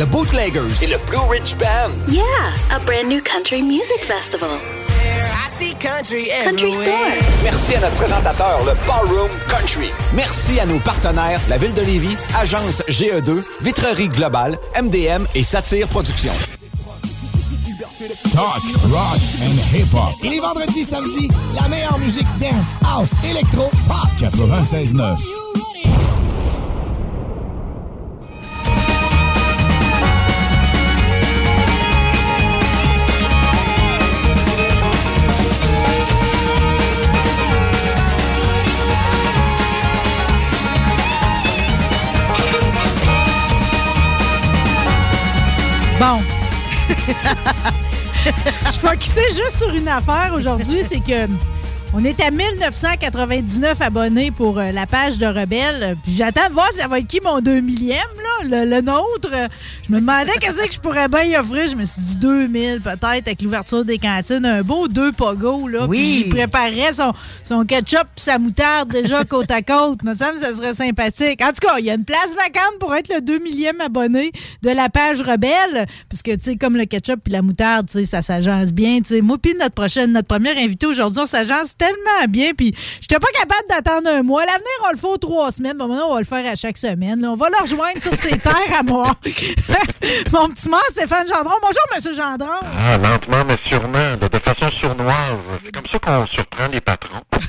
The Bootleggers et le Blue Ridge Band. Yeah, a brand new country music festival. Country Store. Merci à notre présentateur, le Ballroom Country. Merci à nos partenaires, la Ville de Lévis, Agence GE2, Vitrerie Globale, MDM et Satire Productions. Talk, rock and hip-hop. Et les vendredis, samedis, la meilleure musique dance, house, électro, pop. 96.9. Bon. Je focusée juste sur une affaire aujourd'hui, c'est que on est à 1999 abonnés pour euh, la page de Rebelle. Puis j'attends de voir si ça va être qui mon 2 millième, là, le, le nôtre. Je me demandais qu'est-ce que je pourrais bien y offrir. Je me suis dit 2000 peut-être avec l'ouverture des cantines. Un beau deux pogo, là. Oui. Puis il préparait son, son ketchup et sa moutarde déjà côte à côte. Me semble que ça serait sympathique. En tout cas, il y a une place vacante pour être le 2 millième abonné de la page Rebelle. Parce que, tu sais, comme le ketchup et la moutarde, tu sais, ça s'agence bien. Tu sais, moi, puis notre prochaine, notre première invité aujourd'hui, on s'agence tellement bien. Puis, j'étais pas capable d'attendre un mois. L'avenir, on le fait aux trois semaines. Bon, maintenant, on va le faire à chaque semaine. là. On va le rejoindre sur ses terres à moi. Mon petit mort, Stéphane Gendron. Bonjour, Monsieur Gendron. Ah, lentement, mais sûrement, de façon sournoise. C'est comme ça qu'on surprend les patrons.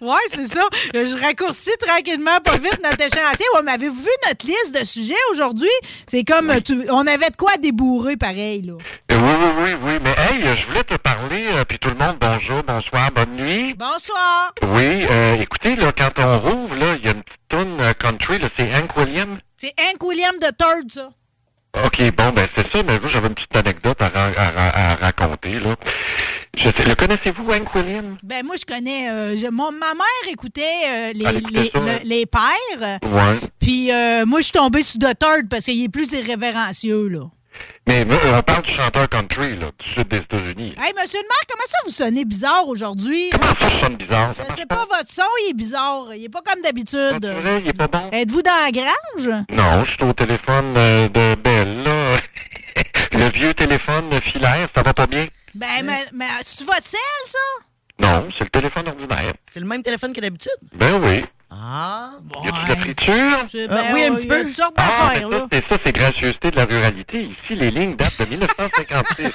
Ouais, c'est ça. Je raccourcis tranquillement, pas vite, notre échéancier. Ouais, mais avez-vous vu notre liste de sujets aujourd'hui? C'est comme, tu- on avait de quoi débourrer, pareil, là. Oui, oui, oui, oui, mais hey, je voulais te parler, euh, puis tout le monde, bonjour, bonsoir, bonne nuit. Bonsoir. Oui, euh, écoutez, là, quand on rouvre, là, il y a une toune euh, country, là, c'est Hank Williams. C'est Hank William de Third, ça. OK, bon, ben c'est ça, mais moi, j'avais une petite anecdote à, ra- à ra- à raconter, là. Je sais, le connaissez-vous, Hank Williams? Ben, moi, je connais. euh, je- mon- ma mère écoutait euh, les, écoutait les, ça, le- hein? les pères. Ouais. Puis, euh, moi, je suis tombée sur The Third parce qu'il est plus irrévérencieux, là. Mais on parle du chanteur country, là, du sud des États-Unis. Hey, monsieur le maire, comment ça vous sonnez bizarre aujourd'hui? Comment ça, je sonne bizarre? Sais pas, votre son, il est bizarre. Il est pas comme d'habitude. vrai, il est pas bon? Êtes-vous dans la grange? Non, je suis au téléphone euh, de Belle, là. Le vieux téléphone filaire, ça va pas bien? Ben, mais, mais c'est votre sel, ça? Non, c'est le téléphone ordinaire. C'est le même téléphone que d'habitude? Ben oui. Ah, Y a-tu de la friture? C'est- Ah, oui, un petit il y a peu. toutes sortes Ah, d'affaires, là. ça, c'est ça, c'est gracieuseté de la ruralité. Ici, les lignes datent de 1956.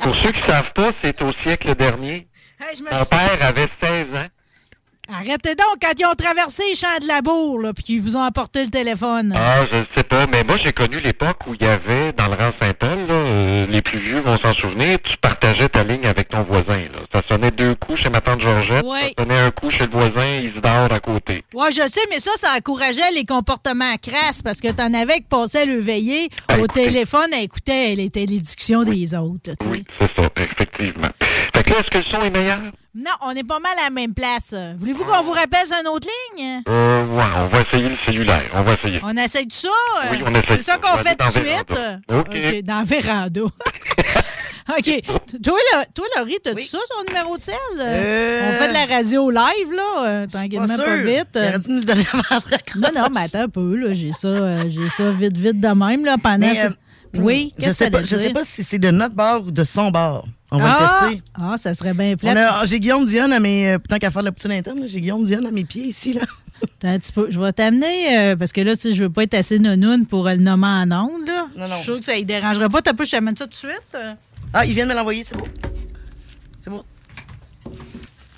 Pour ceux qui savent pas, c'est au siècle dernier. Hey, je me Mon suis- père avait 16 ans. Arrêtez donc quand ils ont traversé les champs de labour, là, puis qu'ils vous ont apporté le téléphone. Ah, je sais pas, mais moi, j'ai connu l'époque où il y avait, dans le rang Saint-Paul, là, euh, les plus vieux vont s'en souvenir, tu partageais ta ligne avec ton voisin. Là. Ça sonnait deux coups chez ma tante Georgette, Ouais. ça sonnait un coup chez le voisin Isidore à côté. Ouais, je sais, mais ça, ça encourageait les comportements crasses parce que t'en avais qui passaient le veiller au téléphone à écouter les télédictions des autres, là. Oui, c'est ça, effectivement. Fait que là, est-ce que le son est meilleur? Non, on est pas mal à la même place. Voulez-vous qu'on vous rappelle sur une autre ligne? Euh, ouais, on va essayer le cellulaire. On va essayer. On essaye de ça? Oui, on essaye C'est ça ça. qu'on fait tout de suite? OK. dans véranda. OK. Toi, là, toi Laurie, t'as-tu ça, son numéro de sel? Euh, On fait de la radio live, là, euh, tranquillement, pas pas, sûr. vite. Dû nous donner avant Non, non, mais attends un peu, là. J'ai ça, euh, j'ai ça vite, vite de même, là, pendant... Mais, ce- euh, oui, je sais pas, je sais pas si c'est de notre bar ou de son bar. On va ah, le tester. Ah, ça serait bien a- J'ai Guillaume Dionne à mes. euh, Tant qu'à faire de la poutine interne, j'ai Guillaume Dionne à mes pieds ici. Là. Attends un petit peu. Je vais t'amener, euh, parce que là, tu sais, je veux pas être assez nounoune pour le nommer en ondes, là. Non, non. Je suis sûr que ça ne dérangerait pas. T'as pas, je t'amène ça tout de suite? Ah, il vient de me l'envoyer, c'est beau.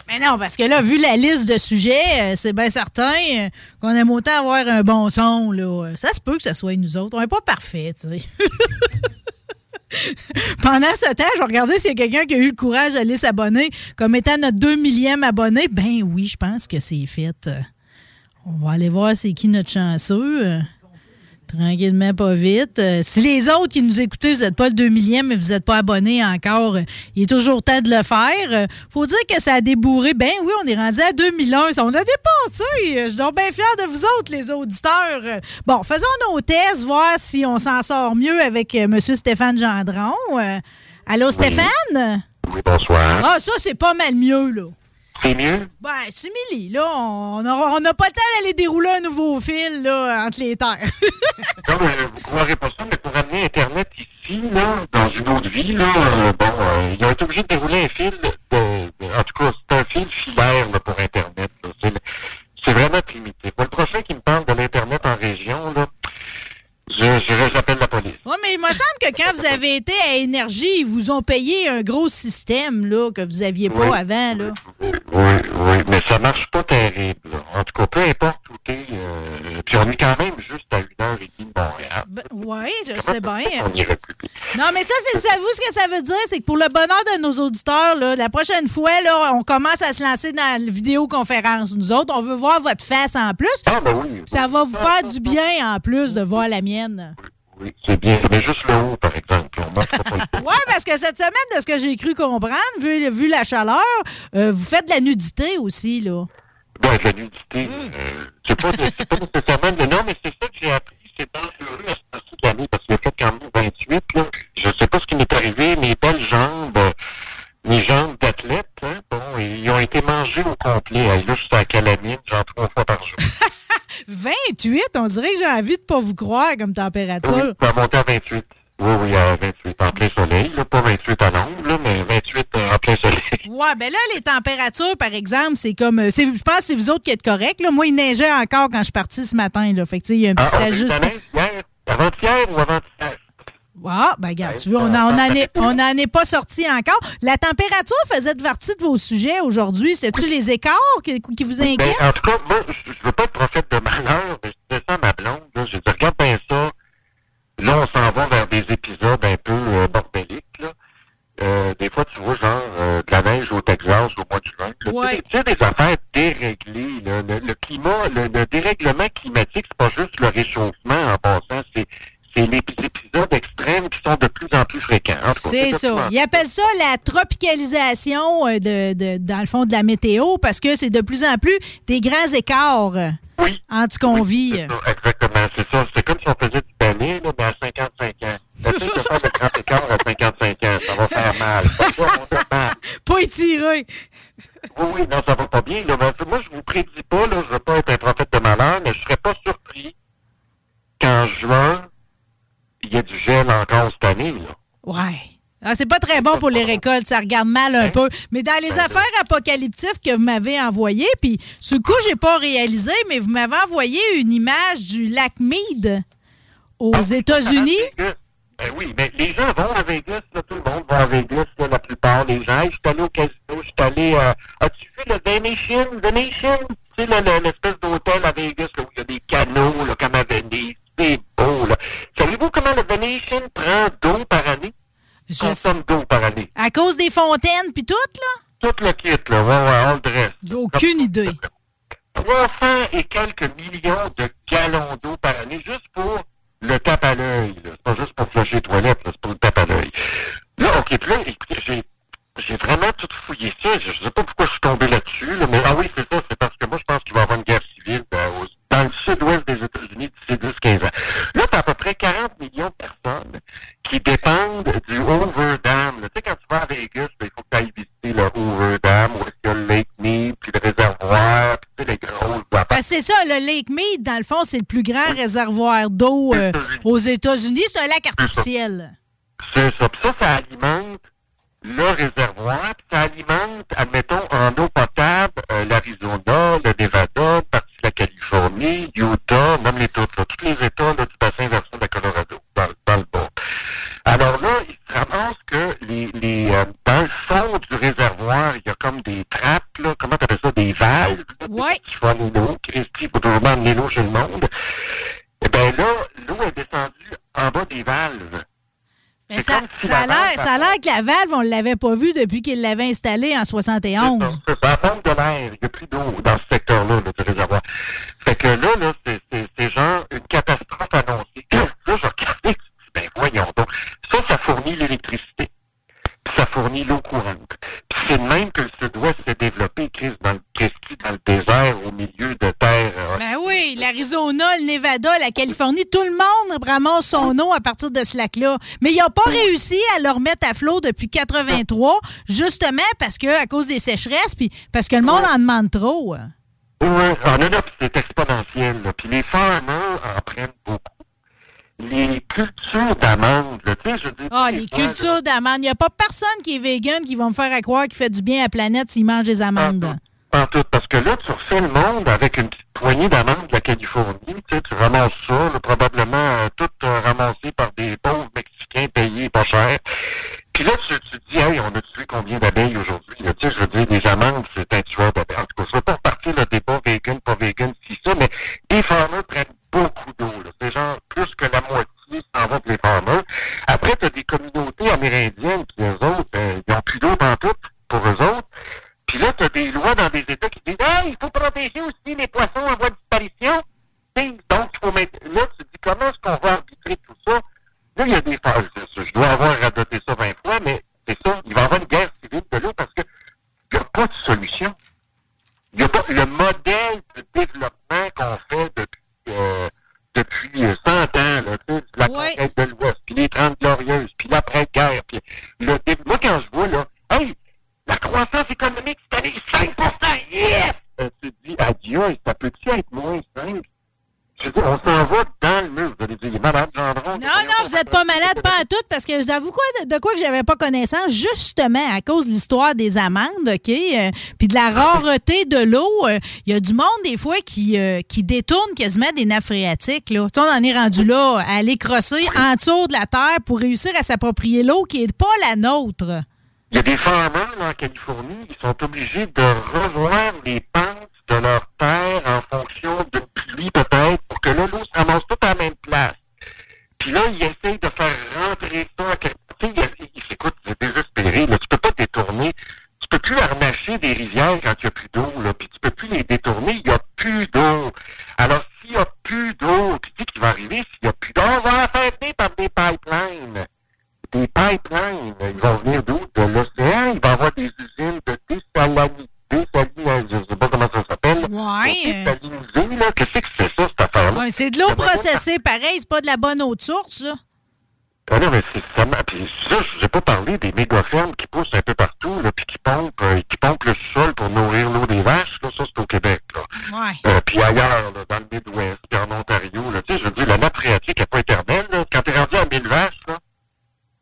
Mais non, parce que là, vu la liste de sujets, euh, c'est bien certain euh, qu'on aime autant avoir un bon son, là. Ça se peut que ce soit nous autres. On n'est pas parfait, tu sais. Pendant ce temps, je vais regarder s'il y a quelqu'un qui a eu le courage d'aller s'abonner comme étant notre 2 millième abonné. Ben oui, je pense que c'est fait. On va aller voir c'est qui notre chanceux. Tranquillement, pas vite. Euh, si les autres qui nous écoutez, vous n'êtes pas le 2 millième, mais vous n'êtes pas abonné encore, euh, il est toujours temps de le faire. Euh, faut dire que ça a débourré. Ben oui, on est rendu à 2001. Ça, On a dépassé. Euh, Je suis donc bien fier de vous autres, les auditeurs. Bon, faisons nos tests, voir si on s'en sort mieux avec M. Stéphane Gendron. Allô, Stéphane? Oui, bonsoir. Ah, ça, c'est pas mal mieux, là. C'est mieux? Ben, simili, là, on n'a pas le temps d'aller dérouler un nouveau fil, là, entre les terres. Non, mais vous ne croirez pas ça, mais pour amener Internet ici, là, dans une autre vie, là, euh, bon, euh, ils ont été obligés de dérouler un fil, de, en tout cas, c'est un fil filaire là, pour Internet. C'est vraiment primitif. Moi, le prochain qui me parle de l'Internet en région, là, je, je- j'appelle la police. Oui, mais il me semble que quand vous avez été à Énergie, ils vous ont payé un gros système, là, que vous aviez pas Oui. avant, là. Oui, oui, mais ça marche pas terrible. là. En tout cas, peu importe où t'es, euh, puis on est quand même juste à une heure et demie de Montréal. Ben, oui, je sais bien. On irait plus. Non, mais ça, c'est ça. Vous, ce que ça veut dire, c'est que pour le bonheur de nos auditeurs, là, la prochaine fois, là, on commence à se lancer dans la vidéoconférence. Nous autres, on veut voir votre face en plus. Ah, ben oui. Ça va vous faire du bien en plus de voir la mienne. Oui, c'est bien. Mais juste le haut, par exemple. Le Oui, parce que cette semaine, de ce que j'ai cru comprendre, vu, vu la chaleur, euh, vous faites de la nudité aussi, là. Ben, la nudité, euh, c'est pas, pas nécessairement de non, mais c'est ça que j'ai appris. C'est dangereux à ce temps-ci de l'année parce qu'il a fait quand même 28, là. Je sais pas ce qui m'est arrivé, mes belles jambes, euh, mes jambes d'athlète, bon, ils ont été mangés au complet. Là, je suis à calamine, genre trois fois par jour. 28, on dirait que j'ai envie de pas vous croire comme Oui, température. ça a monté à 28. Oui, oui, à 28 en plein soleil, là. Pas 28 à l'ombre, mais 28 en plein soleil. Ouais, ben là, les températures, par exemple, c'est comme. euh, Je pense que c'est vous autres qui êtes corrects. Là. Moi, il neigeait encore quand je suis partie ce matin. Là. Fait que, tu sais, il y a un petit Ah, on a eu de ajustement. la neige hier, avant-hier ou avant-hier? Ah, ben regarde, tu veux, on n'en est, on en est pas sorti encore. La température faisait partie de vos sujets aujourd'hui. C'est-tu les écarts qui, qui vous Ben, inquiètent? en tout cas, moi, je je veux pas être prophète de malheur, mais je disais ça à ma blonde. Là, j'ai dit, regarde bien ça. Là, on s'en va vers des épisodes un peu euh, bordéliques. Là. Euh, des fois, tu vois, genre, euh, de la neige au Texas au mois de juin. Ouais. Tu sais, des affaires déréglées. Là. Le, le climat, le, le dérèglement climatique, c'est pas juste le réchauffement en passant, c'est c'est les épisodes extrêmes qui sont de plus en plus fréquents. C'est ça. Ils appellent ça la tropicalisation euh, de, de- dans le fond de la météo parce que c'est de plus en plus des grands écarts Oui. entre ce qu'on vit. Ça, exactement, c'est ça. C'est comme si on faisait du balai, là, mais à 55 ans. Peut-être de faire le grand écart à 55 ans. Ça va faire mal. Ça. Pas étiré. Oui, oui, non, ça va pas bien. Là. Moi, je vous prédis pas, là, je veux pas être un prophète de malheur, mais je serais pas surpris qu'en juin, gel encore cette année. Là. Ouais. Ah, c'est pas très bon pour les récoltes, ça regarde mal un peu. Mais dans les affaires apocalyptiques que vous m'avez envoyées, puis ce coup, j'ai pas réalisé, mais vous m'avez envoyé une image du lac Mead aux Ah, États-Unis. Ben oui, mais les gens vont à Vegas, là, tout le monde va à Vegas, là, la plupart des gens. Je suis allé au casino, je suis allé... Euh, As-tu vu le Venetian? Venetian? Tu sais, l'espèce d'hôtel à Vegas, là, où il y a des canaux, là, comme à Venise. C'est beau, là. Savez-vous comment le Venetian prend d'eau par année? Je Consomme d'eau par année. À cause des fontaines puis tout, là? Tout le kit, là. Ouais, ouais, on le dresse. J'ai aucune idée. 300 et quelques millions de gallons d'eau par année, juste pour le tape à l'œil. C'est pas juste pour flusher les toilettes, c'est pour le tape à l'œil. Là, OK, puis là, écoutez, j'ai, j'ai vraiment tout fouillé ça. Je, je sais pas pourquoi je suis tombé là-dessus, là, mais ah oui, c'est ça, c'est parce que moi, je pense qu'il va y avoir une guerre civile ben, au- dans le sud-ouest des États-Unis d'ici 10-15 ans. Là, t'as à peu près 40 millions de personnes qui dépendent du Hoover Dam. là. Tu sais, quand tu vas à Vegas, ben, il faut que tu ailles visiter le Hoover Dam, où est-ce qu'il y a le Lake Mead, puis le réservoir, puis tu sais, les grosses. Ben, c'est ça, le Lake Mead, dans le fond, c'est le plus grand réservoir d'eau euh, aux États-Unis. C'est un lac artificiel. C'est ça. Puis ça, ça alimente le réservoir, puis ça alimente, admettons, en eau potable, euh, l'Arizona, le Nevada, de Californie, Utah, même les là, tous les États là, du bassin versant de Colorado, dans, dans le bas. Alors là, il se ramasse que les, les, euh, dans le fond du réservoir, il y a comme des trappes, là, comment t'appelles ça, des valves, Ouais. qui font l'eau, Christy, pour toujours emmener l'eau chez le monde. Eh bien là, l'eau est descendue en bas des valves. C'est ça, ça a la l'air, ça a l'air que la valve, on ne l'avait pas vue depuis qu'il l'avait installée en 71. C'est ça, ça pompe de l'air. Il n'y a plus d'eau dans ce secteur-là là, du réservoir. Fait que là, là c'est- c'est c'est genre une catastrophe annoncée. Là, je regardais, ben voyons donc. Ça, ça fournit l'électricité. Ça fournit l'eau courante. Puis c'est de même que le sud-ouest s'est développé, Chris, dans le, Christy, dans le désert, au milieu de terre. euh, Ben oui, l'Arizona, le Nevada, la Californie, tout le monde ramasse son eau à partir de ce lac-là. Mais ils n'ont pas réussi à le remettre à flot depuis 83, justement parce que à cause des sécheresses, puis parce que le monde en demande trop. Oui, ah, non, non, puis c'est exponentiel. Puis les farmers en prennent beaucoup. Les cultures d'amandes, là, tu sais, je dis... Ah, les cultures d'amandes. Il n'y a pas personne qui est vegan qui va me faire à croire qu'il fait du bien à la planète s'il mange des amandes. En tout, parce que là, tu refais le monde avec une petite poignée d'amandes de la Californie. Tu sais, tu ramasses ça, là, probablement euh, tout euh, ramassé par des pauvres Mexicains payés pas cher. Puis là, tu, tu te dis, hey, on a tué combien d'abeilles aujourd'hui? Tu sais, je veux dire, des amandes, c'est un tueur d'abeilles. En tout cas, je veux pas repartir le débat vegan, pas vegan, si ça, mais les farmers prennent beaucoup d'eau. là. C'est genre plus que la moitié s'en va pour les farmers. Après, tu as des communautés amérindiennes qui, eux autres, euh, ils n'ont plus d'eau dans tout pour eux autres. Puis là, tu as des lois dans des États qui disent Hey, il faut protéger aussi les poissons en voie de disparition. Donc, faut mettre. Là, tu te dis comment est-ce qu'on va arbitrer tout ça? Là, il y a des phases. Je dois avoir radoté ça 20 fois, mais c'est ça. Il va y avoir une guerre civile de l'eau parce que il n'y a pas de solution. Il n'y a pas le modèle de développement qu'on fait depuis, euh, depuis euh, 100 ans, là, tu sais, la Ouais. conquête de l'Ouest, puis les 30 glorieuses, puis l'après-guerre, puis le Moi, quand je vois, là, hey, la croissance économique, cette année, 5 yes! Euh, tu te dis, adieu, ça peut-tu être moins 5? Je veux dire, on s'en va dans le mur. Vous allez dire, il est malade, Gendron. Vous n'êtes pas malade, pas à tout, parce que j'avoue quoi, de, quoi que j'avais pas connaissance, justement, à cause de l'histoire des amandes, OK, euh, puis de la rareté de l'eau, euh, il y a du monde, des fois, qui, euh, qui détourne quasiment des nappes phréatiques, là. Tu on en est rendu là, à aller crosser en dessous de la terre pour réussir à s'approprier l'eau qui n'est pas la nôtre. Il y a des farmers en Californie qui sont obligés de revoir les pentes de leur terre en fonction de pluie peut-être pour que l'eau se ramasse tout à la même place. Puis là, ils essayent de faire rentrer ça à quelque il- il- écoute, c'est désespéré. Là. Tu peux pas détourner. Tu peux plus arnacher des rivières quand il n'y a plus d'eau. Puis tu peux plus les détourner. Il n'y a plus d'eau. Alors, s'il n'y a plus d'eau, tu sais ce qui va arriver s'il n'y a plus d'eau, on va affecter par des pipelines des pipelines. Ils vont venir d'où? De l'océan. Il va y avoir des usines de désalinité. Ouais. Qu'est-ce que c'est ça, cette affaire-là? Ouais, c'est de l'eau processée, pareil, c'est pas de la bonne eau de source, là. Ah non, mais c'est ça. m'a- Puis ça, je n'ai pas parlé des méga-fermes qui poussent un peu partout, là, puis qui pompent, euh, qui pompent le sol pour nourrir l'eau des vaches. Là, ça, c'est au Québec, là. Ouais. Euh, puis ailleurs, là, dans le Midwest, puis en Ontario, là, tu sais, je veux dire, la nappe phréatique n'est pas éternelle, là. Quand t'es rendu à 1000 vaches, là,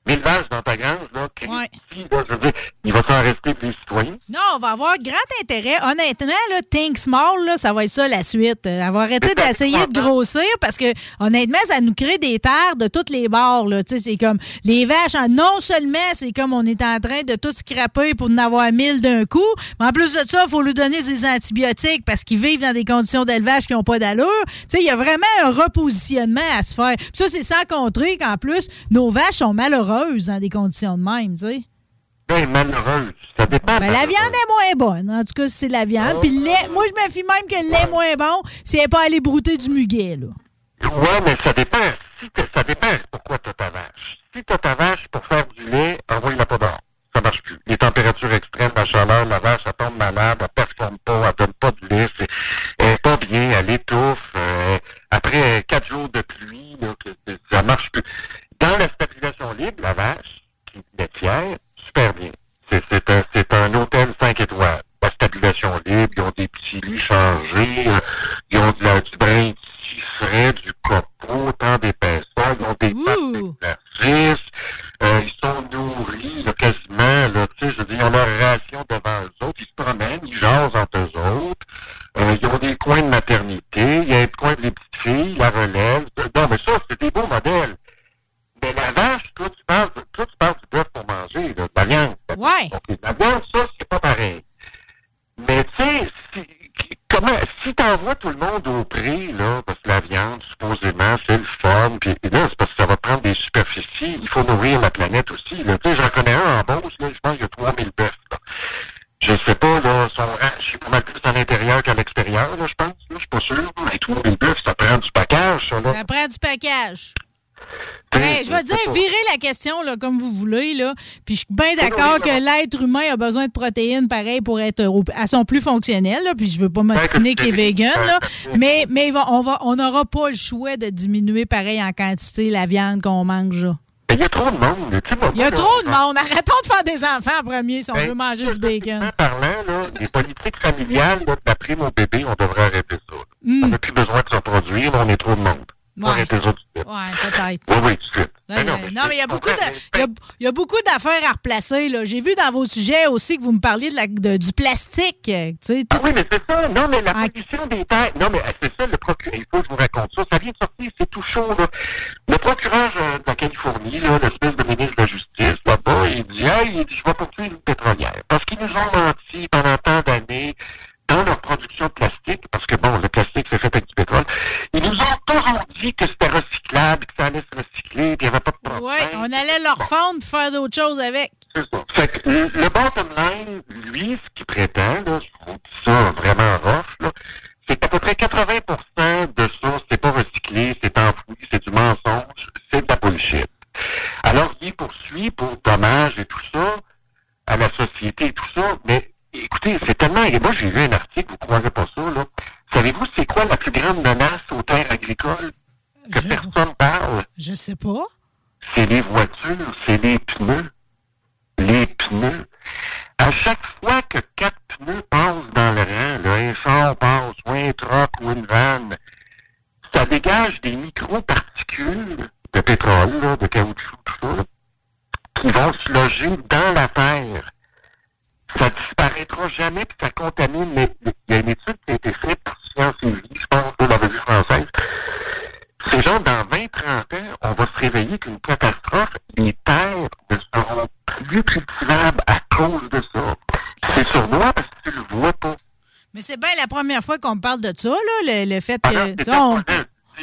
1000 vaches dans ta grange, là, Christy, Ouais. là, je veux dire, il va s'en rester des citoyens. Non, on va avoir grand intérêt. Honnêtement, là, Think Small, là, ça va être ça la suite. Elle va arrêter d'essayer de grossir parce que, honnêtement, ça nous crée des terres de toutes les bords. Là. Tu sais, C'est comme les vaches, hein, non seulement c'est comme on est en train de tout scraper pour en avoir mille d'un coup, mais en plus de ça, il faut lui donner des antibiotiques parce qu'ils vivent dans des conditions d'élevage qui n'ont pas d'allure. Tu sais, Il y a vraiment un repositionnement à se faire. Puis ça, c'est sans contrer qu'en plus, nos vaches sont malheureuses dans des conditions de même. tu sais. Malheureuse. Ça dépend. Ben, la viande est moins bonne. En tout cas, c'est la viande. Puis le lait, moi, je me fie même que le lait est moins bon si elle n'est pas allée brouter du muguet, là. Ouais, mais ça dépend. Si ça dépend pourquoi tu as ta vache. Si tu as ta vache pour faire du lait, envoie-la pas dehors. Ça marche plus. Les températures extrêmes, la chaleur, la vache, elle tombe malade, elle performe pas, elle donne pas de lait, elle est pas bien, elle étouffe. euh, après quatre jours de pluie, que ça marche plus. Dans la stabilisation libre, la vache, qui est laitière, super bien. C'est un, un hôtel 5 étoiles. La stabilisation libre, ils ont des petits lits changés, euh, ils ont de la, du brin si frais, du copeau, tant d'épaisseur, ils ont des Ouh! pattes d'exercice, euh, ils sont nourris là, quasiment, là, tu sais, je veux dire, ils ont leur ration devant eux autres, ils se promènent, ils jasent entre eux autres, euh, ils ont des coins de maternité, il y a un coin des petites filles, la relève. Non, mais ça, c'est des beaux modèles. Mais la vache, toi, tu parles, toi, tu parles du bœuf pour manger, là, de la viande. Ouais. OK, la viande, ça, c'est pas pareil. Mais tu sais, si, comment, si t'envoies tout le monde au prix, là, parce que la viande, supposément, c'est le fun, puis là, c'est parce que ça va prendre des superficies, il faut nourrir la planète aussi, là. Tu sais, j'en connais un en Beauce, là, je pense qu'il y a 3000 bœufs, là. Je sais pas, là, son ranch, c'est pas mal plus à l'intérieur qu'à l'extérieur, là, je pense, là, je suis pas sûr. Mais 3000 bœufs, ça prend du package, ça, là. Ça prend du package. Ben, je vais dire, virez la question là, comme vous voulez. Là. Puis je suis bien d'accord que l'être humain a besoin de protéines pareil pour être au- à son plus fonctionnel. Là. Puis je veux pas m'ostiner qui est vegan. Là. Mais, mais on va, on n'aura pas le choix de diminuer pareil en quantité la viande qu'on mange. là. Il y a trop de monde. tu Il y a trop de monde. Arrêtons de faire des enfants en premier si on Ben, veut manger du bacon. En parlant, là, les politiques familiales, d'après mon bébé, on devrait arrêter ça. Hmm. On n'a plus besoin de reproduire, on est trop de monde. Ouais. peut-être. Oui, oui, tout de suite. Ouais, Ben mais non, mais il y a beaucoup de, y a, y beaucoup d'affaires à replacer. là. J'ai vu dans vos sujets aussi que vous me parliez de la, de- du plastique. euh, tu sais, Ah oui, mais c'est ça. Non, mais la Ah. pollution des terres. Non, mais c'est ça, le procureur. Il faut que je vous raconte ça. Ça vient de sortir, c'est tout chaud, là. Le procureur euh, de la Californie, là, l'espèce de ministre de la Justice, là-bas, il dit, hey, il dit, je vais poursuivre une pétrolière. Parce qu'ils nous ont menti pendant tant d'années dans leur production de plastique, parce que bon, le plastique, c'est fait avec du pétrole. Ils nous ont toujours dit que c'était recyclable, que ça allait se recycler, qu'il n'y avait pas de problème. Ouais, on allait leur fondre pour faire d'autres choses avec. C'est ça. Fait que le bottom line, lui, ce qu'il prétend, là, je trouve ça vraiment rough, là, c'est qu'à peu près 80% de ça, c'est pas recyclé, c'est enfoui, c'est du mensonge, c'est de la bullshit. Alors, il poursuit pour dommages et tout ça, à la société et tout ça, mais écoutez, c'est tellement... Et moi, j'ai vu un article, vous croirez pas ça, là. Savez-vous c'est quoi la plus grande menace aux terres agricoles que Je, personne parle? je sais pas. c'est les voitures, c'est les pneus. Les pneus. À chaque fois que quatre pneus passent dans le rang, là, un char passe, ou un truck ou une vanne, ça dégage des micro-particules de pétrole, là, de caoutchouc, tout ça, qui vont se loger dans la terre. Ça disparaîtra jamais, puis ça contamine. Mais il y a une étude qui a été faite par Science et Vie, je pense, pour la revue française. C'est genre, dans 20-30 ans, on va se réveiller qu'une catastrophe, les terres ne seront plus cultivables à cause de ça. C'est sur moi parce que tu le vois pas. Mais c'est bien la première fois qu'on parle de ça, là, le, le fait Alors, que.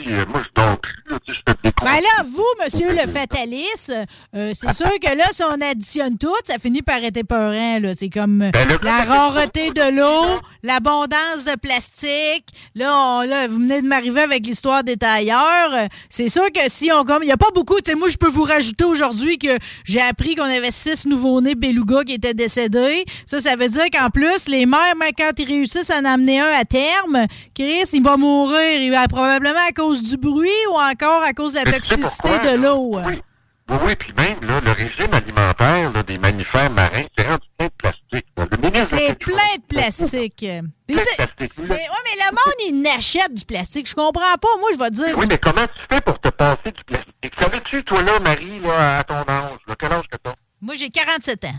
Euh, moi, je dors plus, là, tu sais, je fais des Ben là, vous, monsieur le fataliste, euh, c'est sûr que là, si on additionne tout, ça finit par être épeurant. là. C'est comme euh, Ben, la rareté de l'eau, l'abondance de plastique. Là, on- là, vous venez de m'arriver avec l'histoire des tailleurs. C'est sûr que si on comme. Il n'y a pas beaucoup. Tu sais, moi, je peux vous rajouter aujourd'hui que j'ai appris qu'on avait six nouveaux-nés belugas qui étaient décédés. Ça, ça veut dire qu'en plus, les mères, quand ils réussissent à en amener un à terme, Chris, il va mourir. Il va probablement à cause du bruit ou encore à cause de la Mais tu sais toxicité pourquoi, de l'eau? Oui. Oui, oui, puis même, là, le régime alimentaire là, des mammifères marins, c'est rendu plein de plastique. C'est plein de plastique. Plastique. mais, ouais, mais le monde, il n'achète du plastique. Je comprends pas. Moi, je vais dire. Oui, mais comment tu fais pour te passer du plastique? Savais-tu, toi, là, Marie, là, à ton âge, là, quel âge que t'as? Moi, j'ai 47 ans.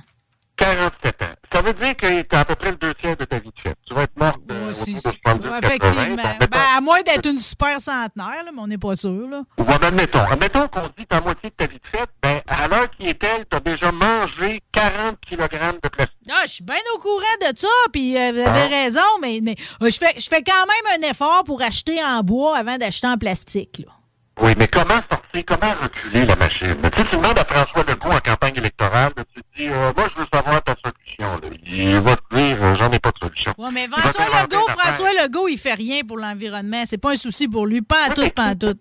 47 ans. Ça veut dire que t'as à peu près le deux tiers de ta vie de fête. Tu vas être morte de, Moi aussi. de 70, Ouais, 80. effectivement. Admettons, Ben, à moins d'être une super centenaire, là, mais on n'est pas sûr. Là. ou ben, admettons, admettons qu'on dit ta moitié de ta vie de fête, ben, à l'heure qui est elle, t'as déjà mangé 40 kg de plastique. Ah, je suis bien au courant de ça, puis euh, vous avez Ah. raison, mais, mais euh, je, fais, je fais quand même un effort pour acheter en bois avant d'acheter en plastique. Là. Oui, mais comment sortir, comment reculer la machine? Tu sais, tu demandes à François Legault en campagne électorale, tu te dis, euh, moi, je veux savoir ta solution. Là. Il va te dire, euh, j'en ai pas de solution. Ouais, mais François Legault. François Legault, il fait rien pour l'environnement. C'est pas un souci pour lui. Pas à tout, pas à tout.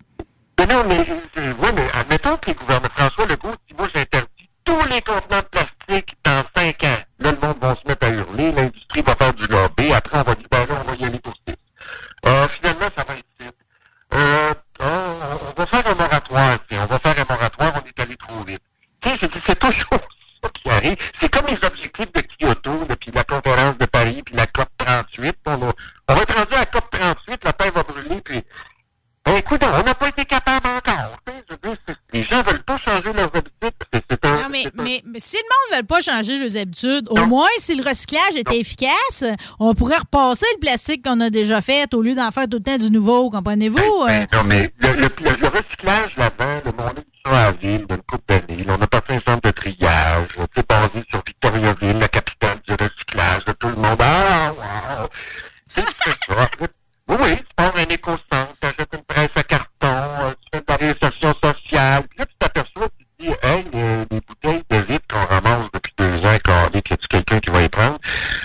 Mais non, mais, euh, oui, mais admettons que les gouvernements, François Legault dit, moi, j'interdis tous les contenants de plastique dans 5 ans. Là, le monde va se mettre à hurler, l'industrie va faire du lobby, après, on va libérer, on va y aller pour six. Euh, finalement, ça va être vite. Euh, on, va faire un moratoire, tiens, on va faire un moratoire, on est allé trop vite. Tu sais, c'est toujours ça qui arrive. C'est comme les objectifs de Kyoto, puis la conférence de Paris, puis la COP 38. On, va- on va être rendu à la COP 38, la terre va brûler, puis ben, écoute, on n'a pas été capable encore. je les gens veulent pas changer si le monde ne veut pas changer leurs habitudes, au moins, si le recyclage était efficace, on pourrait repasser le plastique qu'on a déjà fait au lieu d'en faire tout le temps du nouveau, comprenez-vous? Ben, Euh, non, mais le, le, le- le recyclage là-bas, le monde la ville d'une couple d'années. On a passé un centre de triage, sais, basé sur Victoriaville, la capitale du recyclage, de tout le monde. Ah, wow! C'est c'est ça. Oui, oui, pars un éco-centre, tu achètes une presse à carton, euh, tu fais de la réinsertion sociale. Puis là, tu t'aperçois, tu te dis, hey, euh, les bouteilles de vitre qu'on ramasse depuis deux ans, carré, y a-tu quelqu'un qui va y prendre?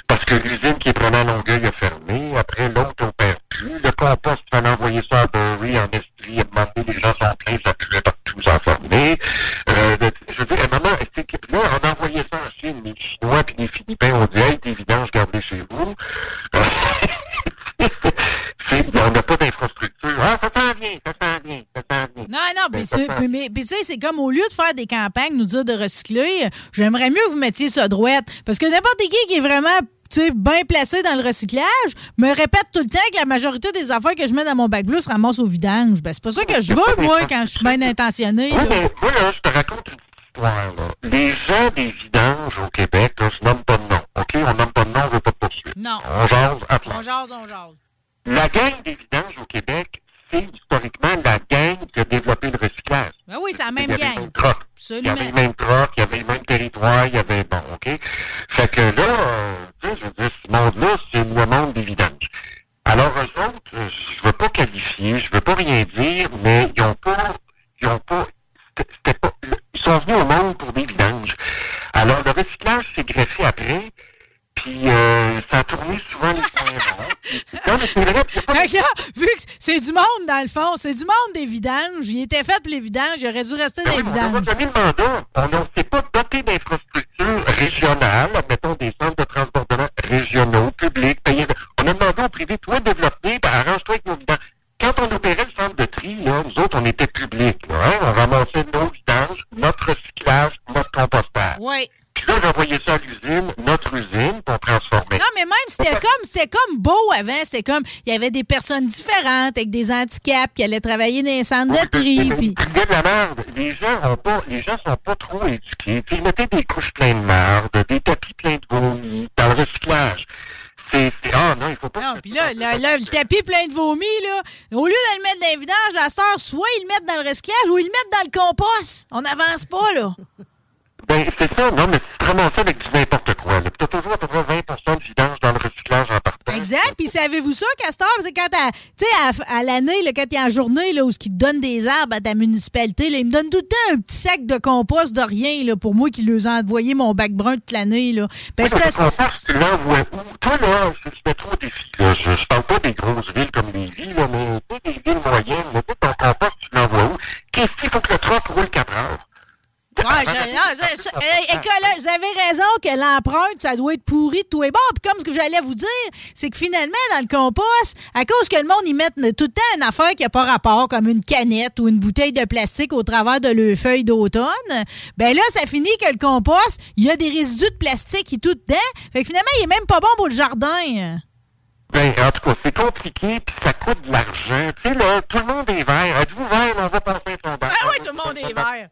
Parce que l'usine qui est prenée à Longueuil a fermé. Après, l'autre n'opère plus. Le compost, il fallait envoyer ça à Bury, en Estrie, à demander, les gens sont pleins, ça puait partout, ça lieu de faire des campagnes, nous dire de recycler, j'aimerais mieux que vous mettiez ça droite. Parce que n'importe qui qui est vraiment tu sais, bien placé dans le recyclage, me répète tout le temps que la majorité des affaires que je mets dans mon bac bleu se ramassent au vidange. Ben, c'est pas ça que je veux, moi, quand je suis bien intentionné. Oui, mais moi, là, je te raconte une histoire. Là. Les gens des vidanges au Québec, là, je nomme pas de nom. OK? On nomme pas de nom, on veut pas de poursuite. Non. On jase à On jase, on jase. La gang des vidanges au Québec, c'est historiquement la gang qui a développé le recyclage. Ben oui, c'est la même gang. Il y avait les mêmes trocs, il y avait les mêmes territoires, il y avait... Bon, OK? Fait que là, euh, je veux ce monde-là, c'est le monde des vidanges. Alors, eux autres, euh, je veux pas qualifier, je veux pas rien dire, mais ils ont pas... Ils ont pas... pas ils sont venus au monde pour des vidanges. Alors, le recyclage s'est greffé après, puis euh, ça a tourné souvent les points ronds. Là, vu que c'est du monde, dans le fond, c'est du monde des vidanges. Il était fait pour les vidanges, il aurait dû rester Ben dans oui, les mais on vidanges. pas donné le mandat. On ne s'est pas doté d'infrastructures régionales, mettons des centres de transbordement régionaux, publics, payés. On a demandé au privé, toi, développer, ben, arrange-toi avec nos vidanges. Quand on opérait le centre de tri, là, nous autres, on était publics. hein. On ramassait nos vidanges, notre recyclage, notre compostage. Oui. Puis là, j'envoyais ça à l'usine, notre usine, pour transformer. Non, mais même, c'était comme, c'était comme beau avant. C'était comme, il y avait des personnes différentes avec des handicaps qui allaient travailler dans les centres de tri. Puis, de la merde. Les gens ont pas, les gens sont pas trop éduqués. Puis ils mettaient des couches pleines de merde, des tapis pleins de vomi dans le recyclage. C'est, ah non, il faut pas. non, puis là, là, là, le tapis plein de vomi, là, au lieu de le mettre dans les vidanges, la star, soit ils le mettent dans le recyclage ou ils le mettent dans le compost. On n'avance pas, là. Ben, c'est ça, non, mais tu te ramasses avec du n'importe quoi, là. Puis t'as toujours à peu près 20 de vidange dans le recyclage en partant. Exact. Puis savez-vous ça, Castor? C'est quand t'as- tu sais, à, à l'année, là, quand a en journée, là, où ce qui te donne des arbres à ta municipalité, là, il me donne tout le temps un petit sac de compost de rien, là, pour moi qui lui ai envoyé mon bac brun toute l'année, là. Ben, c'était que compost, tu l'envoies où? Toi, là, je mets trop au défi, là. Je, je parle pas des grosses villes comme les villes, là, mais tu des villes moyennes, là. Ton compost, tu l'envoies où? Qu'est-ce qu'il faut que le truck roule 4 heures? Ouais, je- non, vous avez raison que l'empreinte, ça doit être pourri de tout et bord. Puis comme ce que j'allais vous dire, c'est que finalement, dans le compost, à cause que le monde y mette tout le temps une affaire qui n'a pas rapport, comme une canette ou une bouteille de plastique au travers de leurs feuilles d'automne, ben là, ça finit que le compost, il y a des résidus de plastique qui tout dedans. Fait que finalement, il est même pas bon pour le jardin. Ben, en tout cas, c'est compliqué, puis ça coûte de l'argent. Tu sais, là, tout le monde est vert. Êtes-vous vert? On va passer un sondage. Ah oui, tout le monde est vert.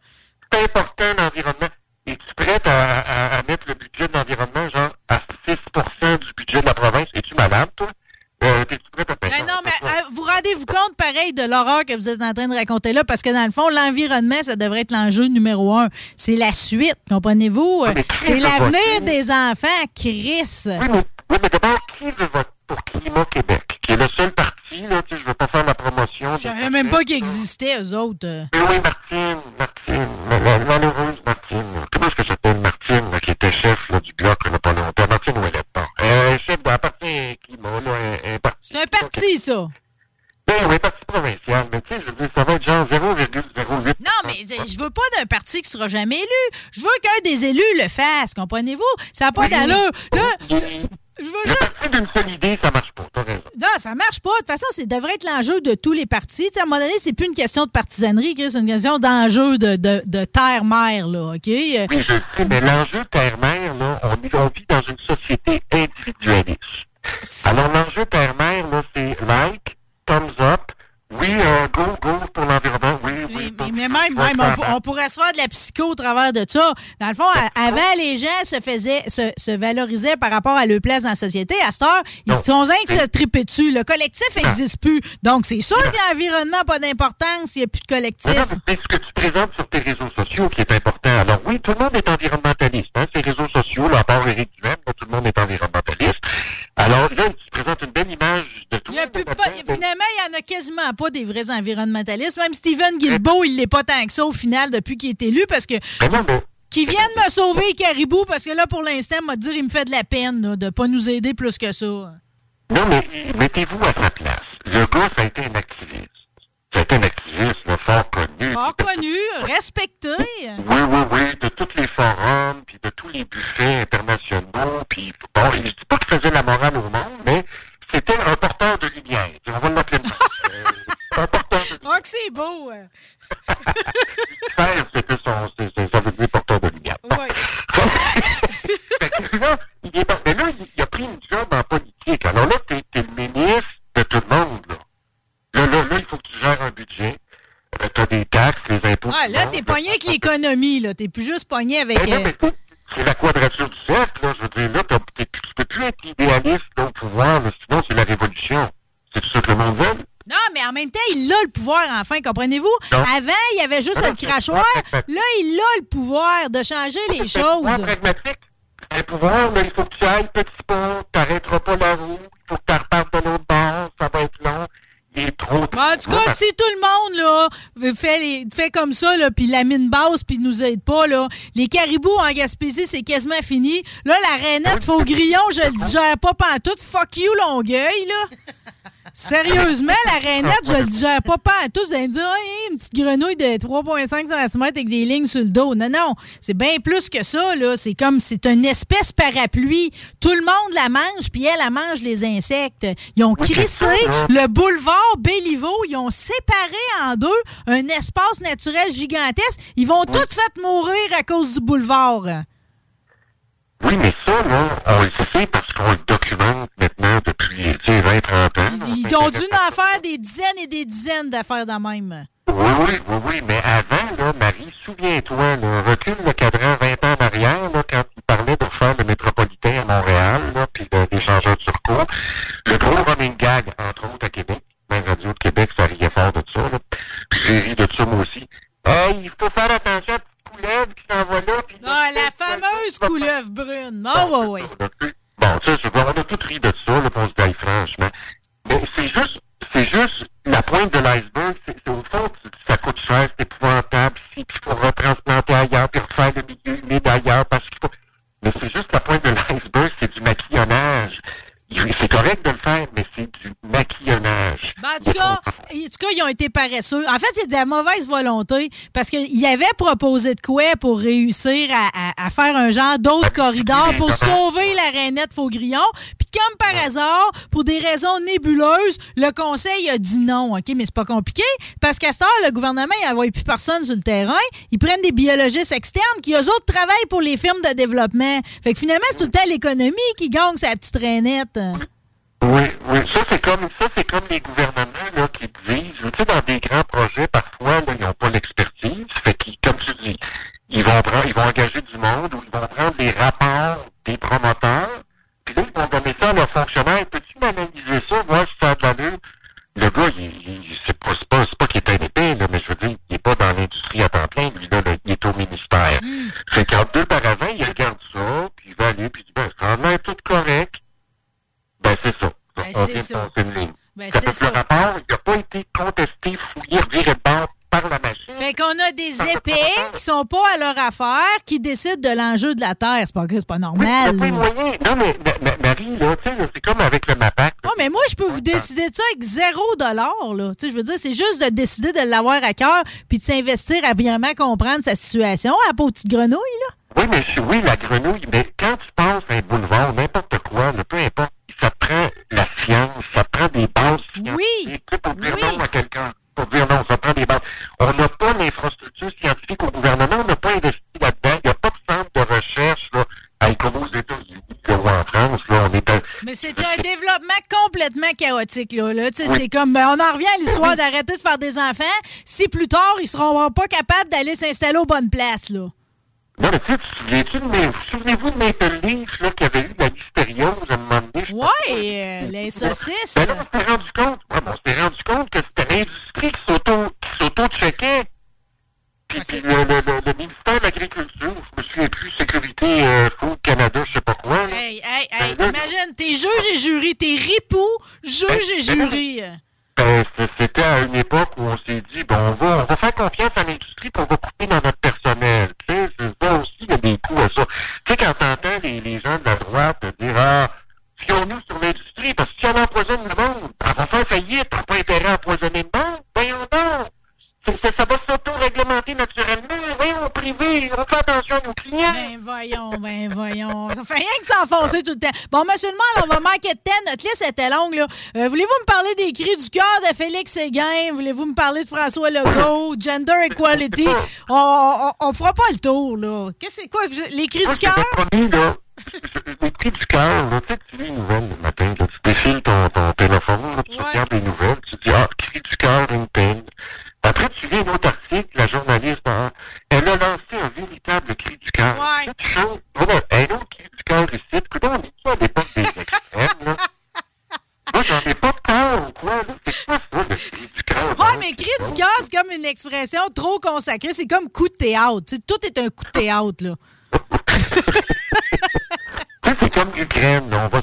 C'est important, l'environnement. Es-tu prête à, à- à mettre le budget de l'environnement, genre, à 6% du budget de la province? Es-tu malade, toi? Euh, prête à? Ben non, mais euh, vous rendez-vous compte, pareil, de l'horreur que vous êtes en train de raconter là, parce que dans le fond, l'environnement, ça devrait être l'enjeu numéro un. C'est la suite, comprenez-vous? mais C'est l'avenir des enfants, Chris. Oui, mais, oui, mais d'abord, qui veut voter pour Climat Québec? Qui est le seul parti, là, tu sais, je veux pas faire la promotion. Je savais même pas qu'ils existaient, eux autres. Mais oui, Martine, Martine, la, la- malheureuse Martine. Comment est-ce que s'appelle Martine, là, qui était chef là, du bloc a pas longtemps? Martine Ouellette, bon. Euh, chef d'un parti climat, là, un, un parti. C'est un parti, ça. Ben oui, parti provincial, mais tu sais, je veux dire, ça va être genre 0,08. Non, mais je veux pas d'un parti qui sera jamais élu. Je veux qu'un des élus le fasse, comprenez-vous? Ça n'a pas d'allure. Là, je veux juste... d'une seule idée, ça marche pas. Non, ça marche pas. De toute façon, ça devrait être l'enjeu de tous les partis. Tu sais, à un moment donné, c'est plus une question de partisanerie, c'est une question d'enjeu de, de, de terre-mère, là, OK? Oui, je sais, mais l'enjeu terre-mère, là, on, est- on vit dans une société individualiste. Alors, l'enjeu terre-mère, là, c'est like, thumbs up, oui, euh, go, go pour l'environnement, oui, oui. Mais, mais même, même on, pour- on pourrait se faire de la psycho au travers de ça. Dans le fond, avant, les gens se faisaient, se, se valorisaient par rapport à leur place dans la société. À cette heure, ils Non. sont rien que se triper dessus. Le collectif n'existe plus. Donc, c'est sûr que l'environnement n'a pas d'importance, il n'y a plus de collectif. Non, non, mais ce que tu présentes sur tes réseaux sociaux qui est important. Alors oui, tout le monde est environnementaliste. Hein, ces réseaux sociaux, là, à part Éric Duhem, tout le monde est environnementaliste. Alors là, tu présentes une belle image de tout. Il y a plus pas- finalement, il n'y en a quasiment pas des vrais environnementalistes. Même Stephen Guilbeault, il l'est pas tant que ça au final depuis qu'il est élu parce que Mais non, mais qu'il vienne me sauver Caribou parce que là, pour l'instant, m'a dire, il me fait de la peine là, de pas nous aider plus que ça. Non, mais mettez-vous à sa place. Le gars, ça a été un activiste. Ça a été un activiste, là, fort connu. Fort connu, respecté. Oui, oui, oui, de tous les forums, puis de tous les buffets internationaux, puis bon, je dis pas qu'il faisait la morale au monde, mais c'était un porteur de lumière. On va l'appeler. Euh, un porteur de Oh, que c'est beau! Faire, c'était son, ça veut dire porteur de lumière. Ouais. Fait que là, il est mais là, il, a pris une job en politique. Alors là, t'es, t'es le ministre de tout le monde, là. Là, là, là, il faut que tu gères un budget. Euh, t'as des taxes, les impôts. Ah, là, t'es pogné avec l'économie, là. T'es plus juste pogné avec. Mais non, euh, mais c'est la quadrature du cercle, là. Je veux dire, là, tu peux plus être idéaliste, là, au pouvoir, là, sinon c'est la révolution. C'est ça que le monde veut? Non, mais en même temps, il a le pouvoir, enfin, comprenez-vous? Avant, il y avait juste Non, le crachoir. Là, il a le pouvoir de changer les choses. pragmatique. Un pouvoir, là, il faut que tu ailles petit pas, t'arrêteras pas la roue, il faut que tu repartes de l'autre bord, ça va être long. Il est trop... Bon, en tout cas, si tout le monde là, fait, les- fait comme ça, là, puis la mine basse, puis nous aide pas, là, les caribous en Gaspésie, c'est quasiment fini. Là, la rainette Faux-Grillon, je le digère pas pantoute. Fuck you, Longueuil, là. Sérieusement, la rainette, je le digère pas pantoute. Vous allez me dire, Hey, une petite grenouille de 3,5 cm avec des lignes sur le dos. Non, non, c'est bien plus que ça, là. C'est comme, c'est une espèce parapluie. Tout le monde la mange, puis elle, elle mange les insectes. Ils ont crissé le boulevard Béliveau. Ils ont séparé en deux un espace naturel gigantesque. Ils vont toutes fait mourir à cause du boulevard. Oui, mais ça, là, on le sait parce qu'on le documente maintenant depuis, tu sais, 20, 30 ans. Ils, ils ont dû en faire des dizaines et des dizaines d'affaires de même. Oui, oui, oui, oui, mais avant, là, Marie, souviens-toi, là, recule le cadran 20 ans en arrière, là, quand il parlait de faire le métropolitain à Montréal, là, puis de- des changeurs de surcours. Le gros running gag, entre autres, à Québec. Même Radio de Québec, ça riait fort de ça, là. Puis j'ai ri de ça, moi aussi. Hey, il faut faire attention à la petite couleuvre qui s'en va là. puis Ah, là, la fameuse couleuvre brune. Ah, ouais, ouais. Bon, tu sais, je vois, on a tout ri de ça, là, pour se dire franchement. Mais c'est juste, c'est juste la pointe de l'iceberg. C'est, c'est au fond, c- ça coûte cher, c'est épouvantable. Si, puis il faut retransplanter ailleurs, puis refaire le milieu humide ailleurs, parce qu'il faut... Mais c'est juste la pointe de l'iceberg, c'est du maquillonnage. Il- C'est correct de le faire, mais c'est du maquillonnage. Ben, en, tout cas, en tout cas, ils ont été paresseux. En fait, c'est de la mauvaise volonté parce qu'ils avaient proposé de quoi pour réussir à, à- à faire un genre d'autre corridor pour sauver la rainette Faugrillon. Puis comme par hasard, pour des raisons nébuleuses, le conseil a dit non. OK, mais c'est pas compliqué parce qu'à ce temps, le gouvernement n'envoie plus personne sur le terrain. Ils prennent des biologistes externes qui, eux autres, travaillent pour les firmes de développement. Fait que finalement, c'est tout le temps l'économie qui gagne sa petite rainette. Oui, oui. Ça, c'est comme, ça, c'est comme les gouvernements, là, qui disent, dans des grands projets, parfois, là, ils n'ont pas l'expertise. Fait qu'ils, comme tu dis, ils vont prendre, ils vont engager du monde ou ils vont prendre des rapports des promoteurs. Puis là, ils vont donner ça à leurs fonctionnaires. Peux-tu m'analyser ça, voir si ça a de? Le gars, il, il, c'est pas, c'est pas, qu'il est un mais je veux dire, il est pas dans l'industrie à temps plein, lui, là, il est au ministère. Fait qu'en deux par avant, il regarde ça, puis il va aller, puis il dit, ben, ça a l'air tout correct. Ben, c'est ça. Ben, c'est ça. Ben, c'est ça. Le rapport, n'a pas été contesté, fouillé, reviré de bord par la machine. Fait qu'on a des épées qui sont pas à leur affaire, qui décident de l'enjeu de la Terre. C'est pas, c'est pas Oui, normal. moyen. Non, mais Ma- Ma- Marie, là, tu sais, là, c'est comme avec le MAPAC. Oh, mais moi, je peux vous décider de ça avec zéro dollar, là. Tu sais, je veux dire, c'est juste de décider de l'avoir à cœur puis de s'investir à vraiment comprendre sa situation, à la pauvre petite grenouille, là. Oui, mais oui, la grenouille, mais quand tu passes un boulevard, n'importe quoi, peu importe, ça prend la science, ça prend des bases. Oui. Pour dire Oui. non à quelqu'un. Pour dire non, ça prend des bases. On n'a pas l'infrastructure scientifique au gouvernement, on n'a pas investi là-dedans. Il n'y a pas de centre de recherche, là, à- comme aux États-Unis en France, là, on est à- Mais c'est un développement complètement chaotique, là. là. Oui. C'est comme, ben, on en revient à l'histoire d'arrêter de faire des enfants si plus tard, ils seront pas capables d'aller s'installer aux bonnes places, là. Non, mais tu sais, tu te souviens-tu de mes- souvenez-vous de Maple Leaf, là, qui avait eu la listériose à un moment donné? Ouais, euh, les saucisses. Ben là, on s'est rendu compte, ouais, mais on s'est rendu compte que c'était l'industrie qui s'auto, qui s'auto-checkait. Puis, Ah, puis c'est- le, le, le, le ministère de l'Agriculture, je me souviens plus, Sécurité euh, Food Canada, je sais pas quoi. là. Hey, hey, hey, Ben là- imagine, t'es juge et jury, t'es ripoux, juge et Ben là- jury. Ben, c'était à une époque où on s'est dit, bon, on va, on va faire confiance à l'industrie puis on va couper dans notre personnel. Tu sais, ça aussi, il y a des coûts à ça. Tu sais, quand t'entends les, les gens de la droite dire, ah, fions-nous sur l'industrie, parce que si on empoisonne le monde, elle va faire faillite, on n'a pas intérêt à empoisonner le monde. Voyons donc. Ça, ça va s'auto-réglementer naturellement. Voyons, privé, oui, on fait attention à nos clients. Ben voyons, ben voyons. Ça fait rien que s'enfoncer tout le temps. Bon, monsieur le maire, on va manquer de temps. Notre liste était longue, là. Euh, Voulez-vous me parler des cris du cœur de Félix Séguin? Voulez-vous me parler de François Legault? Gender equality? On, on, on fera pas le tour, là. Qu'est-ce que c'est quoi? Les cris Moi, du cœur? les cris du cœur, là, tu sais, tu lis une nouvelle le matin, là, tu défiles ton, ton téléphone, là, tu Ouais. regardes les nouvelles, tu dis, ah, cri du cœur, une peine. Après, tu lis un autre article, la journaliste, ah, elle a lancé un véritable cri du cœur. Ouais. Tu chantes, voilà, un autre cri du cœur ici. Écoute, on est à l'époque des extrêmes, là? Moi, j'en ai pas de cœur, ou quoi, là. C'est quoi ça, le cri du cœur? Ouais, hein? mais cri du cœur, c'est comme une expression trop consacrée. C'est comme coup de théâtre. Tu sais, tout est un coup de théâtre, là. C'est comme l'Ukraine, là, on va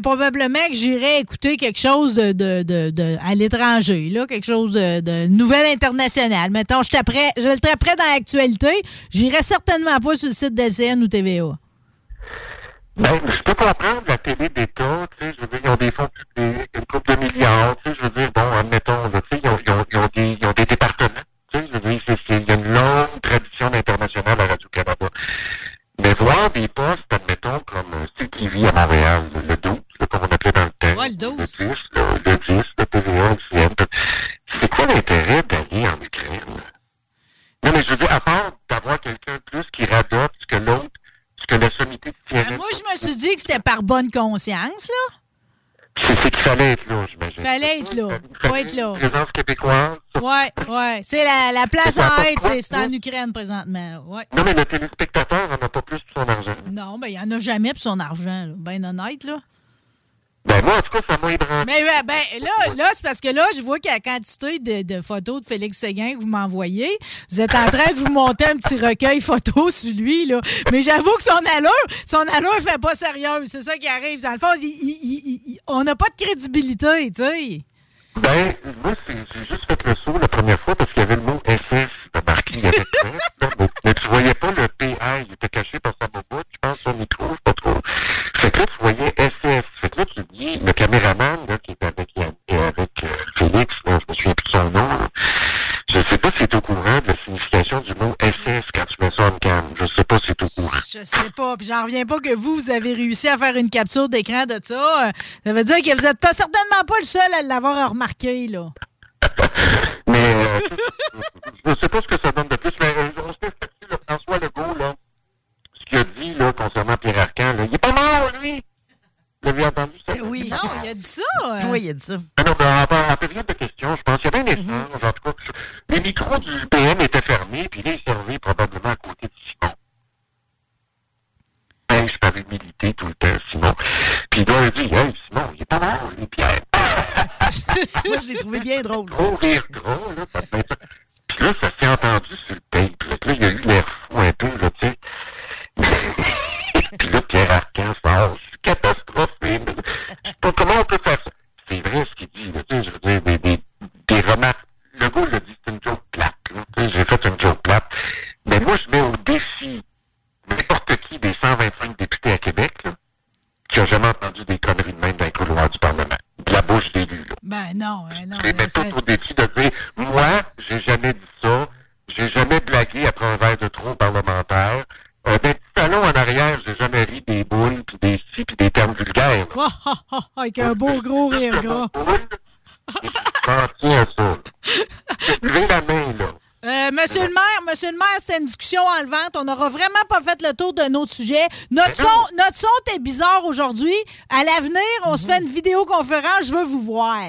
probablement que j'irai écouter quelque chose de, de, de, à l'étranger, là, quelque chose de, de nouvelle internationale. Mettons, je, taperais- je le taperais dans l'actualité, j'irai certainement pas sur le site d'LCN ou TVA. Ben, je peux comprendre la télé d'État, tu sais, je veux dire, ils ont des fonds publics, une couple de milliards, tu sais, je veux dire, bon, admettons, ils ont, ils ont, ils ont des, départements, tu sais, je veux dire, il y a une longue tradition internationale à Radio-Canada. Mais voir des postes, admettons, comme euh, CTV à Montréal, le, le 12, là, comme on appelait dans le temps, Ouais, le 12. le 10, là, le 10, le TVA, le c'est quoi l'intérêt d'aller en Ukraine? Non, mais je veux dire, à part d'avoir quelqu'un plus qui radote ce que l'autre, ce que la sommité de CNN... Ben, moi, je me suis dit que c'était par bonne conscience, là. C'est qu'il fallait être là, j'imagine. Fallait être là. Il Faut être là. Présence québécoise. Ouais, ouais. C'est la, la place aide, pourquoi, c'est en? Ukraine présentement. Ouais. Non, mais le téléspectateur n'en a pas plus pour son argent. Non, ben, il n'y en a jamais pour son argent, là. Ben honnête, là. Ben, moi, en tout cas, ça m'a ébranlé. Mais ouais, ben là, là c'est parce que là, je vois qu'il y a la quantité de, de photos de Félix Séguin que vous m'envoyez. Vous êtes en train de vous monter un petit recueil photo sur lui, là. Mais j'avoue que son allure, son allure fait pas sérieux. C'est ça qui arrive. Dans le fond, il- il- il- il- on n'a pas de crédibilité, tu sais. Ben, moi, c'est- j'ai juste fait le saut la première fois parce qu'il y avait le mot FF de marqué avec mais, tu voyais pas le PI. Il était caché par sa bobotte, je pense, son micro, je sais pas trop. Fait que là, tu voyais FF. Là, dis, le caméraman, là, qui est avec, euh, avec euh, Félix, là, je me souviens plus de son nom, là. Je sais pas si tu es au courant de la signification du mot FF quand tu mets ça en cam. Je sais pas si tu es au courant. Je sais pas. Puis j'en reviens pas que vous, vous avez réussi à faire une capture d'écran de ça. Ça veut dire que vous êtes pas certainement pas le seul à l'avoir remarqué, là. Mais euh, je ne sais pas ce que ça donne de plus, mais on se fait François Legault, là, ce qu'il a dit là, concernant Pierre Arcan, là, il est pas mort, lui! Vous avez entendu ça? Oui. Non, il a dit ça. euh. Oui, il a dit ça? Ah non, mais en, en période de questions, je pense qu'il y avait un échange, en tout cas. je- Les micros du PM étaient fermés, puis là, il servait probablement à côté de Simon. Pêche par humilité tout le temps, Simon. Puis là, il dit, hey, Simon, il est pas mort, lui, Pierre. Moi, je l'ai trouvé bien drôle. gros rire gras, là, ça fait- Puis là, ça s'est entendu sur le tape, là. Puis là, il y a eu l'air fou un peu, là, tu sais. Puis là, Pierre Arcan sort, je suis catastrophé, mais je sais pas comment on peut faire ça? C'est vrai ce qu'il dit, là, tu sais, je veux dire, des, des, des remarques. Le gars l'a dit, c'est une joke plate, j'ai fait une joke plate. Mais moi, je mets au défi n'importe qui des 125 députés à Québec, là, qui a jamais entendu des conneries de même dans les couloirs du Parlement. De la bouche d'élus. Ben non, ben non. Je les mais mets tous au défi de dire, moi, j'ai jamais dit ça, j'ai jamais avec un beau gros rire gras. Pensez à ça. Levez la main, là. Euh, monsieur le maire, monsieur le maire, c'était une discussion enlevante. On n'aura vraiment pas fait le tour de notre sujet. Notre son, notre son était bizarre aujourd'hui. À l'avenir, on se fait une vidéoconférence. Je veux vous voir.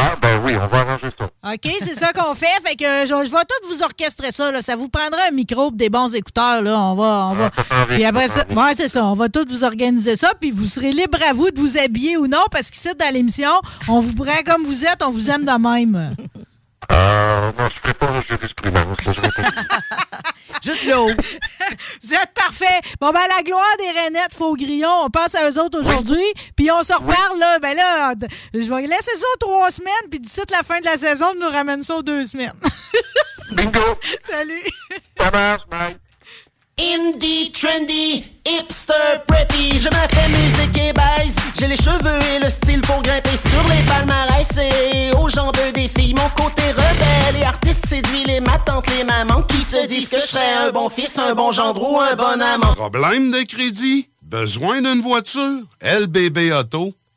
Ah, ben oui, on va arranger ça. OK, c'est ça qu'on fait. Fait que je, je vais tout vous orchestrer ça. Là. Ça vous prendra un micro des bons écouteurs. Là. On va. On va... Ah, Puis après ça ouais, c'est ça. On va tout vous organiser ça. Puis vous serez libre à vous de vous habiller ou non, parce qu'ici, dans l'émission, on vous prend comme vous êtes, on vous aime de même. Ah, non, je ferai pas jurisprudence, là, je vais te- Juste le haut. Vous êtes parfait. Bon, ben, la gloire des Renettes, faux grillon, on passe à eux autres aujourd'hui. Puis on se reparle, là. Ben là, je vais laisser ça trois semaines. Puis d'ici la fin de la saison, on nous ramène ça aux deux semaines. Bingo! Salut. Ça marche, bye! Indie, trendy, hipster, preppy, je me fais musique et baise. J'ai les cheveux et le style pour grimper sur les palmarès et aux jambes des filles. Mon côté rebelle et artiste séduit les ma tante, les mamans qui se disent que je serais un bon fils, un bon gendre ou un bon amant. Problème de crédit? Besoin d'une voiture? LBBauto.com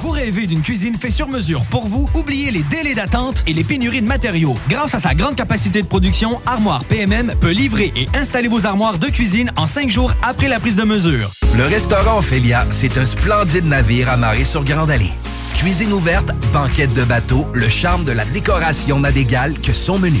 Vous rêvez d'une cuisine faite sur mesure pour vous? Oubliez les délais d'attente et les pénuries de matériaux. Grâce à sa grande capacité de production, Armoire PMM peut livrer et installer vos armoires de cuisine en cinq jours après la prise de mesure. Le restaurant Ophélia, c'est un splendide navire amarré sur Grande Allée. Cuisine ouverte, banquette de bateau, le charme de la décoration n'a d'égal que son menu.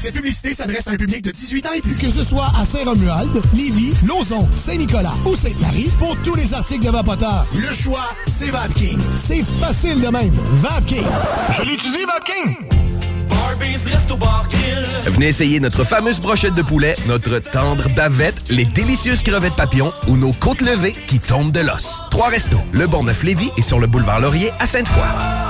Cette publicité s'adresse à un public de 18 ans et plus. Que ce soit à Saint-Romuald, Lévis, Lauson, Saint-Nicolas ou Sainte-Marie, pour tous les articles de Vapoteur, le choix, c'est VapKing. C'est facile de même. VapKing. Je l'utilise, Vapking! Venez essayer notre fameuse brochette de poulet, notre tendre bavette, les délicieuses crevettes papillons ou nos côtes levées qui tombent de l'os. Trois restos, le Bonneuf Lévis et sur le boulevard Laurier à Sainte-Foy.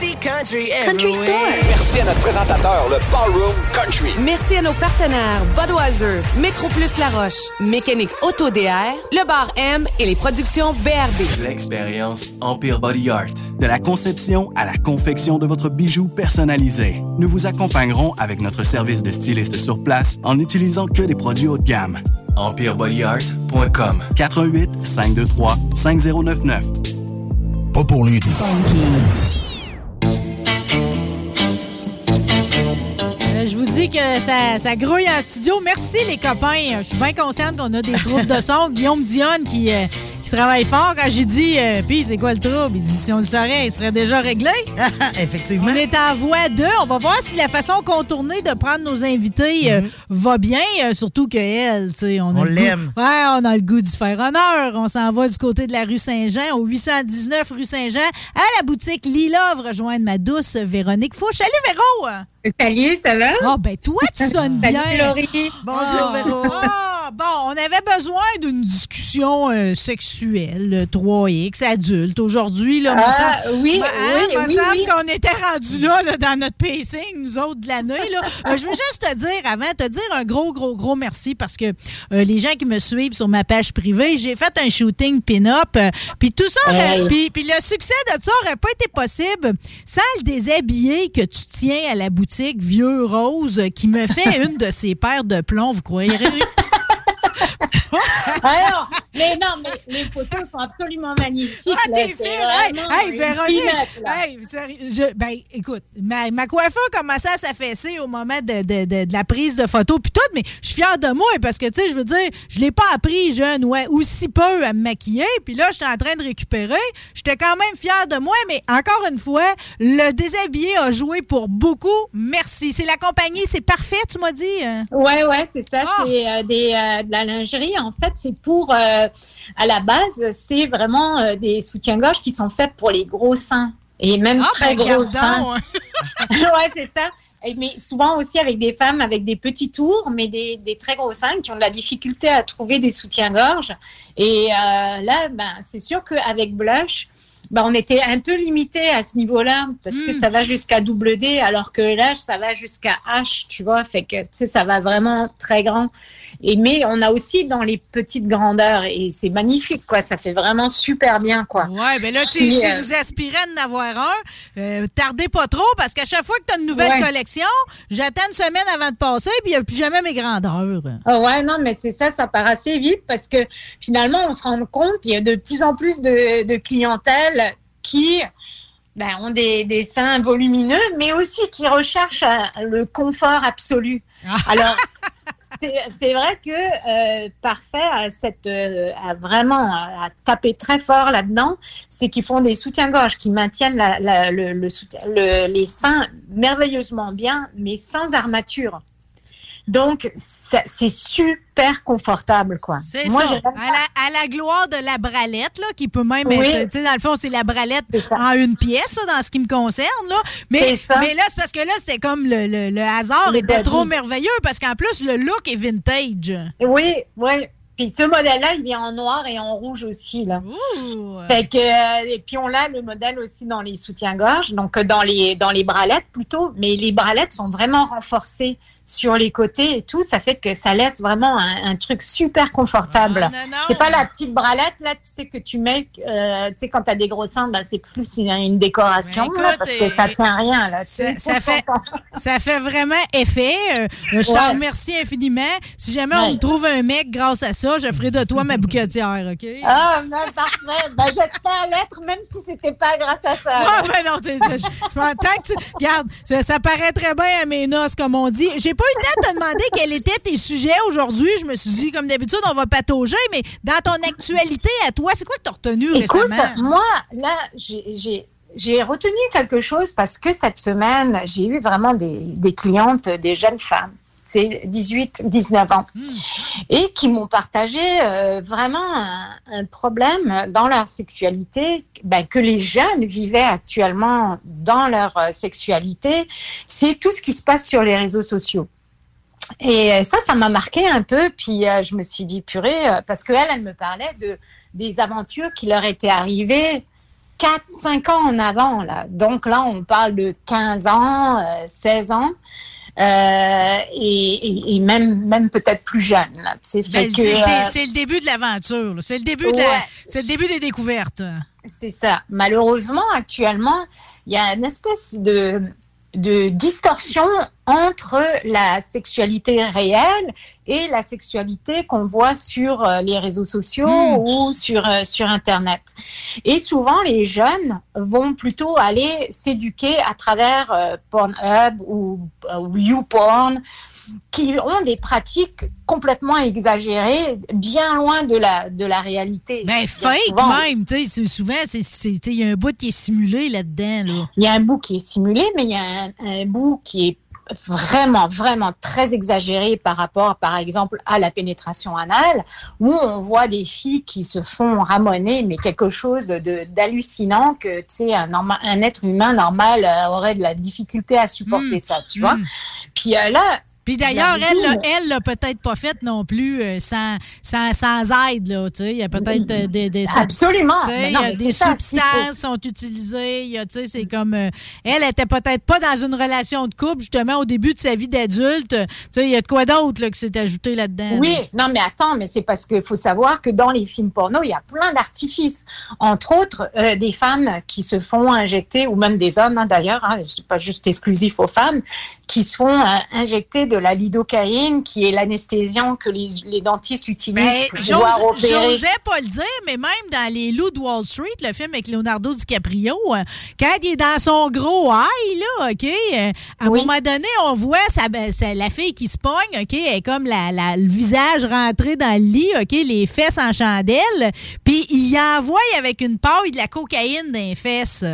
Country Store. Merci à notre présentateur, le Ballroom Country. Merci à nos partenaires Budweiser, Métro Plus La Roche, Mécanique Auto DR, Le Bar M et les productions BRB. L'expérience Empire Body Art. De la conception à la confection de votre bijou personnalisé. Nous vous accompagnerons avec notre service de styliste sur place en n'utilisant que des produits haut de gamme. EmpireBodyArt.com 418 523 5099 pas pour doux. Euh, Je vous dis que ça, ça grouille en studio. Merci les copains. Je suis bien consciente qu'on a des troubles de son. Guillaume Dionne qui, euh, qui travaille fort quand j'ai dit euh, Puis c'est quoi le trouble? Il dit si on le saurait, il serait déjà réglé. Effectivement. On est en voie 2. On va voir si la façon contournée de prendre nos invités euh, va bien. euh, surtout qu'elle, tu sais, on, a Mhm. On le goût- l'aime. Ouais, on a le goût d'y faire honneur. On s'en va du côté de la rue Saint-Jean, au 819 rue Saint-Jean, à la boutique Lila, rejoindre ma douce Véronique Fouche. Salut Véro! Salut, ça va? Oh, ben toi, tu sonnes bien. Salut, Laurie. Bonjour, Véro. Ah, bon, on avait besoin d'une discussion euh, sexuelle, euh, 3X, adulte, aujourd'hui. Là, Ah, semble- oui, Ben, oui, semble oui. qu'on était rendu là, là, dans notre pacing, nous autres, de l'année. Euh, je veux juste te dire, avant, te dire un gros, gros, gros merci parce que euh, les gens qui me suivent sur ma page privée, j'ai fait un shooting pin-up. euh, Puis tout ça, puis le succès de ça aurait pas été possible sans le déshabillé que tu tiens à la boutique Vieux Rose euh, qui me fait une de ses paires de plomb, vous croyez? Alors, mais non, mais les photos sont absolument magnifiques. Ah, t'es hey, hey, Véronique, là. hey, je- ben, écoute, ma, ma coiffure commençait à s'affaisser au moment de, de- de- de la prise de photo puis tout, mais je suis fière de moi parce que, tu sais, je veux dire, je l'ai pas appris jeune, ouais, aussi peu à me maquiller, puis là, j'étais en train de récupérer, j'étais quand même fière de moi, mais encore une fois, le déshabillé a joué pour beaucoup, merci. C'est la compagnie, c'est parfait, tu m'as dit? hein? Ouais, ouais, c'est ça. Ah. C'est euh, des, euh, de la lingerie. En fait, c'est pour, euh, à la base, c'est vraiment euh, des soutiens-gorge qui sont faits pour les gros seins. Et même Ah, très ben, gros seins. ouais, c'est ça. Et- Mais souvent aussi avec des femmes avec des petits tours, mais des, des très gros seins qui ont de la difficulté à trouver des soutiens-gorge. Et euh, là, ben, c'est sûr qu'avec Blush, ben, on était un peu limité à ce niveau-là parce que Hmm. ça va jusqu'à double D, alors que là, ça va jusqu'à H, tu vois. Fait que, tu sais, ça va vraiment très grand. Et, mais on a aussi dans les petites grandeurs et c'est magnifique, quoi. Ça fait vraiment super bien, quoi. Ouais, ben là, si, si euh, vous aspirez à en avoir un, euh, tardez pas trop parce qu'à chaque fois que tu as une nouvelle Ouais. collection, j'attends une semaine avant de passer puis il n'y a plus jamais mes grandeurs. Ah ouais, non, mais c'est ça, ça part assez vite parce que finalement, on se rend compte qu'il y a de plus en plus de, de clientèle qui ben, ont des, des seins volumineux, mais aussi qui recherchent euh, le confort absolu. Alors, c'est vrai que euh, Parfait cette, euh, a vraiment tapé très fort là-dedans, c'est qu'ils font des soutiens-gorge qui maintiennent la- la- le, le soutien- le- les seins merveilleusement bien, mais sans armature. Donc, c'est super confortable, quoi. C'est Moi, ça. À la, à la gloire de la bralette, là, qui peut même Oui. être, tu sais, dans le fond, c'est la bralette en une pièce, là, dans ce qui me concerne. Là. Mais, ça. mais là, c'est parce que là, c'est comme le, le- le hasard Le était body. trop merveilleux parce qu'en plus, le look est vintage. Oui, oui. Puis ce modèle-là, il vient en noir et en rouge aussi, là. Fait que, euh, et puis on a le modèle aussi dans les soutiens-gorge, donc euh, dans les, dans les bralettes plutôt, mais les bralettes sont vraiment renforcées sur les côtés et tout, ça fait que ça laisse vraiment un, un truc super confortable. c'est pas la petite bralette, là, tu sais, que tu mets, euh, tu sais, quand t'as des gros seins, ben, c'est plus une, une décoration, Ben, là, parce que ça tient rien, là. Ça, fait, ça fait vraiment effet. Euh, je Ouais. remercie infiniment. Si jamais on me trouve un mec grâce à ça, je ferai de toi ma bouquetière, OK? Ah, non, parfait. Ben, j'espère l'être, même si c'était pas grâce à ça. Ah, ben non, je- je- tant que tu. Regarde, ça, ça paraît très bien à mes noces, comme on dit. J'ai pas eu le temps de te demander quels étaient tes sujets aujourd'hui. Je me suis dit, comme d'habitude, on va patauger, mais dans ton actualité à toi, c'est quoi que t'as retenu Écoute, récemment? moi, là, j'ai retenu quelque chose parce que cette semaine, j'ai eu vraiment des, des clientes, des jeunes femmes, c'est 18, 19 ans, et qui m'ont partagé euh, vraiment un, un problème dans leur sexualité, ben, que les jeunes vivaient actuellement dans leur euh, sexualité, c'est tout ce qui se passe sur les réseaux sociaux. Et euh, ça, ça m'a marqué un peu. Puis euh, je me suis dit, purée, euh, parce qu'elle, elle me parlait de des aventures qui leur étaient arrivées 4, 5 ans en avant. Là. Donc là, on parle de 15 ans, euh, 16 ans. Euh, et, même, même peut-être plus jeune. Ben, c'est, le euh, c'est le début de l'aventure. C'est le début de la- Ouais. c'est le début des découvertes. C'est ça. Malheureusement, actuellement, il y a une espèce de, de distorsion entre la sexualité réelle et la sexualité qu'on voit sur euh, les réseaux sociaux Hmm. ou sur, euh, sur Internet. Et souvent, les jeunes vont plutôt aller s'éduquer à travers euh, Pornhub ou, ou YouPorn, qui ont des pratiques complètement exagérées, bien loin de la, de la réalité. Ben, fake souvent- même, tu sais, souvent, il y a un bout qui est simulé là-dedans, là. Il y a un bout qui est simulé, mais il y a un, un bout qui est vraiment, vraiment très exagéré par rapport, par exemple, à la pénétration anale, où on voit des filles qui se font ramoner, mais quelque chose d'hallucinant que, tu sais, un, un être humain normal euh, aurait de la difficulté à supporter ça, tu vois. Puis euh, là... Puis d'ailleurs, elle, l'a- elle l'a peut-être pas faite non plus euh, sans, sans, sans aide, là, tu sais. Il y a peut-être euh, des, des... Absolument. Mais non, mais des substances sont utilisées, il y a, tu sais, c'est comme... euh, elle était peut-être pas dans une relation de couple, justement, au début de sa vie d'adulte. Tu sais, il y a de quoi d'autre, là, qui s'est ajouté là-dedans. Oui, là. non, mais attends, mais c'est parce qu'il faut savoir que dans les films porno, il y a plein d'artifices. Entre autres, euh, des femmes qui se font injecter, ou même des hommes hein, d'ailleurs, hein, c'est pas juste exclusif aux femmes, qui se font euh, injecter de la lidocaïne, qui est l'anesthésiant que les, les dentistes utilisent Ben, pour pouvoir opérer. J'osais pas le dire, mais même dans Les Loups de Wall Street, le film avec Leonardo DiCaprio, euh, quand il est dans son gros high, là, OK, euh, à un moment donné, on voit sa, ben, sa- la fille qui se pogne, OK, elle est comme la, la- le visage rentré dans le lit, OK, les fesses en chandelle, puis il y envoie avec une paille de la cocaïne dans les fesses.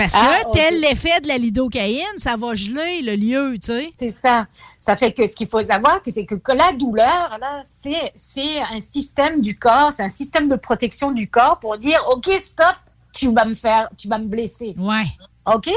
Parce que, Ah, tel l'effet de la lidocaïne, ça va geler le lieu, tu sais. C'est ça. Ça fait que ce qu'il faut savoir, c'est que, que la douleur, là, c'est, un système du corps, c'est un système de protection du corps pour dire, OK, stop, tu vas me faire, tu vas me blesser. Ouais. OK?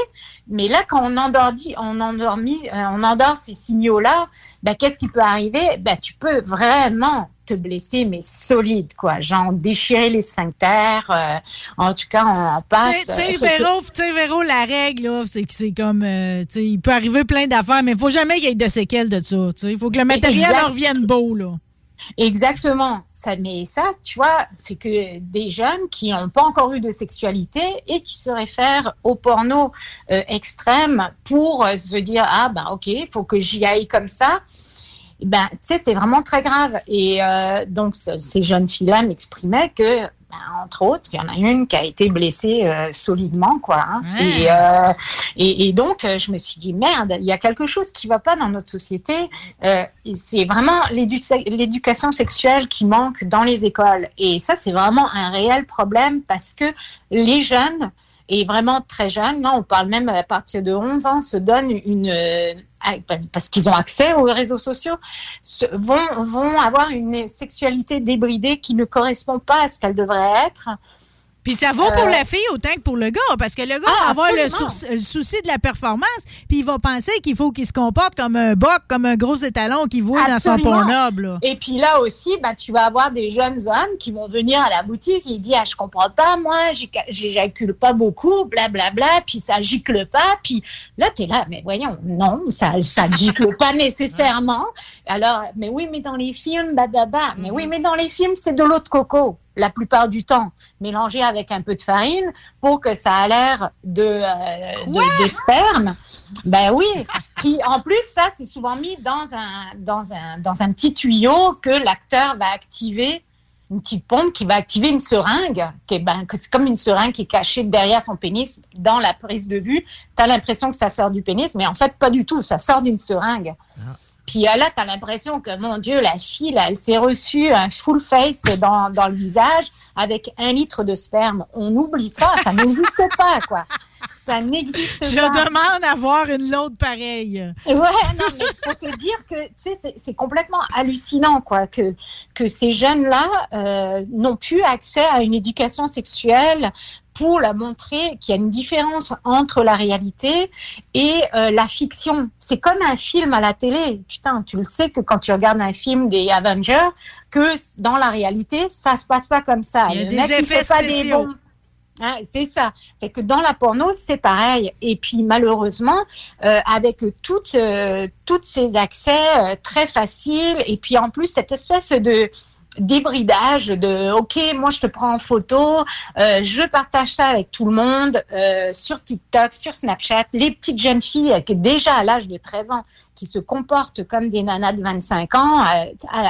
Mais là, quand on endormit, on endormit, euh, on endort ces signaux-là, ben, qu'est-ce qui peut arriver? Ben, tu peux vraiment te blesser, mais solide, quoi. Genre déchirer les sphincters, euh, en tout cas, on passe. Tu sais, euh, Véro, Véro, la règle, là, c'est que c'est comme, euh, tu sais, il peut arriver plein d'affaires, mais il faut jamais qu'il y ait de séquelles de ça, tu sais. Il faut que le matériel Exact. revienne beau, là. Exactement. Ça, mais ça, tu vois, c'est que des jeunes qui n'ont pas encore eu de sexualité et qui se réfèrent au porno euh, extrême pour se dire ah ben ok, il faut que j'y aille comme ça. Ben, tu sais, c'est vraiment très grave. Et euh, donc, ce- ces jeunes filles-là m'exprimaient que, ben, entre autres, il y en a une qui a été blessée euh, solidement, quoi. hein. Et, euh, et, et donc, euh, je me suis dit, merde, il y a quelque chose qui va pas dans notre société. C'est vraiment l'édu- l'éducation sexuelle qui manque dans les écoles. Et ça, c'est vraiment un réel problème parce que les jeunes, et vraiment très jeunes, là, on parle même à partir de 11 ans, se donnent une... euh, parce qu'ils ont accès aux réseaux sociaux, vont avoir une sexualité débridée qui ne correspond pas à ce qu'elle devrait être. Puis ça vaut pour Euh, la fille autant que pour le gars, parce que le gars Ah, va avoir le, absolument. sou- le souci de la performance, puis il va penser qu'il faut qu'il se comporte comme un boc, comme un gros étalon qu'il voit dans son Absolument. Là. Et puis là aussi, bah, tu vas avoir des jeunes hommes qui vont venir à la boutique et dire ah, je comprends pas, moi, j'éjacule pas beaucoup, blablabla, puis ça gicle pas. Puis là, tu es là, mais voyons, non, ça ça gicle pas nécessairement. Alors, mais oui, mais dans les films, bababa, mais oui, mais dans les films, c'est de l'eau de coco la plupart du temps, mélangé avec un peu de farine pour que ça a l'air de, euh, de, de sperme. Ben oui. Puis en plus, ça, c'est souvent mis dans un, dans un, dans un petit tuyau que l'acteur va activer une petite pompe qui va activer une seringue, qui est, ben, que c'est comme une seringue qui est cachée derrière son pénis dans la prise de vue. Tu as l'impression que ça sort du pénis, mais en fait, pas du tout. Ça sort d'une seringue. Puis euh, là, tu l'impression que, mon Dieu, la fille, elle s'est reçue un full face dans, dans le visage avec un litre de sperme. On oublie ça, ça n'existe pas, quoi. Ça n'existe Je pas. demande à voir une lourde pareille. Ouais, non, mais pour te dire que, tu sais, c'est- complètement hallucinant, quoi, que, que ces jeunes-là euh, n'ont plus accès à une éducation sexuelle pour la montrer qu'il y a une différence entre la réalité et euh, la fiction. C'est comme un film à la télé. Putain, tu le sais que quand tu regardes un film des Avengers, que dans la réalité, ça se passe pas comme ça. Il y a Le des mec, il effets fait pas des spéciaux. Hein, c'est ça. Fait que dans la porno, c'est pareil. Et puis malheureusement, euh, avec toutes euh, toutes ces accès euh, très faciles, et puis en plus cette espèce de débridage de OK, moi je te prends en photo, je partage ça avec tout le monde sur TikTok, sur Snapchat. Les petites jeunes filles qui déjà à l'âge de 13 ans qui se comportent comme des nanas de 25 ans euh,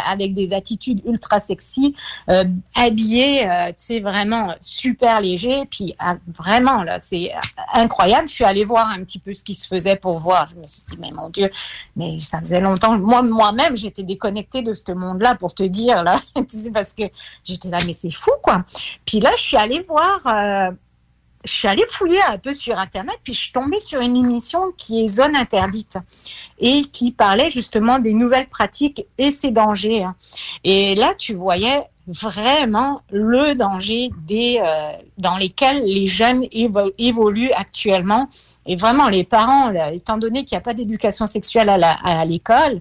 avec des attitudes ultra sexy, euh, habillées, euh, tu sais vraiment super léger, puis ah, vraiment là c'est incroyable. Je suis allée voir un petit peu ce qui se faisait pour voir. Je me suis dit mais mon Dieu, mais ça faisait longtemps. Moi moi-même j'étais déconnectée de ce monde-là pour te dire là, parce que j'étais là mais c'est fou quoi. Puis là je suis allée voir. Je suis allée fouiller un peu sur Internet, puis je suis tombée sur une émission qui est Zone Interdite et qui parlait justement des nouvelles pratiques et ses dangers. hein. Et là, tu voyais vraiment le danger des, euh, dans lesquels les jeunes évo- évoluent actuellement. Et vraiment, les parents, étant donné qu'il n'y a pas d'éducation sexuelle à l'école,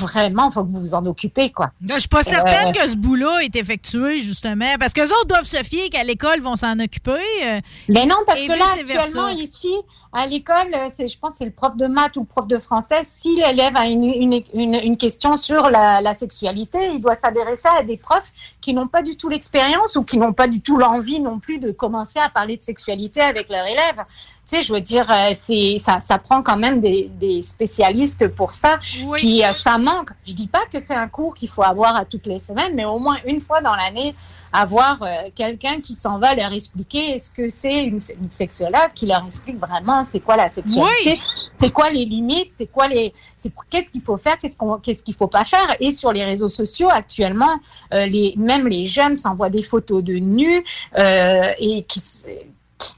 vraiment, il faut que vous vous en occupez, quoi. Je suis pas certaine Euh, que ce bout-là est effectué, justement, parce que autres doivent se fier qu'à l'école vont s'en occuper. euh, Mais non, parce que là, actuellement, ici, à l'école, euh, c'est, je pense que c'est le prof de maths ou le prof de français. Si l'élève a une, une, une, une question sur la, la sexualité, il doit s'adresser à des profs qui n'ont pas du tout l'expérience ou qui n'ont pas du tout l'envie non plus de commencer à parler de sexualité avec leurs élèves. Tu sais, je veux dire, euh, c'est, ça, ça prend quand même des, des spécialistes pour ça. Puis euh, ça manque. Je dis pas que c'est un cours qu'il faut avoir à toutes les semaines, mais au moins une fois dans l'année, avoir euh, quelqu'un qui s'en va leur expliquer ce que c'est une, une sexologue qui leur explique vraiment c'est quoi la sexualité, c'est quoi les limites, c'est quoi les, c'est qu'est-ce qu'il faut faire, qu'est-ce qu'on, qu'est-ce qu'il faut pas faire. Et sur les réseaux sociaux actuellement, euh, les, même les jeunes s'envoient des photos de nus euh, et qui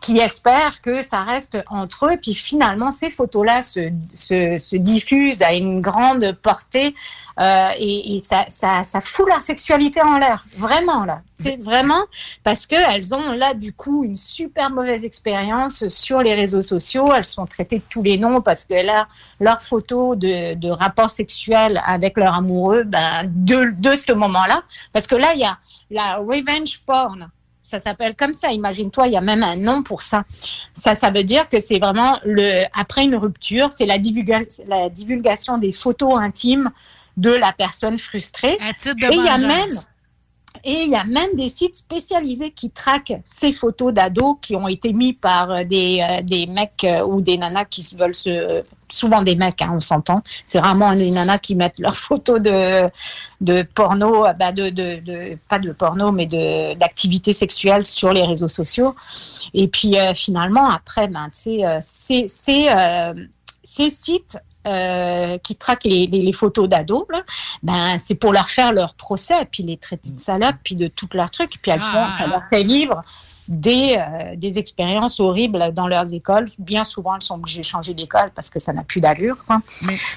qui espèrent que ça reste entre eux. Puis finalement, ces photos-là se, se, se diffusent à une grande portée euh, et, et ça, ça, ça fout leur sexualité en l'air. Vraiment, là. C'est vraiment parce qu'elles ont là, du coup, une super mauvaise expérience sur les réseaux sociaux. Elles sont traitées de tous les noms parce que là, leurs photos de, de rapports sexuels avec leur amoureux, ben, de, de ce moment-là. Parce que là, il y a la revenge porn. Ça s'appelle comme ça. Imagine-toi, il y a même un nom pour ça. Ça, ça veut dire que c'est vraiment le après une rupture, c'est la, divulga- la divulgation des photos intimes de la personne frustrée. de Et il y a même et il y a même des sites spécialisés qui traquent ces photos d'ados qui ont été mis par euh, des, euh, des mecs euh, ou des nanas qui se veulent se... Souvent des mecs, hein, on s'entend. C'est vraiment les nanas qui mettent leurs photos de, de porno, bah de, de, pas de porno, mais de d'activités sexuelles sur les réseaux sociaux. Et puis finalement, après, ben, ces sites euh, qui traquent les, les, les photos d'ados, ben, c'est pour leur faire leur procès, puis les traiter de salopes, puis de tout leur truc. Puis elles font, ça leur fait vivre des, euh, des expériences horribles dans leurs écoles. Bien souvent, elles sont obligées de changer d'école parce que ça n'a plus d'allure.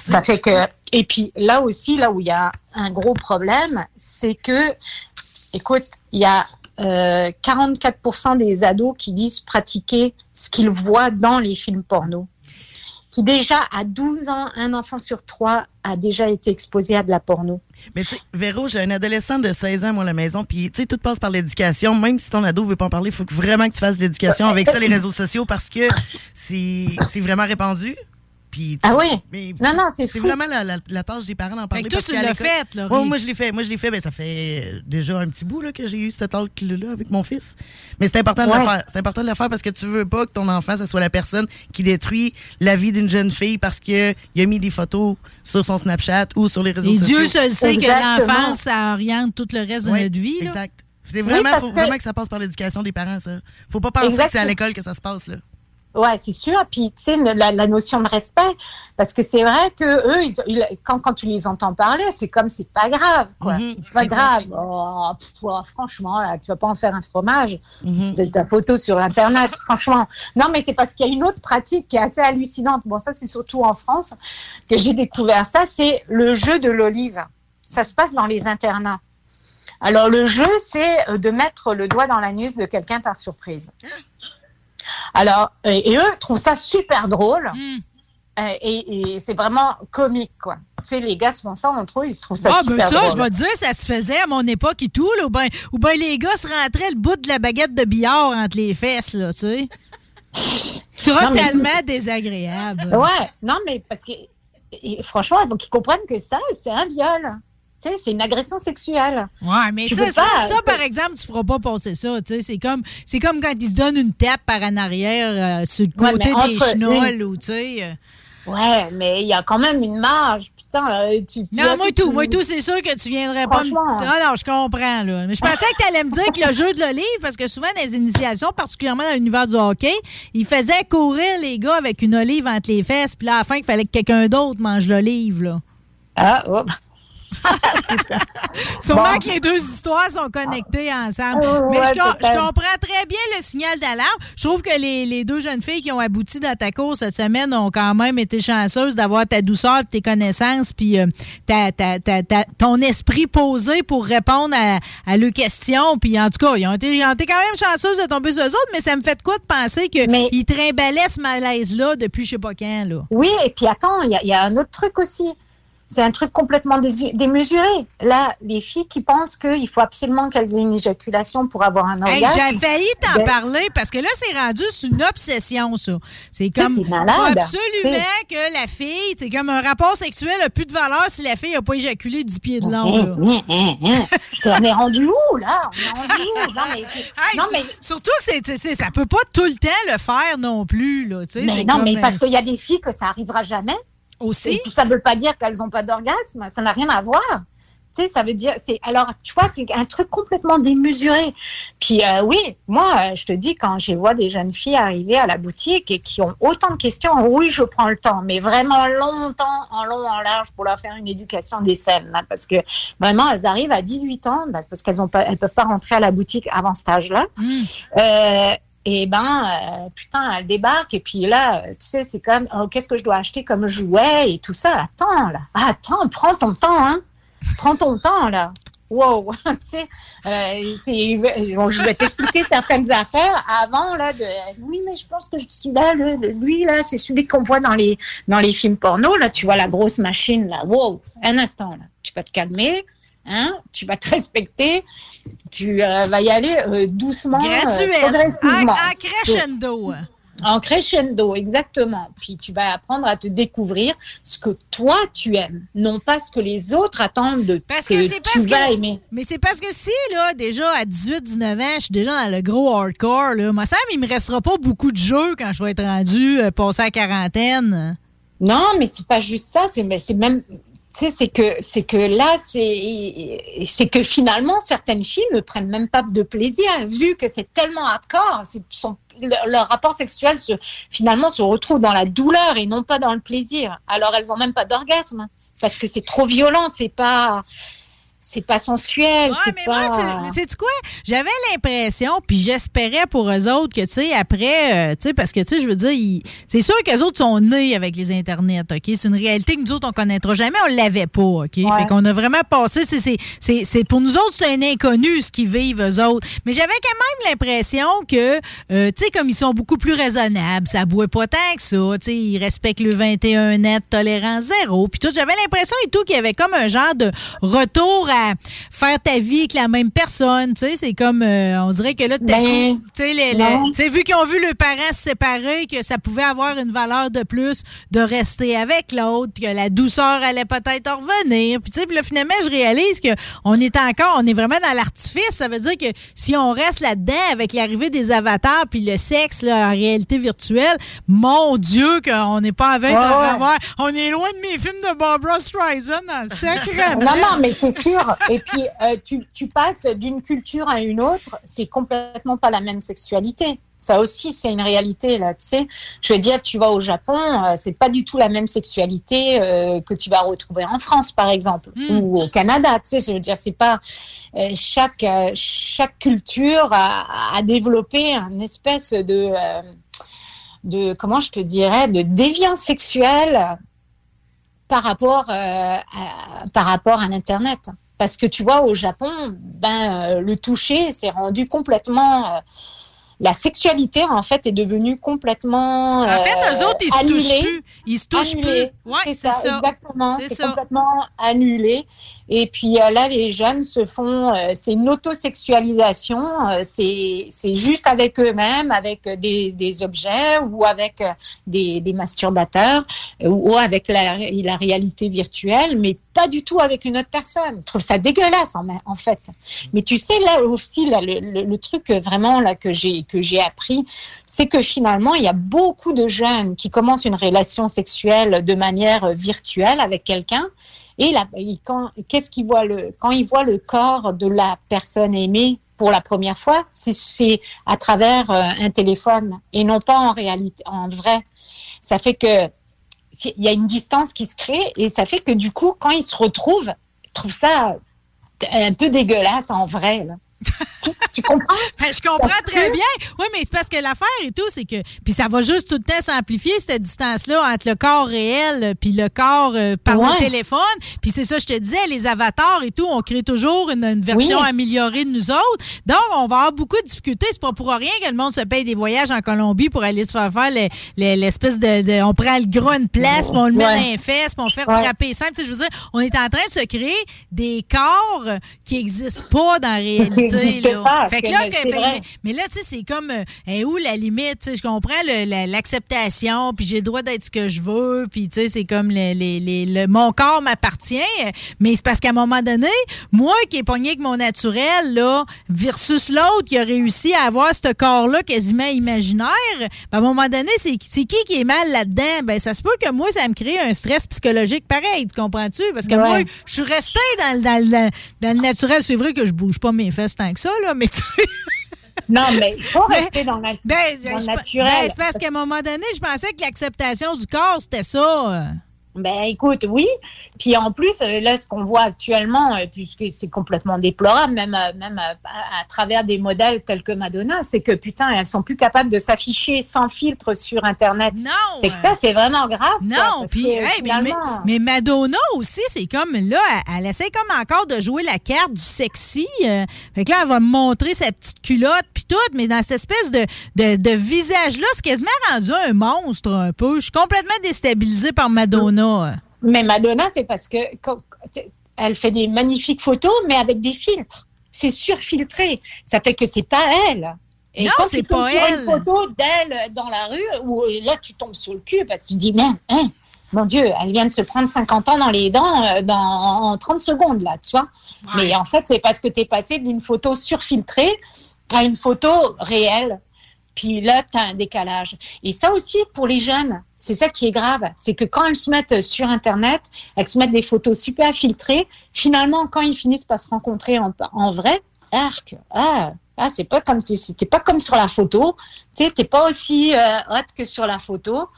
Ça fait que. Et puis là aussi, là où il y a un gros problème, c'est que, écoute, il y a euh, 44% des ados qui disent pratiquer ce qu'ils voient dans les films porno. Qui déjà, à 12 ans, un enfant sur trois a déjà été exposé à de la porno. Mais tu sais, Véro, j'ai un adolescent de 16 ans, moi, à la maison, puis tu sais, tout passe par l'éducation. Même si ton ado veut pas en parler, il faut vraiment que tu fasses de l'éducation avec ça, les réseaux sociaux, parce que c'est vraiment répandu. Puis, Ah oui? mais Non, non, c'est C'est vraiment la, la- la tâche des parents d'en parler. que toi, parce tu l'as fait. Ouais, moi, je l'ai fait. Moi, je l'ai fait. Ben, ça fait euh, déjà un petit bout là, que j'ai eu cette talk-là avec mon fils. Mais c'est important de le faire. C'est important de le faire parce que tu veux pas que ton enfant, ce soit la personne qui détruit la vie d'une jeune fille parce qu'il a mis des photos sur son Snapchat ou sur les réseaux Et sociaux. Dieu seul sait que l'enfance, ça oriente tout le reste de notre vie. là. Exact. C'est vraiment, faut que- vraiment que ça passe par l'éducation des parents, ça. Faut pas penser que c'est à l'école que ça se passe, là. Ouais, c'est sûr. Puis, tu sais, la, la notion de respect, parce que c'est vrai que eux, ils, ils- quand, quand tu les entends parler, c'est comme c'est pas grave, quoi. c'est pas grave. Oh, pff, oh, franchement, là, tu vas pas en faire un fromage. C'est ta photo sur Internet, franchement. Non, mais c'est parce qu'il y a une autre pratique qui est assez hallucinante. Bon, ça, c'est surtout en France que j'ai découvert ça. C'est le jeu de l'olive. Ça se passe dans les internats. Alors, le jeu, c'est euh, de mettre le doigt dans l'anus de quelqu'un par surprise. Alors, et, et eux trouvent ça super drôle. Euh, et et c'est vraiment comique, quoi. Tu sais, les gars se font ça entre eux, ils se trouvent ça Ah, ben super ça, drôle. je vais te dire, ça se faisait à mon époque et tout, là, ou bien ou ben les gars se rentraient le bout de la baguette de billard entre les fesses, là, tu sais. Totalement désagréable. Ouais, non, mais parce que et franchement, il faut qu'ils comprennent que ça, c'est un viol. Tu sais, c'est une agression sexuelle. Ouais, mais Tu ça, ça, pas- ça, par exemple, tu feras pas passer ça. tu sais. C'est comme, c'est comme quand ils se donnent une tape par en arrière euh, sur le Ouais, côté des chenolles une- ou tu sais. euh. Ouais, mais il y a quand même une marge. Putain, euh, tu, tu Non, moi tout, moi tout, c'est sûr que tu viendrais pas. me-. Ah non, je comprends là. Mais je pensais que tu allais me dire que le jeu de l'olive, parce que souvent dans les initiations, particulièrement dans l'univers du hockey, ils faisaient courir les gars avec une olive entre les fesses, puis là, à la fin, il fallait que quelqu'un d'autre mange l'olive là. Ah, oh. Sûrement Bon. que les deux histoires sont connectées ensemble. Ah, Mais ouais, je, comprends très bien le signal d'alarme. Je trouve que les, les deux jeunes filles qui ont abouti dans ta course cette semaine ont quand même été chanceuses d'avoir ta douceur, tes connaissances, puis euh, ta- ta- ta- ta- ton esprit posé pour répondre à, à leurs questions. Puis en tout cas, ils ont, été, ils ont été quand même chanceuses de tomber sur eux autres, mais ça me fait de quoi de penser qu'ils trimballaient ce malaise-là depuis je sais pas quand. Là. Oui, et puis attends, il y, a- il y a un autre truc aussi. C'est un truc complètement démesuré. Là, les filles qui pensent qu'il faut absolument qu'elles aient une éjaculation pour avoir un Hey, orgasme. J'ai failli t'en ben, parler parce que là, c'est rendu une obsession, ça. C'est comme. c'est malade. absolument que la fille, c'est comme un rapport sexuel n'a plus de valeur si la fille n'a pas éjaculé 10 pieds de long. hum, hum. C'est- on est rendu où, là? On est rendu où? Non, mais, c'est- Hey, non, c'est- mais, Surtout que c'est, ça peut pas tout le temps le faire non plus. Là, mais non, comme, mais euh, parce qu'il y a des filles que ça arrivera jamais. Aussi. Et puis ça ne veut pas dire qu'elles n'ont pas d'orgasme. Ça n'a rien à voir. Tu sais, ça veut dire, c'est, alors, tu vois, c'est un truc complètement démesuré. Puis, euh, oui, moi, euh, je te dis, quand je vois des jeunes filles arriver à la boutique et qui ont autant de questions, oui, je prends le temps, mais vraiment longtemps, en long, en large, pour leur faire une éducation des scènes, là, parce que vraiment, elles arrivent à 18 ans, bah, parce qu'elles ont pas, elles peuvent pas rentrer à la boutique avant cet âge-là. Euh, et ben, euh, putain, elle débarque et puis là, euh, tu sais, c'est comme, oh, qu'est-ce que je dois acheter comme jouet et tout ça? Attends, là. Attends, prends ton temps, hein. Prends ton temps, là. Wow, tu sais, euh, je vais t'expliquer certaines affaires avant là. Oui, mais je pense que celui-là, lui là, c'est celui qu'on voit dans les dans les films porno. Là, tu vois la grosse machine là. Wow, un instant là, tu vas te calmer, hein, tu vas te respecter, tu euh, vas y aller euh, doucement, euh, Graduel. progressivement. En- en crescendo. En crescendo, exactement. Puis tu vas apprendre à te découvrir ce que toi tu aimes, non pas ce que les autres attendent de Parce que c'est tu parce vas que. aimer. Mais c'est parce que si, là, déjà à 18, 19 ans, je suis déjà dans le gros hardcore, là, moi, Sam, il me restera pas beaucoup de jeux quand je vais être rendu euh, passé à la quarantaine. Non, mais c'est pas juste ça. C'est même. C'est que c'est que là, c'est c'est que finalement certaines filles ne prennent même pas de plaisir vu que c'est tellement hardcore. Son leur, rapport sexuel se finalement se retrouve dans la douleur et non pas dans le plaisir. Alors elles ont même pas d'orgasme parce que c'est trop violent. C'est pas c'est pas sensuel. c'est mais pas. moi, tu sais quoi? J'avais l'impression, puis j'espérais pour eux autres que, tu sais, après, euh, tu sais, parce que, tu sais, je veux dire, ils- c'est sûr qu'eux autres sont nés avec les Internets, OK? C'est une réalité que nous autres, on connaîtra jamais, on l'avait pas, OK? Fait qu'on a vraiment passé, c'est- c'est- c'est c'est- pour nous autres, c'est un inconnu ce qu'ils vivent, eux autres. Mais j'avais quand même l'impression que, euh, tu sais, comme ils sont beaucoup plus raisonnables, ça bouait pas tant que ça, tu sais, ils respectent le 21 net, tolérance zéro, puis tout. J'avais l'impression et tout qu'il y avait comme un genre de retour à faire ta vie avec la même personne, tu sais, c'est comme, euh, on dirait que là, à Ben, tu sais, vu qu'ils ont vu leurs parents se séparer, que ça pouvait avoir une valeur de plus de rester avec l'autre, que la douceur allait peut-être revenir. Puis, tu sais, puis là, finalement, je réalise qu'on est encore, on est vraiment dans l'artifice. Ça veut dire que si on reste là-dedans avec l'arrivée des avatars puis le sexe là, en réalité virtuelle, mon Dieu, qu'on n'est pas Ouais, revoir. On est loin de mes films de Barbara Streisand dans le sacrement. Non, non, mais c'est sûr. Et puis, euh, tu, tu passes d'une culture à une autre, c'est complètement pas la même sexualité. Ça aussi, c'est une réalité, là, tu sais. Je veux dire, tu vas au Japon, euh, c'est pas du tout la même sexualité euh, que tu vas retrouver en France, par exemple, ou au Canada, tu sais. Je veux dire, c'est pas... euh, chaque, chaque culture a, a développé un espèce de... de, comment je te dirais, de déviance sexuelle par rapport, euh, à, par rapport à l'Internet. Parce que tu vois, au Japon, ben, euh, le toucher s'est rendu complètement, euh, la sexualité, en fait, est devenue complètement. En fait, eux autres, ils se annulée. touchent plus. Ils se touchent Annulée. plus. Ouais, c'est ça, ça. exactement. C'est complètement annulé. Et puis euh, là, les jeunes se font, euh, c'est une autosexualisation. euh, c'est c'est juste avec eux-mêmes, avec euh, des, des objets ou avec euh, des, des masturbateurs euh, ou, ou avec la, la réalité virtuelle, mais pas du tout avec une autre personne. Je trouve ça dégueulasse en, fait. Mais tu sais là aussi là, le, le- le truc euh, vraiment là que j'ai que j'ai appris, c'est que finalement il y a beaucoup de jeunes qui commencent une relation sexuelle de manière euh, virtuelle avec quelqu'un. Et quand qu'est-ce qu'ils voient le quand ils voient le corps de la personne aimée pour la première fois, c'est- à travers euh, un téléphone et non pas en réalité, en vrai. Ça fait que il y a une distance qui se crée et ça fait que du coup, quand ils se retrouvent, ils trouvent ça un peu dégueulasse en vrai. Tu, tu comprends? Ben, je comprends Parce très que- bien. Oui, mais c'est parce que l'affaire et tout, c'est que. Puis ça va juste tout le temps s'amplifier, cette distance-là, entre le corps réel euh, puis le corps euh, par le téléphone. Puis c'est ça, je te disais, les avatars et tout, on crée toujours une, une version Oui. améliorée de nous autres. Donc, on va avoir beaucoup de difficultés. C'est pas pour rien que le monde se paye des voyages en Colombie pour aller se faire faire le- le- l'espèce de, de- On prend le gros une place, puis on le met Ouais. dans les fesses, puis on fait frapper simple. Tu sais, je veux dire, on est en train de se créer des corps qui n'existent pas dans la réalité. Pas, Fait que là, que- vrai. mais, là, tu sais, c'est comme euh, où la limite, je comprends la- l'acceptation, puis j'ai le droit d'être ce que je veux, puis tu sais, c'est comme le, les- les- le- mon corps m'appartient, mais c'est parce qu'à un moment donné, moi qui ai pogné avec mon naturel, là, versus l'autre qui a réussi à avoir ce corps-là quasiment imaginaire, ben, à un moment donné, c'est qui qui est mal là-dedans? Ben, ça se peut que moi, ça me crée un stress psychologique pareil, tu comprends-tu? Parce que Ouais. moi, je suis restée dans, dans le naturel. C'est vrai que je bouge pas mes fesses tant que ça, là, mais tu Non, mais il faut rester dans, la, ben, dans le je- naturel. ben, c'est parce qu'à un moment donné, je pensais que l'acceptation du corps, c'était ça. Ben écoute, oui. Puis en plus, euh, là, ce qu'on voit actuellement, euh, puisque c'est complètement déplorable, même, euh, même à, à travers des modèles tels que Madonna, c'est que putain, elles sont plus capables de s'afficher sans filtre sur Internet. Non. C'est que ça, c'est vraiment grave. quoi, Non, parce puis que hey, mais, mais, finalement- mais Madonna aussi, c'est comme là, elle, elle essaie comme encore de jouer la carte du sexy. euh, fait que là, elle va me montrer sa petite culotte puis tout, mais dans cette espèce de, de, de visage-là, c'est quasiment rendu un monstre un peu. Je suis complètement déstabilisée par Madonna. Mais Madonna, c'est parce que quand- elle fait des magnifiques photos, mais avec des filtres. C'est surfiltré. Ça fait que c'est pas elle. Et Non, quand c'est pas sur elle. une photo d'elle dans la rue, où là, tu tombes sur le cul parce que tu dis, mais, hein, mon Dieu, elle vient de se prendre 50 ans dans les dents euh, dans, en 30 secondes, là, tu vois. Mais en fait, c'est parce que tu es passé d'une photo surfiltrée à une photo réelle. Puis là, tu as un décalage. Et ça aussi, pour les jeunes, c'est ça qui est grave. C'est que quand elles se mettent sur Internet, elles se mettent des photos super filtrées. Finalement, quand ils finissent par se rencontrer en, vrai, arc, ah, ah c'est pas comme, t'es pas comme sur la photo. Tu sais, t'es pas aussi euh, hot que sur la photo.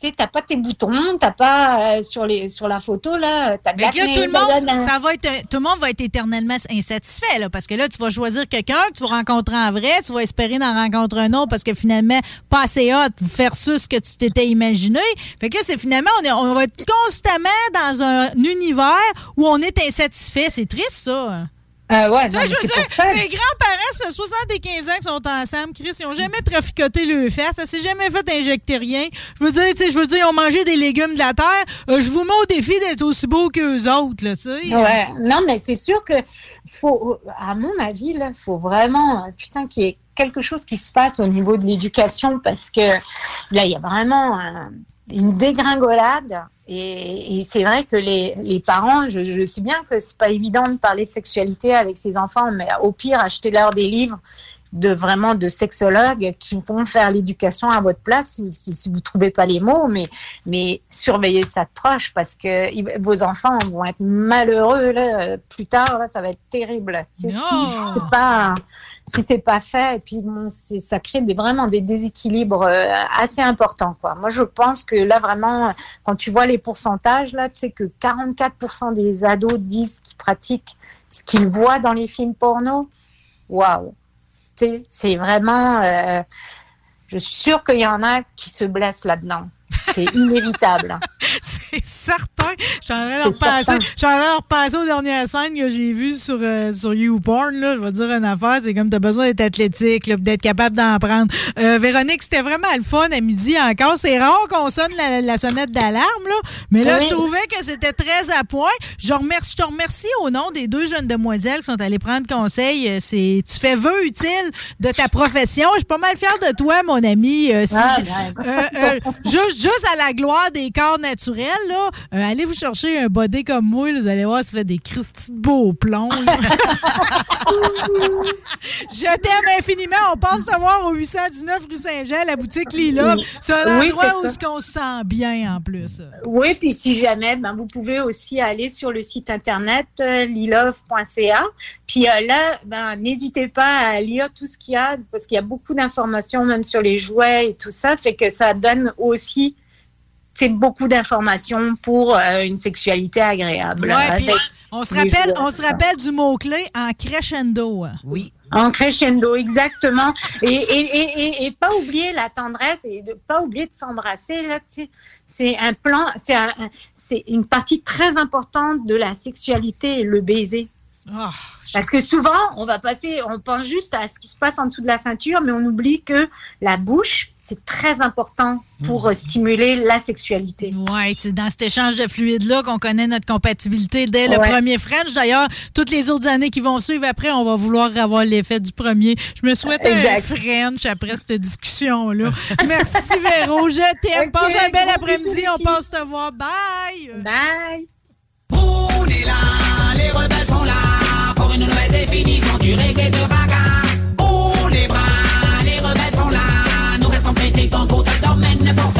Tu sais, t'as pas tes boutons, t'as pas euh, sur les sur la photo là, t'as Fait que là, tout le monde, ça va être, un- tout le monde va être éternellement insatisfait, là, parce que là, tu vas choisir quelqu'un que tu vas rencontrer en vrai, tu vas espérer d'en rencontrer un autre parce que finalement, pas assez hot versus ce que tu t'étais imaginé. Fait que là, c'est finalement, on, est- on va être constamment dans un univers où on est insatisfait. C'est triste, ça. Euh, ouais, Tu non, sais, mais je veux dire, ça. mes grands-parents, ça fait 75 ans qu'ils sont ensemble, Chris, ils ont jamais traficoté le fesses, ça s'est jamais fait injecter rien. Je veux dire, tu sais, je veux dire, ils ont mangé des légumes de la terre. Euh, je vous mets au défi d'être aussi beau qu'eux autres, là, tu sais. Ouais, non, mais c'est sûr que faut, à mon avis, là, faut vraiment, putain, qu'il y ait quelque chose qui se passe au niveau de l'éducation parce que là, il y a vraiment un- une dégringolade. Et, et c'est vrai que les, les parents, je, je sais bien que c'est pas évident de parler de sexualité avec ses enfants, mais au pire, achetez-leur des livres de vraiment de sexologues qui vont faire l'éducation à votre place si, vous trouvez pas les mots, mais mais surveillez ça de proche parce que vos enfants vont être malheureux là, plus tard là, ça va être terrible. Tu sais, Non. si c'est pas si c'est pas fait, et puis ça crée vraiment des déséquilibres euh, assez importants quoi. Moi je pense que là vraiment quand tu vois les pourcentages là, tu sais que 44% des ados disent qu'ils pratiquent ce qu'ils voient dans les films porno. Waouh. C'est vraiment. euh, je suis sûre qu'il y en a qui se blessent là-dedans. C'est inévitable. C'est certain. Je suis en train de repenser- je suis en train de repenser aux dernières scènes que j'ai vues sur, euh, sur YouPorn. Là. Je vais te dire une affaire, c'est comme tu as besoin d'être athlétique, d'être capable d'en prendre. Euh, Véronique, c'était vraiment le fun à midi encore. C'est rare qu'on sonne la, la sonnette d'alarme, là, mais là, Oui. je trouvais que c'était très à point. Je, remercie, je te remercie au nom des deux jeunes demoiselles qui sont allées prendre conseil. Euh, C'est, tu fais vœu utile de ta profession. Je suis pas mal fière de toi, mon ami. Euh, si Ah, ben. juste, juste à la gloire des corps naturels, là, euh, allez vous chercher un body comme moi, là, vous allez voir, ça fait des Christy de beaux plombs. là. Je t'aime infiniment. On passe te voir au 819 rue Saint-Jean, la boutique Lila. C'est un Oui, endroit où qu'on se sent bien en plus. Oui, puis si jamais, ben, vous pouvez aussi aller sur le site internet euh, lilove.ca. Puis euh, là, ben, n'hésitez pas à lire tout ce qu'il y a, parce qu'il y a beaucoup d'informations, même sur les jouets et tout ça, fait que ça donne aussi c'est beaucoup d'informations pour euh, une sexualité agréable. Ouais, on se rappelle, on se rappelle du mot-clé en crescendo. Oui. En crescendo, exactement. Et, et, et, et, et pas oublier la tendresse et de pas oublier de s'embrasser. Là, c'est un plan, c'est un- un- c'est une partie très importante de la sexualité, le baiser. Ah, Parce que souvent, on va passer, on pense juste à ce qui se passe en dessous de la ceinture, mais on oublie que la bouche, c'est très important pour euh, stimuler la sexualité. Oui, c'est dans cet échange de fluides-là qu'on connaît notre compatibilité dès le Ouais. premier French. D'ailleurs, toutes les autres années qui vont suivre après, on va vouloir avoir l'effet du premier. Je me souhaite Exact. un French après cette discussion-là. Merci, Véro. Je t'aime. Passe un bel après-midi. On passe te voir. Bye! Bye! On est là, les rebelles sont là pour une nouvelle définition du reggae de raga. independent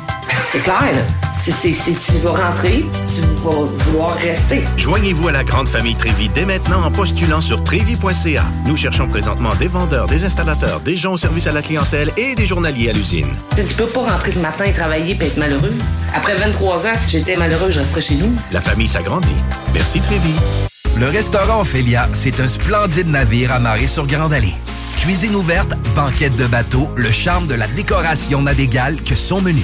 C'est clair, là. C'est- c'est- c'est- tu vas rentrer, tu vas vouloir rester. Joignez-vous à la grande famille Trévi dès maintenant en postulant sur trévi.ca. Nous cherchons présentement des vendeurs, des installateurs, des gens au service à la clientèle et des journaliers à l'usine. Tu peux pas rentrer le matin et travailler et être malheureux. Après 23 ans, si j'étais malheureux, je resterais chez nous. La famille s'agrandit. Merci Trévi. Le restaurant Ophélia, c'est un splendide navire amarré sur Grande Allée. Cuisine ouverte, banquette de bateau, le charme de la décoration n'a d'égal que son menu.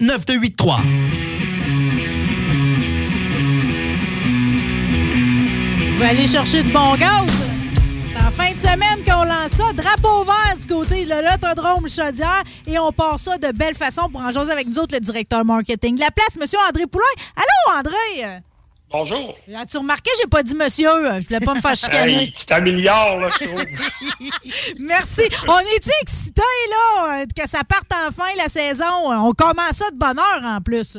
9283. Vous aller chercher du bon gaz. C'est en fin de semaine qu'on lance ça. Drapeau vert du côté de l'autodrome Chaudière. Et on part ça de belle façon pour en jaser avec nous autres, le directeur marketing la place, Monsieur André Poulain. Allô, André? Bonjour. As-tu remarqué, j'ai pas dit monsieur? Je voulais pas me faire chicaner. Hey, tu améliores, là, je trouve. Merci. On est-tu excités, là, que ça parte enfin la saison? On commence ça de bonne heure, en plus.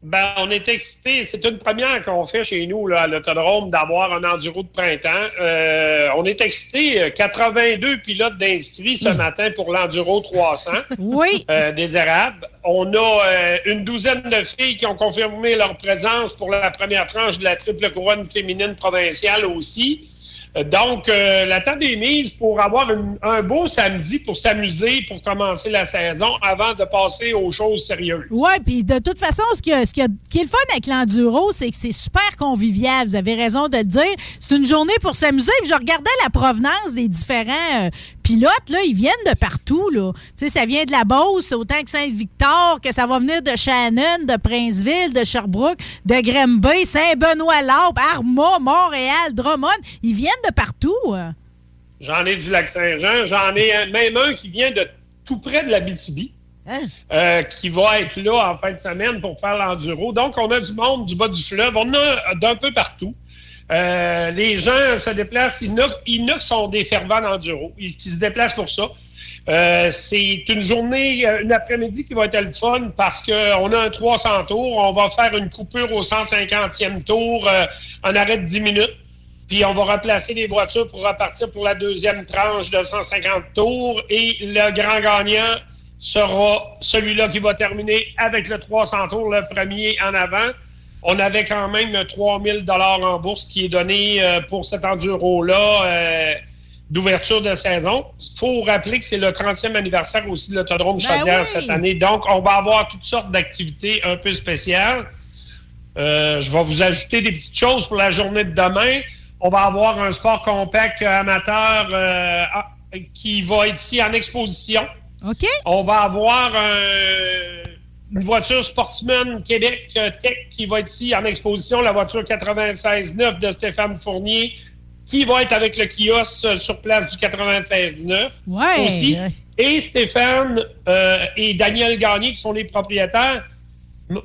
Ben, on est excités. C'est une première qu'on fait chez nous, là, à l'autodrome, d'avoir un enduro de printemps. Euh, on est excités. 82 pilotes d'inscrits ce matin pour l'enduro 300. Oui. Euh, des Arabes. On a euh, une douzaine de filles qui ont confirmé leur présence pour la première tranche de la triple couronne féminine provinciale aussi. Euh, Donc, euh, la table est mise pour avoir un beau samedi pour s'amuser, pour commencer la saison avant de passer aux choses sérieuses. Ouais, puis de toute façon, ce, qui, ce est le fun avec l'enduro, c'est que c'est super convivial. Vous avez raison de le dire. C'est une journée pour s'amuser. Je regardais la provenance des différents euh, pilotes. Là, ils viennent de partout. Là. Ça vient de la Beauce, autant que Saint-Victor, que ça va venir de Shannon, de Princeville, de Sherbrooke, de Granby, Saint-Benoît-Laube, Armagh, Montréal, Drummond. Ils viennent de partout. J'en ai du Lac-Saint-Jean. J'en ai un- même un qui vient de tout près de la BTB. euh, qui va être là en fin de semaine pour faire l'enduro. Donc, on a du monde du bas du fleuve. On a d'un peu partout. Euh, les gens se déplacent. Il y en a- qui sont des fervents d'enduro, ils- qui se déplacent pour ça. Euh, c'est une journée, une après-midi qui va être le fun parce qu'on a un 300 tours. On va faire une coupure au 150e tour, un arrêt de 10 minutes. Puis on va remplacer les voitures pour repartir pour la deuxième tranche de 150 tours. Et le grand gagnant sera celui-là qui va terminer avec le 300 tours, le premier en avant. On avait quand même 3000 dollars en bourse qui est donné euh, pour cet enduro-là euh, d'ouverture de saison. Il faut rappeler que c'est le 30e anniversaire aussi de l'Autodrome Ben Chaudière oui. cette année. Donc, on va avoir toutes sortes d'activités un peu spéciales. Euh, je vais vous ajouter des petites choses pour la journée de demain. On va avoir un sport compact amateur euh, ah, qui va être ici en exposition. OK. On va avoir un- une voiture Sportsman Québec euh, Tech qui va être ici en exposition, la voiture 96.9 de Stéphane Fournier, qui va être avec le kiosque euh, sur place du 96.9 Ouais. aussi. Et Stéphane euh, et Daniel Gagné, qui sont les propriétaires,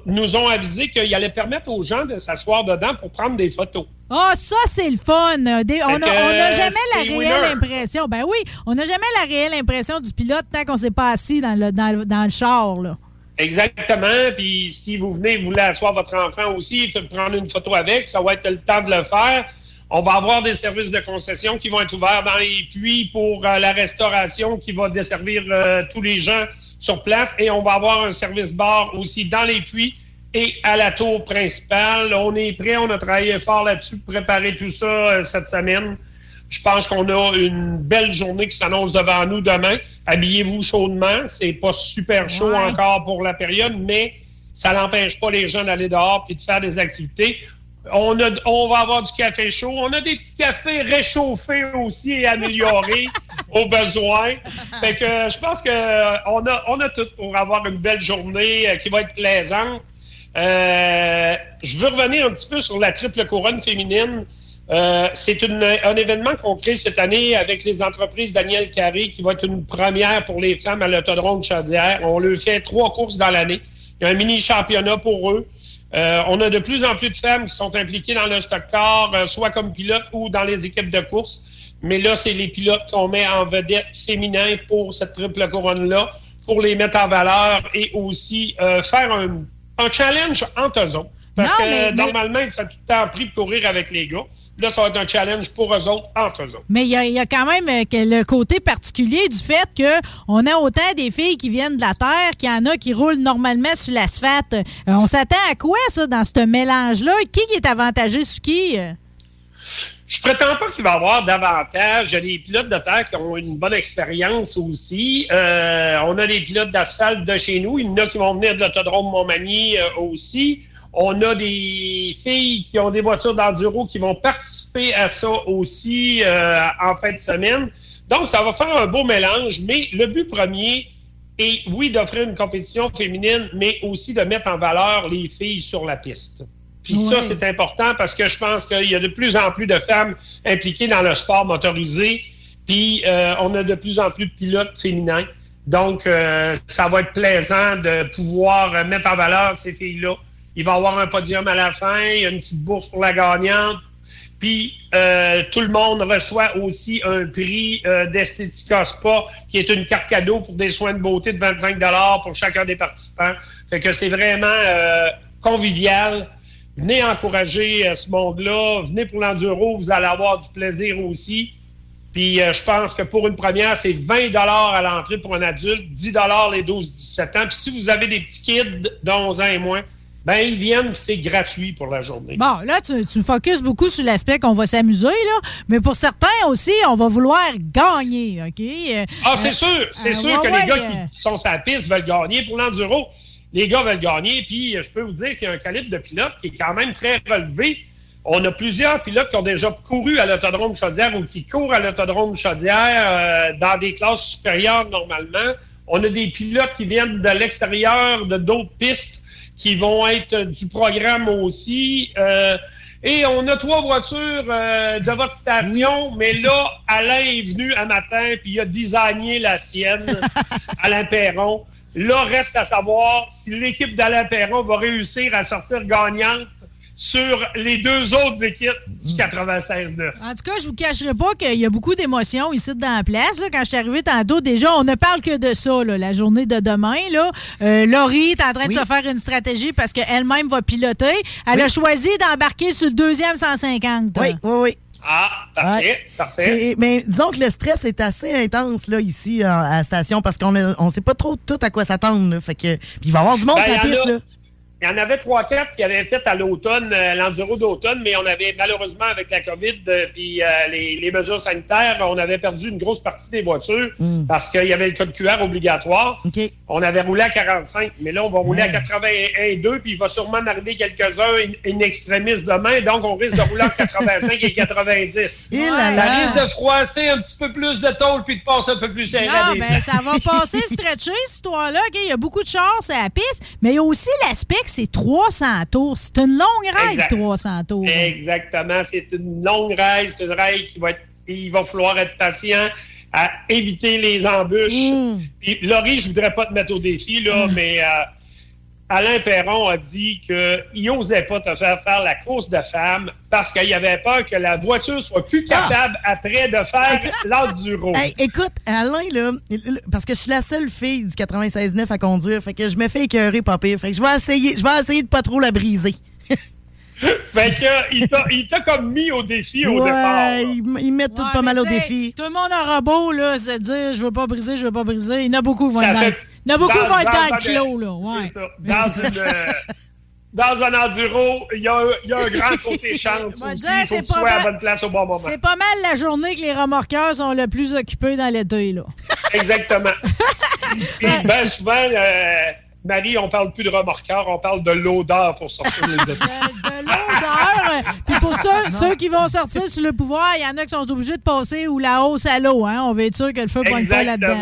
nous ont avisé qu'il allait permettre aux gens de s'asseoir dedans pour prendre des photos. Ah, ça, c'est le fun. Des- on n'a jamais la réelle winner. impression. Ben oui, on n'a jamais la réelle impression du pilote tant qu'on s'est pas assis dans le, dans le, dans le char. Là. Exactement. Puis si vous venez, vous voulez asseoir votre enfant aussi, prendre une photo avec, ça va être le temps de le faire. On va avoir des services de concession qui vont être ouverts dans les puits pour euh, la restauration qui va desservir euh, tous les gens sur place. Et on va avoir un service bar aussi dans les puits et à la tour principale. On est prêt, on a travaillé fort là-dessus pour préparer tout ça euh, cette semaine. Je pense qu'on a une belle journée qui s'annonce devant nous demain. Habillez-vous chaudement. C'est pas super chaud Ouais. encore pour la période, mais ça n'empêche pas les gens d'aller dehors et de faire des activités. On, a, on va avoir du café chaud. On a des petits cafés réchauffés aussi et améliorés au besoin. Fait que je pense que euh, on a, on a tout pour avoir une belle journée euh, qui va être plaisante. Euh, je veux revenir un petit peu sur la triple couronne féminine. Euh, c'est un événement qu'on crée cette année avec les entreprises Daniel Carré qui va être une première pour les femmes à l'autodrome de Chaudière. On leur fait trois courses dans l'année. Il y a un mini championnat pour eux. Euh, on a de plus en plus de femmes qui sont impliquées dans le stock car, euh, soit comme pilotes ou dans les équipes de course. Mais là, c'est les pilotes qu'on met en vedette féminin pour cette triple couronne-là, pour les mettre en valeur et aussi euh, faire un, un challenge entre eux autres. Parce Non, que mais- normalement, ils sont tout le temps pris de courir avec les gars. Là, ça va être un challenge pour eux autres, entre eux autres. Mais il y, a- il y a quand même euh, le côté particulier du fait qu'on a autant des filles qui viennent de la Terre qu'il y en a qui roulent normalement sur l'asphalte. Euh, on s'attend à quoi, ça, dans ce mélange-là? Qui est avantagé sur qui? Je prétends pas qu'il va y avoir davantage. Il y a des pilotes de terre qui ont une bonne expérience aussi. Euh, on a des pilotes d'asphalte de chez nous. Il y en a qui vont venir de l'autodrome Montmagny euh, aussi. On a des filles qui ont des voitures d'enduro qui vont participer à ça aussi euh, en fin de semaine. Donc, ça va faire un beau mélange, mais le but premier est, oui, d'offrir une compétition féminine, mais aussi de mettre en valeur les filles sur la piste. Puis ça, c'est important parce que je pense qu'il y a de plus en plus de femmes impliquées dans le sport motorisé. Puis euh, on a de plus en plus de pilotes féminins. Donc, euh, ça va être plaisant de pouvoir euh, mettre en valeur ces filles-là. Il va avoir un podium à la fin, il y a une petite bourse pour la gagnante. Puis euh, tout le monde reçoit aussi un prix euh, d'Estetica Spa, qui est une carte cadeau pour des soins de beauté de 25 pour chacun des participants. Fait que c'est vraiment euh, convivial. Venez encourager euh, ce monde-là. Venez pour l'enduro, vous allez avoir du plaisir aussi. Puis euh, je pense que pour une première, c'est 20 à l'entrée pour un adulte, 10 les 12-17 ans. Puis si vous avez des petits kids d'11 ans et moins, ben ils viennent, c'est gratuit pour la journée. Bon, là, tu, tu focuses beaucoup sur l'aspect qu'on va s'amuser, là, mais pour certains aussi, on va vouloir gagner, OK? Euh, Ah, euh, c'est sûr, c'est euh, sûr ouais, que ouais, les gars euh, qui, qui sont sur la piste veulent gagner. Pour l'enduro, les gars veulent gagner. Puis, euh, je peux vous dire qu'il y a un calibre de pilote qui est quand même très relevé. On a plusieurs pilotes qui ont déjà couru à l'autodrome Chaudière ou qui courent à l'autodrome Chaudière euh, dans des classes supérieures normalement. On a des pilotes qui viennent de l'extérieur de d'autres pistes qui vont être du programme aussi. Euh, et on a trois voitures euh, de votre station, mais là, Alain est venu un matin, puis il a designé la sienne, Alain Perron. Là, reste à savoir si l'équipe d'Alain Perron va réussir à sortir gagnante sur les deux autres équipes du 96-9. En tout cas, je vous cacherai pas qu'il y a beaucoup d'émotions ici dans la place. là. Quand je suis arrivé tantôt, déjà, on ne parle que de ça, là, la journée de demain. Là. Euh, Laurie est en train de se faire une stratégie parce qu'elle-même va piloter. Elle a choisi d'embarquer sur le deuxième 150. Oui, oui, oui. Ah, parfait, Ouais. parfait. Mais disons que le stress est assez intense là, ici à la station parce qu'on ne on sait pas trop tout à quoi s'attendre. Fait que puis il va y avoir du monde Ben, sur la piste. a- Là. Il y en avait trois, quatre qui avaient fait à l'automne, euh, l'enduro d'automne, mais on avait malheureusement avec la COVID euh, puis euh, les, les mesures sanitaires, on avait perdu une grosse partie des voitures Mm. parce qu'il y avait le code QR obligatoire. On avait roulé à 45, mais là on va rouler à 81,2 puis il va sûrement en arriver quelques-uns in, in extremis demain, donc on risque de rouler en 85 et 90. Et là Ça là. risque de froisser un petit peu plus de tôle puis de passer un peu plus serré. Non, à ben, ça va passer stretché, cette histoire-là. Il y a beaucoup de chars à la piste, mais il y a aussi l'aspect que c'est 300 tours. C'est une longue ride, Exact. 300 tours. Exactement. C'est une longue raid. C'est une raid qui va être. Il va falloir être patient à éviter les embûches. Mm. Puis, Laurie, je voudrais pas te mettre au défi, là, mais euh, Alain Perron a dit qu'il n'osait pas te faire faire la course de femmes parce qu'il avait peur que la voiture soit plus capable après de faire l'enduro. Hey, écoute, Alain, là, parce que je suis la seule fille du 96-9 à conduire, fait que je me fais écœurer, pas pire. Fait que je vais essayer, je vais essayer de pas trop la briser. Fait que, il t'a- il t'a comme mis au défi au ouais, départ. ils, ils mettent tout pas mal au défi. Tout le monde aura beau là, se dire je veux pas briser, je veux pas briser. Il y en a beaucoup Ça fait- il y en a beaucoup qui dans- vont être dans- dans le dans- clos, là. Ouais. C'est ça. Dans, une, euh, dans un enduro, il y, a un- il y a un grand côté chance aussi. dire, faut que tu sois à bonne place au bon moment. C'est pas mal la journée que les remorqueurs sont le plus occupés dans l'été, là. Exactement. Puis, ben souvent, euh, Marie, on parle plus de remorqueur, on parle de l'odeur pour sortir les deux. L'odeur. Puis pour ceux, ceux qui vont sortir sur le pouvoir, il y en a qui sont obligés de passer ou la hausse à l'eau. Hein? On va être sûr que le feu ne pogne pas là-dedans.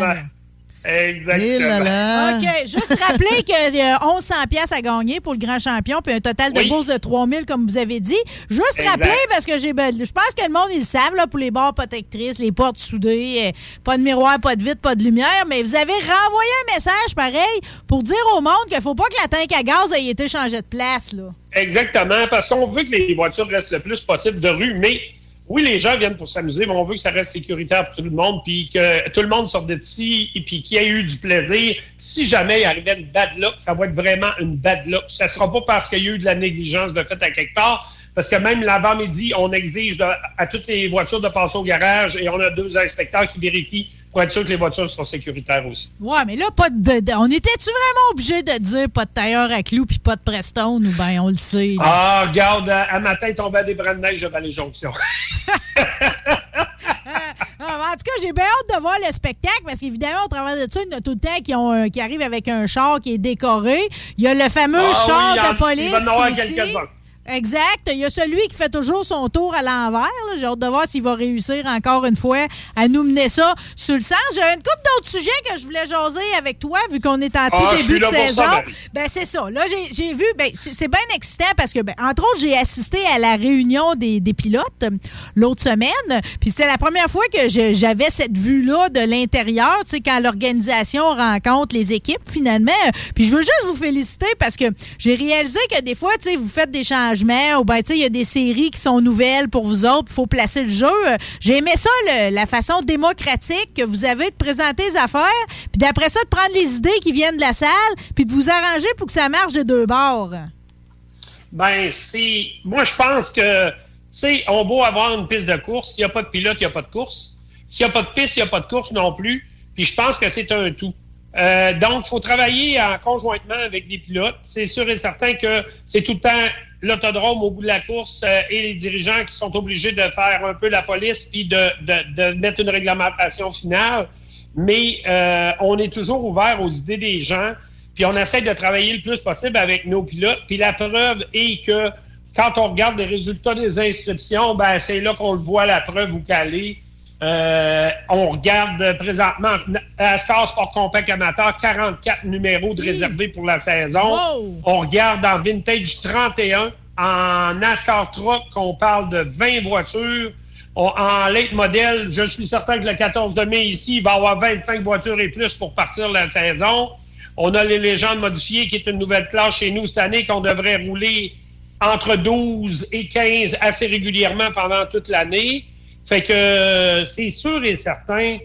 Exactement. là. OK. Juste rappeler qu'il y a 1100 pièces à gagner pour le grand champion, puis un total de Oui. bourse de 3000, comme vous avez dit. Juste Exact. rappeler, parce que j'ai, ben, je pense que le monde, ils le savent, là, pour les barres protectrices, les portes soudées, euh, pas de miroir, pas de vitre, pas de lumière, mais vous avez renvoyé un message pareil pour dire au monde qu'il faut pas que la tank à gaz ait été changée de place, là. Exactement, parce qu'on veut que les voitures restent le plus possible de rue, mais oui, les gens viennent pour s'amuser, mais on veut que ça reste sécuritaire pour tout le monde, puis que tout le monde sorte de ici, et puis qu'il y ait eu du plaisir. Si jamais il arrivait une bad luck, ça va être vraiment une bad luck. Ça sera pas parce qu'il y a eu de la négligence de fait à quelque part, parce que même l'avant-midi, on exige de- à toutes les voitures de passer au garage et on a deux inspecteurs qui vérifient pour être sûr que les voitures sont sécuritaires aussi. Ouais, mais là, pas de, de- on était-tu vraiment obligé de dire pas de tailleur à clous puis pas de Prestone ou ben on le sait? là? Ah, regarde, à, à matin, tombait des bras de neige devant les jonctions. Ah, en tout cas, j'ai bien hâte de voir le spectacle parce qu'évidemment, au travers de ça, il y en a tout le temps qui, ont, un- qui arrivent avec un char qui est décoré. Il y a le fameux Ah char en- de police. il va y en avoir aussi. Exact. Il y a celui qui fait toujours son tour à l'envers. J'ai hâte de voir s'il va réussir encore une fois à nous mener ça sur le sens. J'avais une couple d'autres sujets que je voulais jaser avec toi, vu qu'on est en tout Ah, début de saison. ça, Marie. ben, c'est ça. Là, j'ai- vu, ben, c'est bien excitant parce que, ben, entre autres, j'ai assisté à la réunion des, des pilotes l'autre semaine. Puis c'était la première fois que j'avais cette vue-là de l'intérieur, tu sais, quand l'organisation rencontre les équipes, finalement. Puis je veux juste vous féliciter parce que j'ai réalisé que des fois, tu sais, vous faites des changements ou, ben, tu sais, il y a des séries qui sont nouvelles pour vous autres, il faut placer le jeu. J'ai aimé ça, la façon démocratique que vous avez de présenter les affaires, puis d'après ça, de prendre les idées qui viennent de la salle, puis de vous arranger pour que ça marche de deux bords. Ben, c'est. Moi, je pense que, tu sais, on beau avoir une piste de course. S'il n'y a pas de pilote, il n'y a pas de course. S'il n'y a pas de piste, il n'y a pas de course non plus. Puis je pense que c'est un tout. Euh, donc, il faut travailler en conjointement avec les pilotes. C'est sûr et certain que c'est tout le temps l'autodrome au bout de la course euh, et les dirigeants qui sont obligés de faire un peu la police puis de, de, de mettre une réglementation finale. Mais euh, on est toujours ouvert aux idées des gens, puis on essaie de travailler le plus possible avec nos pilotes. Puis la preuve est que quand on regarde les résultats des inscriptions, ben c'est là qu'on le voit la preuve qu'elle est. Euh, on regarde présentement Star Sport Compact Amateur 44 numéros de réservés pour la saison. On regarde en Vintage 31. En NASCAR Truck, on parle de 20 voitures. On- en late modèle, je suis certain que le 14 de mai ici, il va y avoir 25 voitures et plus pour partir la saison. On a les légendes modifiées, qui est une nouvelle classe chez nous cette année, qu'on devrait rouler entre 12 et 15 assez régulièrement pendant toute l'année. Fait que euh, c'est sûr et certain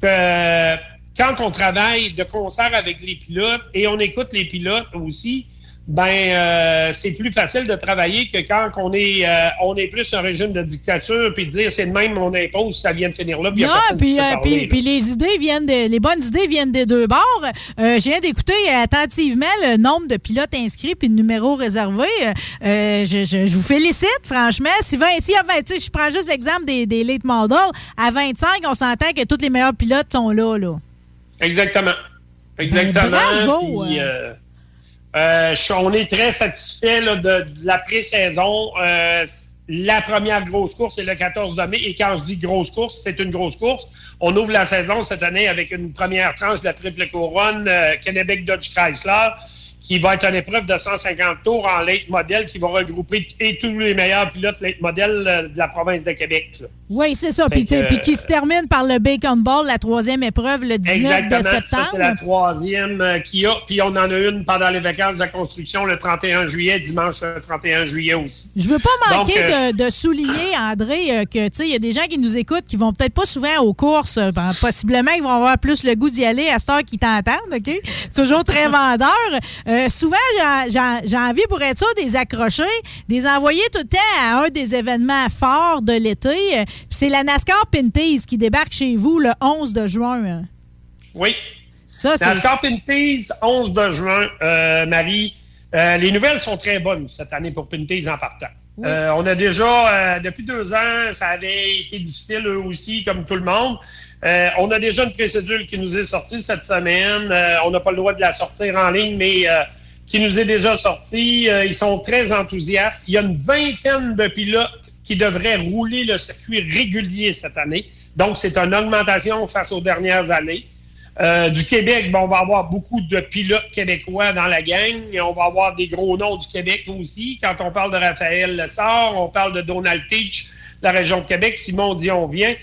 que quand on travaille de concert avec les pilotes et on écoute les pilotes aussi, ben euh, c'est plus facile de travailler que quand on est euh, on est plus un régime de dictature puis de dire c'est de même on impose ça vient de finir là puis Non, puis euh, puis- les idées viennent de- les bonnes idées viennent des deux bords. Viens d'écouter attentivement le nombre de pilotes inscrits puis de numéros réservés. Euh, je, je- je vous félicite, franchement. Si 20, si à 20, tu sais, je prends juste l'exemple des, des late models. À 25, on s'entend que tous les meilleurs pilotes sont là. là. Exactement. Exactement. Ben, bravo, Puis, euh, on est très satisfait de, de la pré-saison. Euh, la première grosse course, c'est le 14 de mai. Et quand je dis grosse course, c'est une grosse course. On ouvre la saison cette année avec une première tranche de la triple couronne euh, Kennebec Dodge Chrysler qui va être une épreuve de 150 tours en late model qui va regrouper et tous les meilleurs pilotes late model euh, de la province de Québec. là. Oui, c'est ça. Puis qui se termine par le Bacon Ball, la troisième épreuve, le 19 Exactement. de septembre. c'est la troisième euh, qu'il y a. Puis on en a une pendant les vacances de construction le 31 juillet, dimanche euh, 31 juillet aussi. Je veux pas manquer Donc, euh, de, de souligner, André, euh, que tu sais, il y a des gens qui nous écoutent qui vont peut-être pas souvent aux courses. euh, ben, possiblement, ils vont avoir plus le goût d'y aller à cette heure qu'ils t'entendent, OK? C'est toujours très vendeur. Euh, souvent, j'ai- envie, pour être sûr, des accrocher, des envoyer tout le temps à un des événements forts de l'été. Euh, C'est la NASCAR Pinties qui débarque chez vous le 11 de juin. hein. Oui. Ça, c'est- NASCAR Pinties, 11 de juin, euh, Marie. Euh, les nouvelles sont très bonnes cette année pour Pinties en partant. Euh, on a déjà, euh, depuis deux ans, ça avait été difficile eux aussi, comme tout le monde. Euh, on a déjà une précédure qui nous est sortie cette semaine. Euh, on n'a pas le droit de la sortir en ligne, mais euh, qui nous est déjà sortie. Ils sont très enthousiastes. Il y a une vingtaine de pilotes qui devraient rouler le circuit régulier cette année. Donc, c'est une augmentation face aux dernières années. Du Québec, on va avoir beaucoup de pilotes québécois dans la gang. On va avoir des gros noms du Québec aussi. Quand on parle de Raphaël Lessard, on parle de Donald Teach, la région de Québec. Simon Dion vient.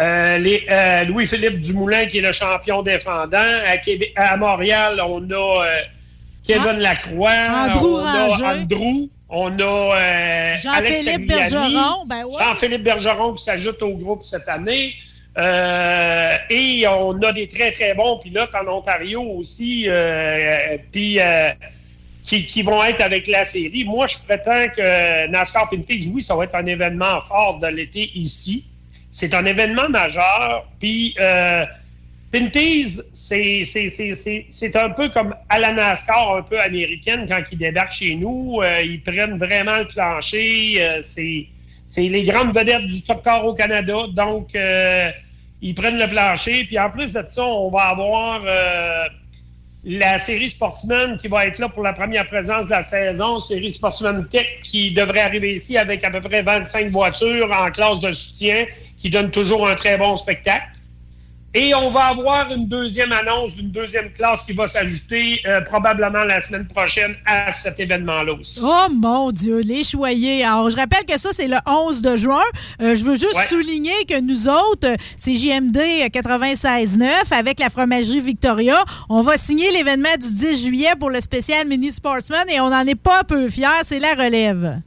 Euh, les- euh, Louis-Philippe Dumoulin, qui est le champion défendant. À, Québec, à Montréal, on a euh, Kevin Lacroix. Andrew on a. Andrew. On a Jean-Philippe Bergeron, ben ouais. Jean-Philippe Bergeron qui s'ajoute au groupe cette année. Et on a des très, très bons pilotes en Ontario aussi, puis qui, qui vont être avec la série. Moi, je prétends que NASCAR Pinties, oui, ça va être un événement fort de l'été ici. C'est un événement majeur. Puis euh, Pinties, c'est- un peu comme à la NASCAR, un peu américaine, quand ils débarquent chez nous. Euh, ils prennent vraiment le plancher. Euh, c'est les grandes vedettes du top car au Canada. Donc, euh, ils prennent le plancher. Puis en plus de ça, on va avoir la série Sportsman qui va être là pour la première présence de la saison. Série Sportsman Tech qui devrait arriver ici avec à peu près 25 voitures en classe de soutien qui donne toujours un très bon spectacle. Et on va avoir une deuxième annonce d'une deuxième classe qui va s'ajouter euh, probablement la semaine prochaine à cet événement-là aussi. Oh mon Dieu, les choyés. Alors, je rappelle que ça, c'est le 11 de juin. Euh, je veux juste Ouais. souligner que nous autres, c'est JMD 96.9 avec la fromagerie Victoria. On va signer l'événement du 10 juillet pour le spécial Mini Sportsman et on n'en est pas peu fiers. C'est la relève.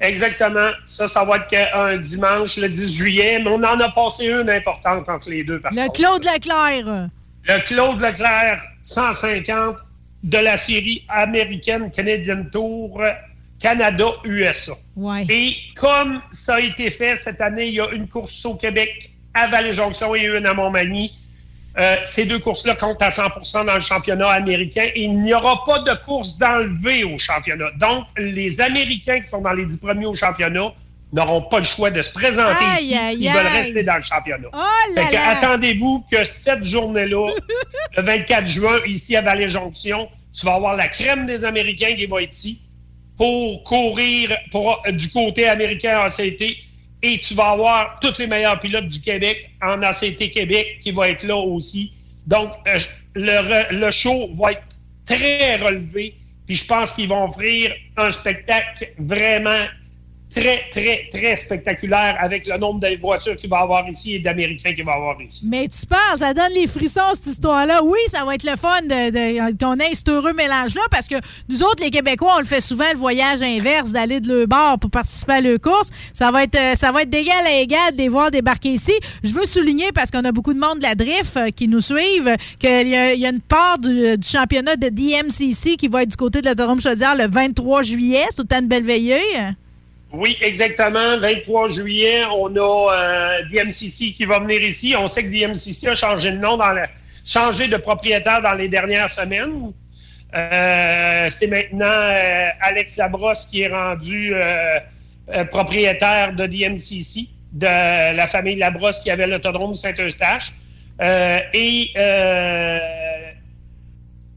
Exactement. Ça, ça va être un dimanche, le 10 juillet, mais on en a passé une importante entre les deux. Par Le contre. Claude Leclerc. Le Claude Leclerc 150 de la série américaine Canadian Tour Canada-USA. Ouais. Et comme ça a été fait cette année, il y a une course au Québec à Vallée-Jonction et une à Montmagny. Euh, ces deux courses-là comptent à 100% dans le championnat américain et il n'y aura pas de course d'enlever au championnat. Donc, les Américains qui sont dans les dix premiers au championnat n'auront pas le choix de se présenter Aïe, ici aïe, s'ils veulent rester dans le championnat. Oh attendez-vous que cette journée-là, le 24 juin, ici à Vallée-Jonction, tu vas avoir la crème des Américains qui va être ici pour courir pour, euh, du côté américain ACT et tu vas avoir tous les meilleurs pilotes du Québec en ACT Québec qui va être là aussi. Donc, euh, le, le show va être très relevé. Puis je pense qu'ils vont offrir un spectacle vraiment très, très, très spectaculaire avec le nombre de voitures qu'il va y avoir ici et d'Américains qu'il va y avoir ici. Mais tu penses, ça donne les frissons, cette histoire-là. Oui, ça va être le fun de, de- qu'on ait cet heureux mélange-là parce que nous autres, les Québécois, on le fait souvent, le voyage inverse, d'aller de leur bord pour participer à leur course. Ça va être, euh, ça va être d'égal à égal de les voir débarquer ici. Je veux souligner, parce qu'on a beaucoup de monde de la drift euh, qui nous suivent, qu'il y, y a une part du, du championnat de DMCC qui va être du côté de l'autodrome Chaudière le 23 juillet. C'est le temps une belle veillée. Oui, exactement. 23 juillet, on a euh, DMCC qui va venir ici. On sait que DMCC a changé de nom, dans la- changé de propriétaire dans les dernières semaines. Euh, c'est maintenant euh, Alex Labrosse qui est rendu euh, euh, propriétaire de DMCC, de la famille Labrosse qui avait l'autodrome Saint-Eustache. Euh, et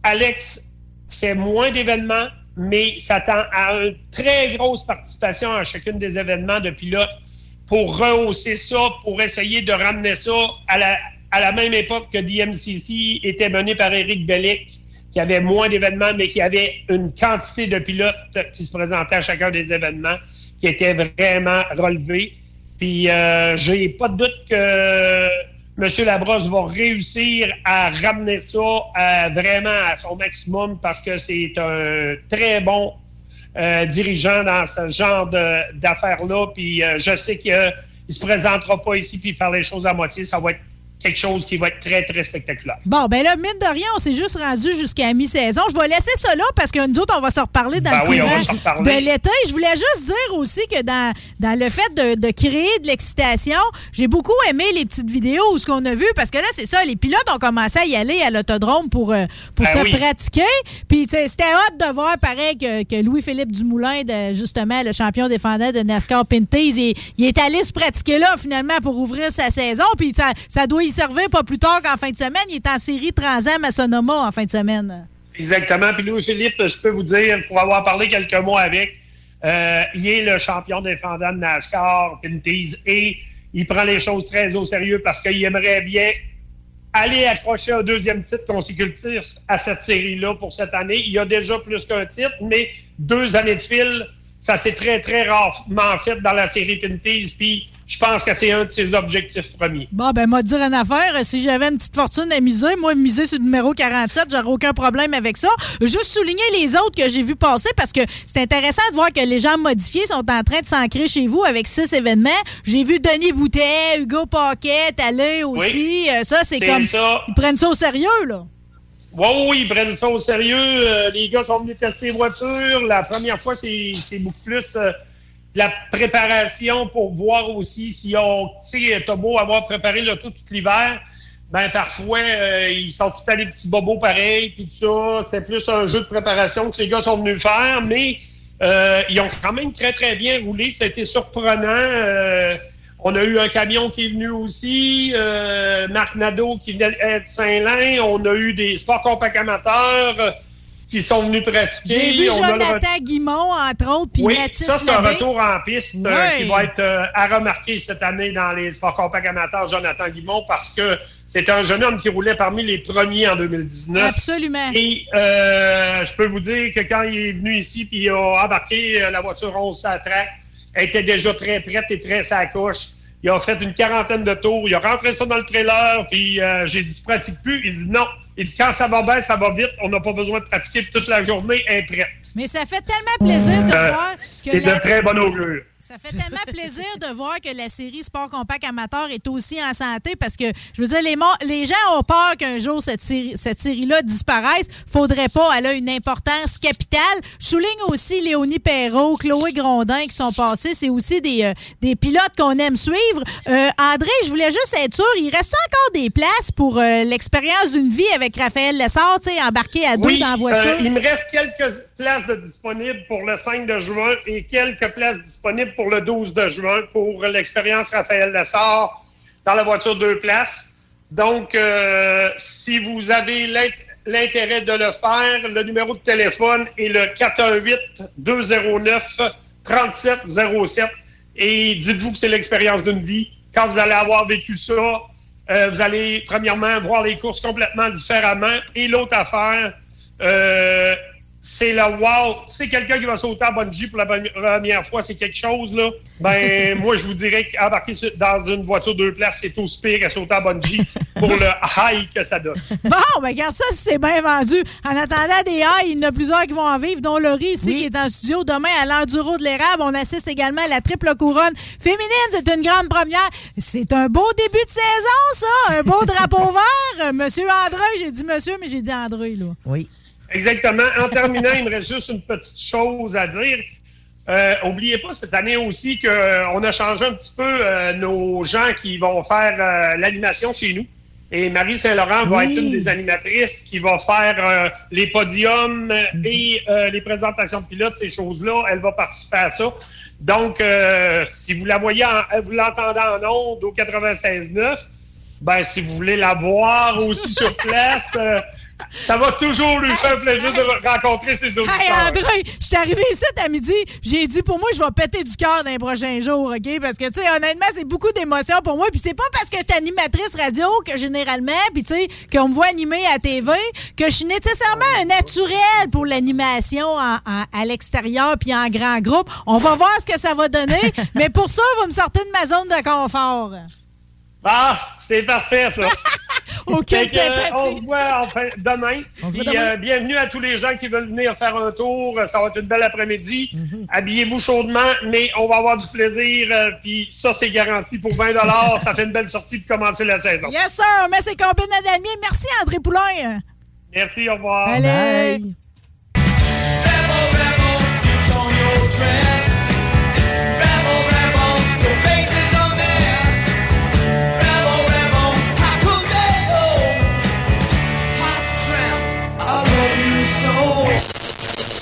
Alex fait moins d'événements, mais s'attend à une très grosse participation à chacune des événements de pilotes pour rehausser ça, pour essayer de ramener ça à la, à la même époque que DMCC était mené par Éric Bellic, qui avait moins d'événements, mais qui avait une quantité de pilotes qui se présentaient à chacun des événements, qui était vraiment relevé. Puis euh, j'ai pas de doute que M. Labrosse va réussir à ramener ça à- vraiment à son maximum parce que c'est un très bon euh, dirigeant dans ce genre d'affaires-là. Puis euh, je sais qu'il ne se présentera pas ici puis faire les choses à moitié. Ça va être quelque chose qui va être très, très spectaculaire. Bon, ben là, mine de rien, on s'est juste rendu jusqu'à mi-saison. Je vais laisser ça là parce que nous autres, on va se reparler dans Ben le oui, courant de l'été. Je voulais juste dire aussi que dans, dans le fait de, de créer de l'excitation, j'ai beaucoup aimé les petites vidéos où ce qu'on a vu parce que là, c'est ça, les pilotes ont commencé à y aller à l'autodrome pour, euh, pour Ben se oui. pratiquer. Puis c'était hâte de voir, pareil, que, que Louis-Philippe Dumoulin, de, justement, le champion défendant de NASCAR Pinties, il, il est allé se pratiquer là, finalement, pour ouvrir sa saison. Puis ça, ça doit y servir pas plus tard qu'en fin de semaine. Il est en série Transam à Sonoma en fin de semaine. Exactement. Puis Louis-Philippe, je peux vous dire, pour avoir parlé quelques mots avec, euh, il est le champion défendant de NASCAR, Pinties, et il prend les choses très au sérieux parce qu'il aimerait bien aller accrocher un deuxième titre consécutif à cette série-là pour cette année. Il y a déjà plus qu'un titre, mais deux années de fil, ça s'est très, très rarement fait dans la série Pinties. Puis je pense que c'est un de ses objectifs premiers. Bon, ben, moi, dire une affaire. Si j'avais une petite fortune à miser, moi, miser sur le numéro 47, j'aurais aucun problème avec ça. Juste souligner les autres que j'ai vu passer parce que c'est intéressant de voir que les gens modifiés sont en train de s'ancrer chez vous avec six événements. J'ai vu Denis Boutet, Hugo Paquet, aller aussi. Euh, ça, c'est comme. Ils prennent ça au sérieux, là. Oui, oui, ils prennent ça au sérieux. Euh, les gars sont venus tester les voitures. La première fois, c'est beaucoup plus. Euh, la préparation pour voir aussi si on, tu sais, t'as beau avoir préparé le tout, tout l'hiver, ben parfois, euh, ils sont tout à des petits bobos pareils, puis tout ça. C'était plus un jeu de préparation que les gars sont venus faire, mais euh, ils ont quand même très, très bien roulé. Été surprenant. Euh, on a eu un camion qui est venu aussi, Marc Nadeau qui venait de Saint-Lin. On a eu des sports compact amateurs qui sont venus pratiquer. J'ai vu Jonathan Guimont, entre autres, puis oui, Mathis ça, c'est un retour en piste euh, qui va être euh, à remarquer cette année dans les sports compact amateurs, Jonathan Guimont, parce que c'est un jeune homme qui roulait parmi les premiers en 2019. Absolument. Et euh, je peux vous dire que quand il est venu ici, puis il a embarqué la voiture 11 à track, elle était déjà très prête et très sacoche. Il a fait une quarantaine de tours. Il a rentré ça dans le trailer, puis j'ai dit, tu pratiques plus? Il dit, non, il dit quand ça va bien, ça va vite, on n'a pas besoin de pratiquer toute la journée, est prête. Mais ça fait tellement plaisir de Euh, voir que. C'est la- de très bon augure. Ça fait tellement plaisir de voir que la série Sport Compact Amateur est aussi en santé parce que, je veux dire, les, les gens ont peur qu'un jour cette série cette série-là disparaisse. Faudrait pas. Elle a une importance capitale. Je souligne aussi Léonie Perrault, Chloé Grondin qui sont passés. C'est aussi des, euh, des pilotes qu'on aime suivre. Euh, André, je voulais juste être sûr, il reste encore des places pour euh, l'expérience d'une vie avec Raphaël Lessard, tu sais, embarqué à deux Oui, dans la voiture? il me reste quelques places de disponibles pour le 5 de juin et quelques places disponibles pour le 12 de juin pour l'expérience Raphaël Lessard dans la voiture deux places. Donc, euh, si vous avez l'int- l'intérêt de le faire, le numéro de téléphone est le 418-209-3707 et dites-vous que c'est l'expérience d'une vie. Quand vous allez avoir vécu ça, euh, vous allez, premièrement, voir les courses complètement différemment. Et l'autre affaire, euh, c'est le wow. C'est quelqu'un qui va sauter à bungee pour la première fois, c'est quelque chose, là. Ben, moi, je vous dirais qu'embarquer dans une voiture deux places, c'est aussi pire qu'à sauter à bungee pour le high que ça donne. Bon, ben regarde ça, si c'est bien vendu. En attendant des haies, il y en a plusieurs qui vont en vivre, dont Laurie ici qui est en studio. Demain, à l'enduro de l'érable, on assiste également à la triple couronne féminine. C'est une grande première. C'est un beau début de saison, ça. Un beau drapeau vert. Monsieur André, j'ai dit monsieur, mais j'ai dit André, là. Oui. Exactement. En terminant, il me reste juste une petite chose à dire. Euh, oubliez pas cette année aussi qu'on a changé un petit peu euh, nos gens qui vont faire euh, l'animation chez nous. Et Marie Saint-Laurent va être une des animatrices qui va faire euh, les podiums euh, et euh, les présentations de pilotes, ces choses-là. Elle va participer à ça. Donc, euh, si vous la voyez, en- vous l'entendez en ondes au 96.9, ben, si vous voulez la voir aussi sur place, euh, ça va toujours lui faire plaisir de rencontrer ses auditeurs. Hey André, je suis arrivé ici à midi, j'ai dit pour moi je vais péter du cœur dans les prochains jours, OK? Parce que tu sais honnêtement, c'est beaucoup d'émotions pour moi, puis c'est pas parce que je suis animatrice radio que généralement, puis tu sais qu'on me voit animer à TV que je suis nécessairement un naturel pour l'animation à l'extérieur puis en grand groupe. On va voir ce que ça va donner, mais pour ça, vous me sortez de ma zone de confort. Ah, c'est parfait, ça. Aucune Fait que, euh, sympathie. on se voit enfin, demain. On se voit Puis, demain. euh, bienvenue à tous les gens qui veulent venir faire un tour. Ça va être une belle après-midi. Mm-hmm. Habillez-vous chaudement, mais on va avoir du plaisir. euh, Puis ça, c'est garanti pour 20 Ça fait une belle sortie pour commencer la saison. Yes sir, mais c'est combine à. Merci André Poulain. Merci, au revoir. Allez.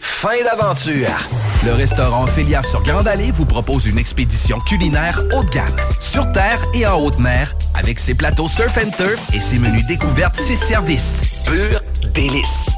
Fin d'aventure! Le restaurant Ophélia sur Grande Allée vous propose une expédition culinaire haut de gamme, sur terre et en haute mer, avec ses plateaux surf and turf et ses menus découvertes, ses services. Pur délice!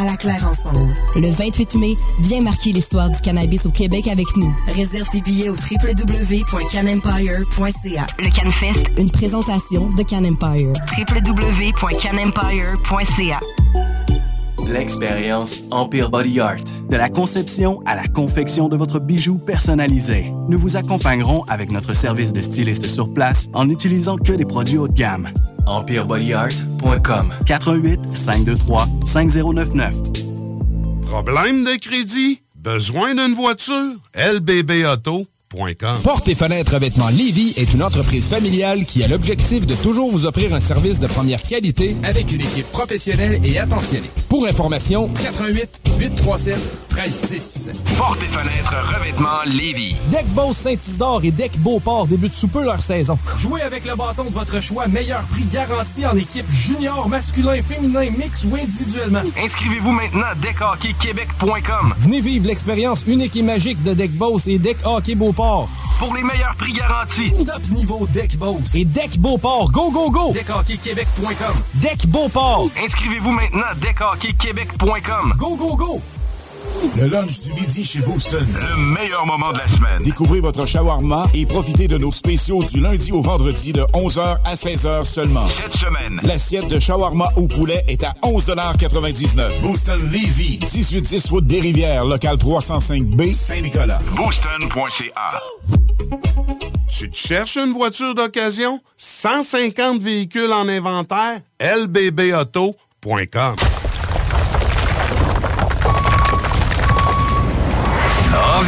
À la Claire ensemble. Le 28 mai, viens marquer l'histoire du cannabis au Québec avec nous. Réserve tes billets au www.canempire.ca. Le CanFest, une présentation de Can Empire. www.canempire.ca. L'expérience Empire Body Art. De la conception à la confection de votre bijou personnalisé. Nous vous accompagnerons avec notre service de styliste sur place en n'utilisant que des produits haut de gamme. EmpireBodyArt.com 88 523 5099 Problème de crédit? Besoin d'une voiture? LBBauto.com Porte et fenêtres revêtements Lévy est une entreprise familiale qui a l'objectif de toujours vous offrir un service de première qualité avec une équipe professionnelle et attentionnée. Pour information, 88 837 1310. Porte et fenêtres revêtements Lévis. Deck Boss Saint-Isidore et Deck Beauport débutent sous peu leur saison. Jouez avec le bâton de votre choix, meilleur prix garanti en équipe junior, masculin, féminin, mix ou individuellement. Inscrivez-vous maintenant à deckhockeyquebec.com. Venez vivre l'expérience unique et magique de Deck Boss et Deck Hockey Beauport. Pour les meilleurs prix garantis. Top niveau Deck Boss et Deck Beauport. Go, go, go! Deckhockeyquebec.com. Deck Beauport. Inscrivez-vous maintenant à deckhockeyquebec.com. Go, go, go! Le lunch du midi chez Booston. Le meilleur moment de la semaine. Découvrez votre shawarma et profitez de nos spéciaux du lundi au vendredi de 11h à 16h seulement. Cette semaine. L'assiette de shawarma au poulet est à 11,99 Booston Levy. 1810 Route des Rivières, local 305B, Saint-Nicolas. Booston.ca. Tu te cherches une voiture d'occasion? 150 véhicules en inventaire? lbbauto.com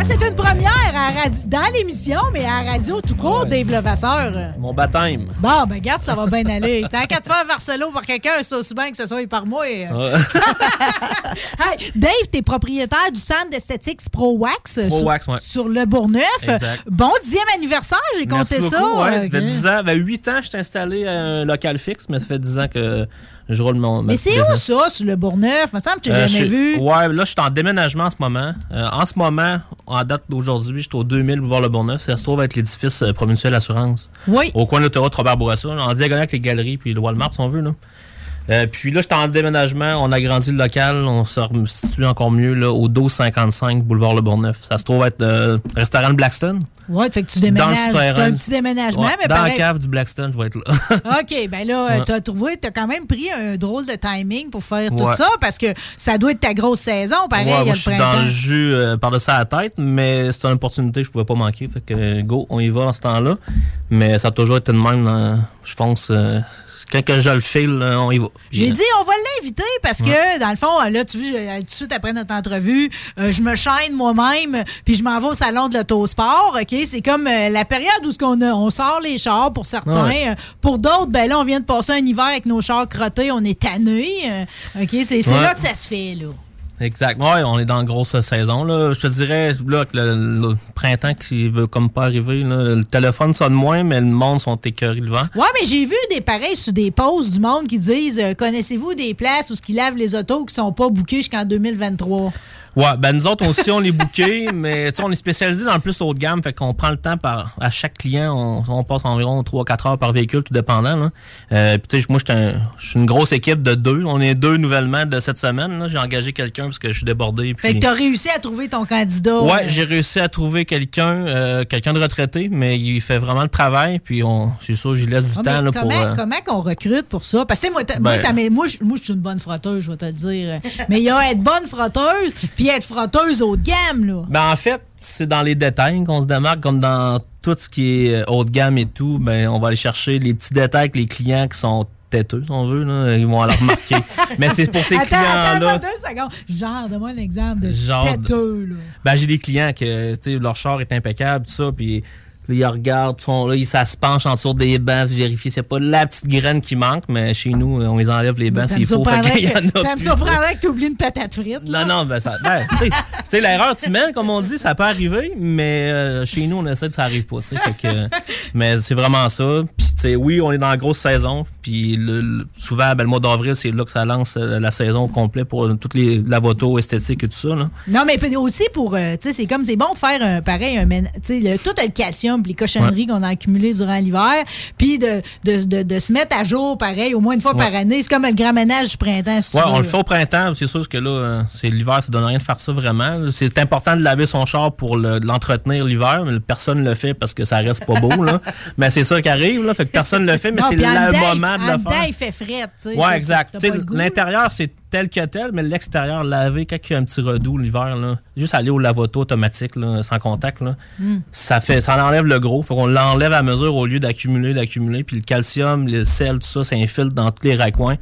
Ah, C'est une première à la radio- dans l'émission, mais à la radio tout court, Dave Levasseur. Mon baptême. Bon, ben garde, ça va bien aller. T'as qu'à te faire Marcelo par quelqu'un, c'est aussi bien que ce soit par moi. Ouais. Hey, Dave, t'es propriétaire du centre d'esthétique Pro Wax, Pro sur, Wax, ouais. sur le Bourgneuf. Exact. Bon dixième anniversaire, j'ai compté beaucoup. ça. Ouais, Euh, ça fait 10 ans. Ben, 8 ans, je suis installé à un local fixe, mais ça fait 10 ans que je roule mon. ma Mais c'est où ça, sur le Bourgneuf? Me semble que tu Euh, je jamais suis- vu. Ouais, là, je suis en déménagement en ce moment. Euh, en ce moment, en date d'aujourd'hui, je suis au 2000 Boulevard Le Bourgneuf. Ça se trouve être l'édifice euh, provincial Assurance. Oui. Au coin de l'autoroute Robert Bourassa, en diagonale avec les galeries puis le Walmart, si on veut. Là. Euh, puis là, j'étais en déménagement. On a agrandi le local. On se situe encore mieux là, au 1255 Boulevard Le Bourgneuf. Ça se trouve être euh, restaurant le Blackstone. Ouais, fait que tu Dans le déménages. souterrain. T'as un petit déménagement, Ouais, mais dans pareil. la cave du Blackstone, je vais être là. OK, ben là, euh, Ouais. t'as trouvé, t'as quand même pris un drôle de timing pour faire tout ça, parce que ça doit être ta grosse saison, pareil, moi, a je le suis dans le jus euh, par-dessus la tête, mais c'est une opportunité que je pouvais pas manquer. Fait que euh, go, on y va en ce temps-là. Mais ça a toujours été de même. là. Je pense euh, quand que je le file, là, on y va. J'ai dit, on va l'inviter parce que, dans le fond, là, tu vois, je- tout de suite après notre entrevue, euh, je me chaîne moi-même, puis je m'en vais au salon de l'autosport, OK? C'est comme euh, la période où ce qu'on a, on sort les chars pour certains. Ouais. Euh, Pour d'autres, ben là, on vient de passer un hiver avec nos chars crottés, on est tannés. euh, OK? C'est c'est Ouais. là que ça se fait, là. Exact. Ouais, on est dans la grosse saison. Là. Je te dirais, que le, printemps qui veut comme pas arriver, le téléphone sonne moins, mais le monde sont écœurés le vent. Ouais, mais j'ai vu des pareils sur des posts du monde qui disent euh, Connaissez-vous des places où ce qui lavent les autos qui sont pas bookées jusqu'en 2023 Ouais, ben nous autres aussi, on est bookés, mais tu sais, on est spécialisé dans le plus haut de gamme, fait qu'on prend le temps par à chaque client, on, on passe environ 3-4 heures par véhicule, tout dépendant. Là. Euh, puis tu sais, moi, je suis un- je suis une grosse équipe de deux. On est deux nouvellement de cette semaine. J'ai engagé quelqu'un parce que je suis débordé. Fait puis- que t'as réussi à trouver ton candidat. Ouais, euh, j'ai réussi à trouver quelqu'un, euh, quelqu'un de retraité, mais il fait vraiment le travail, puis on, c'est sûr, j'y laisse du Ah, temps là, comment, pour. euh, comment qu'on recrute pour ça? Parce que moi, Ben- ça moi, je moi, je suis une bonne frotteuse, je vais te le dire. Mais il y a être bonne frotteuse, puis être frotteuse haut de gamme, là. Ben en fait, c'est dans les détails qu'on se démarque, comme dans tout ce qui est euh, haut de gamme et tout. Ben on va aller chercher les petits détails que les clients qui sont têteux, si on veut, là, ils vont aller remarquer. Mais c'est pour ces clients-là. attends deux secondes. Genre, donne-moi un exemple de Genre têteux, là. Ben, j'ai des clients que, tu sais, leur char est impeccable, tout ça, puis là, ils regardent, font, là, ils, ça se penche en dessous des bancs, vérifier, c'est pas la petite graine qui manque, mais chez nous, on les enlève les bancs s'il faut. Fait y en a ça me surprendrait que tu oublies une patate frite. Non, non, ben ça. Ben, tu sais- tu l'erreur humaine, comme on dit, ça peut arriver, mais euh, chez nous, on essaie que ça arrive pas, tu sais. Fait que, mais c'est vraiment ça. Puis, tu sais, oui, on est dans la grosse saison. Puis, le- le- souvent, ben, le mois d'avril, c'est là que ça lance euh, la saison au complet pour euh, toutes les la voto esthétique et tout ça, là. Non, mais aussi pour, euh, tu sais, c'est comme, c'est bon de faire un, pareil, un, tu sais, le- tout le calcium, les cochonneries qu'on a accumulées durant l'hiver, puis de, de, de, de se mettre à jour, pareil, au moins une fois Ouais. par année. C'est comme le grand ménage du printemps, si Ouais, on le fait au printemps. C'est sûr que là, euh, c'est l'hiver, ça donne rien de faire ça vraiment. C'est important de laver son char pour le- l'entretenir l'hiver, mais personne le fait parce que ça reste pas beau, là. Mais c'est ça qui arrive, là. Fait que personne le fait, mais c'est le moment il- de le faire. il fait fret, tu sais. Ouais, exact. L'intérieur, c'est tel que tel, mais l'extérieur, laver quand il y a un petit redoux l'hiver, là, juste aller au lavoto automatique, là, sans contact, là, Mm. ça fait, ça enlève le gros. Faut qu'on l'enlève à mesure au lieu d'accumuler, d'accumuler. Puis le calcium, le sel, tout ça, ça infiltre dans tous les raccoins.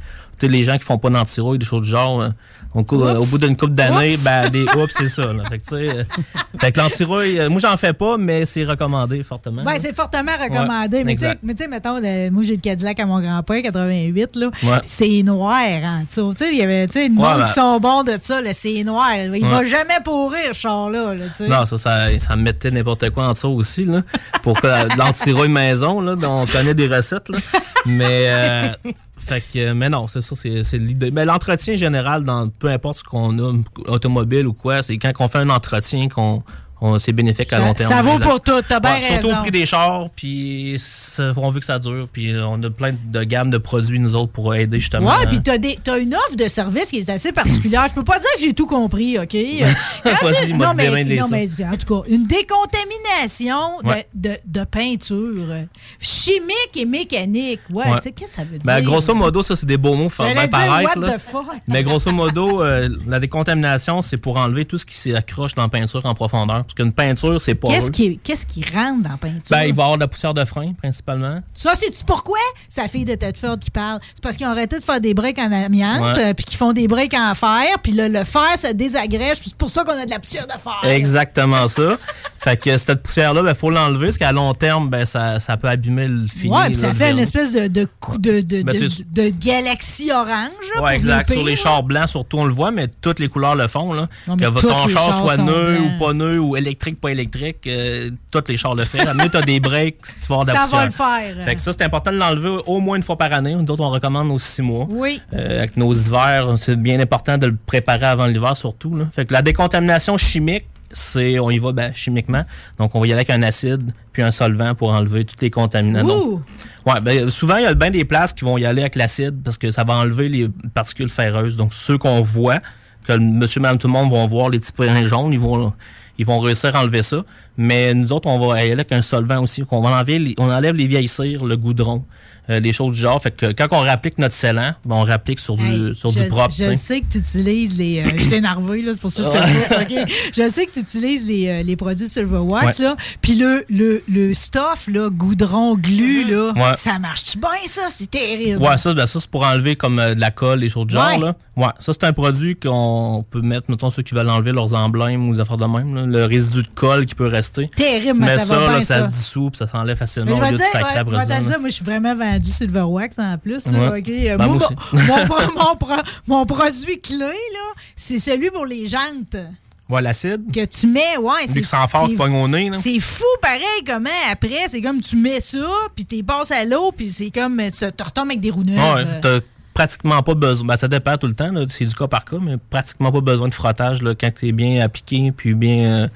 Les gens qui font pas d'antirouille, des choses du genre, euh, on cou- euh, au bout d'une couple d'années, ben, des oups, c'est ça, là. Fait que, euh, fait que l'antirouille, euh, moi, j'en fais pas, mais c'est recommandé fortement. Ben, c'est fortement recommandé. Ouais, mais tu sais, mettons, le- moi, j'ai le Cadillac à mon grand-père, 88, là. Ouais. C'est noir en dessous. Tu sais, il y avait, tu sais, le Ouais, monde ben- qui sont bons de ça, c'est noir. Il va jamais pourrir, ce char-là, là. Non, ça, ça, ça me mettait n'importe quoi en dessous aussi, là. Pour que de l'antirouille maison, là, dont on connaît des recettes, là. Mais, euh, fait que, mais non, c'est ça, c'est c'est l'idée. Mais l'entretien général, dans peu importe ce qu'on a, automobile ou quoi, c'est quand on fait un entretien qu'on. C'est bénéfique à long terme. ça vaut pour tout, t'as bien Ouais, Surtout raison. au prix des chars, puis on veut que ça dure, puis on a plein de gammes de produits, nous autres, pour aider justement. Ouais, puis t'as, une offre de service qui est assez particulière. Je peux pas dire que j'ai tout compris, OK? Vas-y, non, mais, non, mais en tout cas, une décontamination de- Ouais. de, de peinture chimique et mécanique. Ouais, Ouais. tu sais, qu'est-ce que ça veut dire? Ben, grosso modo, ça, c'est des beaux mots faire bien dire, paraître. what là. the fuck? Mais grosso modo, euh, la décontamination, c'est pour enlever tout ce qui s'accroche dans la peinture en profondeur. Parce qu'une peinture, c'est pas. Qu'est-ce qui, qu'est-ce qui rentre dans la peinture? Ben, il va y avoir de la poussière de frein, principalement. Ça, c'est-tu pourquoi? Sa fille de Tedford qui parle. C'est parce qu'ils ont arrêté de faire des breaks en amiante, Ouais. euh, puis qu'ils font des breaks en fer, puis là, le fer se désagrège, puis c'est pour ça qu'on a de la poussière de fer. Exactement ça. Fait que cette poussière-là, il faut l'enlever, parce qu'à long terme, ben, ça, ça peut abîmer le fini. Ouais, puis ça le fait une espèce de, de, coup de, de, Ben, de, galaxie orange. là, Ouais, exact. le Sur les chars blancs, surtout, on le voit, mais toutes les couleurs le font. Là. Non, mais que ton char soit nœud ou pas nœud, ou électrique, pas électrique, euh, toutes les chars le font. Mieux, tu as des breaks, tu vas avoir de la Ça poussière. va le faire. Fait que ça, c'est important de l'enlever au moins une fois par année. Nous autres, on recommande aux six mois. Oui. Euh, avec nos hivers, c'est bien important de le préparer avant l'hiver surtout. Là. Fait que la décontamination chimique, c'est on y va ben, chimiquement. Donc on va y aller avec un acide puis un solvant pour enlever tous les contaminants. Donc, ouais, ben, souvent il y a bien des places qui vont y aller avec l'acide parce que ça va enlever les particules ferreuses. Donc ceux qu'on voit, que monsieur, madame, tout le monde vont voir les petits points jaunes, ils vont ils vont réussir à enlever ça. Mais nous autres, on va aller avec un solvant aussi. qu'on va enlever les- on enlève les vieilles cires, le goudron, euh, les choses du genre. Fait que quand on réapplique notre scellant, ben, on réapplique sur du, Hey, sur je, du propre. Je sais. que tu utilises les. euh, je t'ai énervé, là, c'est pour ça que je te dis, OK? Je sais que tu utilises les, euh, les produits Silverwax, Ouais. là. Puis le, le, le stuff, là, goudron, glu, là, Ouais. ça marche-tu bien, ça? C'est terrible. Ouais, ça, ben, ça c'est pour enlever comme euh, de la colle, des choses du genre. Ouais. Là. Ouais, ça, c'est un produit qu'on peut mettre, mettons, ceux qui veulent enlever leurs emblèmes ou des affaires de même. là, le résidu de colle qui peut rester. Terrible, mais ça va là, bien, ça, ça. se dissout puis ça s'enlève Mais facilement je au vais lieu de ça. là. dire, moi, je suis vraiment vendu Silverwax en plus. là, Ouais. OK? Euh, Ben, moi, moi mon, mon- mon pro- mon produit clé, là, c'est celui pour les jantes. Ouais, l'acide. que tu mets, ouais. C'est-. C'est fou pareil comment après, c'est comme tu mets ça, puis tu passes à l'eau, puis c'est comme euh, ça te retombe avec des roues neuves. Ouais, t'as pratiquement pas besoin. Ben, ça dépend tout le temps, c'est du cas par cas, mais pratiquement pas besoin de frottage là, quand t'es bien appliqué puis bien, euh,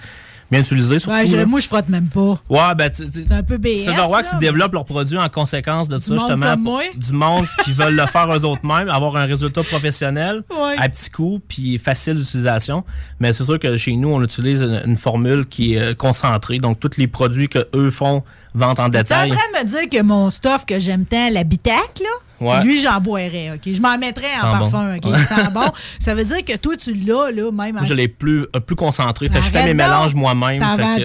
bien utilisé. Surtout, Ouais, je- là. moi, je frotte même pas. Ouais, ben, C'est un peu BS. Silverwax, là, ils développent leurs produits en conséquence de ça, justement. pour-. Du monde qui veulent le faire eux autres mêmes, avoir un résultat professionnel Ouais. à petit coût, puis facile d'utilisation. Mais c'est sûr que chez nous, on utilise une, une formule qui est euh, concentrée. Donc, tous les produits que eux font, vente en Tu es en train détail. de me dire que mon stuff que j'aime tant, l'habitac, là, Ouais. lui, j'en boirais, OK? Je m'en mettrais en bon. parfum, OK? Sent bon. Ça veut dire que toi, tu l'as, là, même. Moi, je l'ai plus, euh, plus concentré. Fait je fais mes donc. mélanges moi-même. Ouais.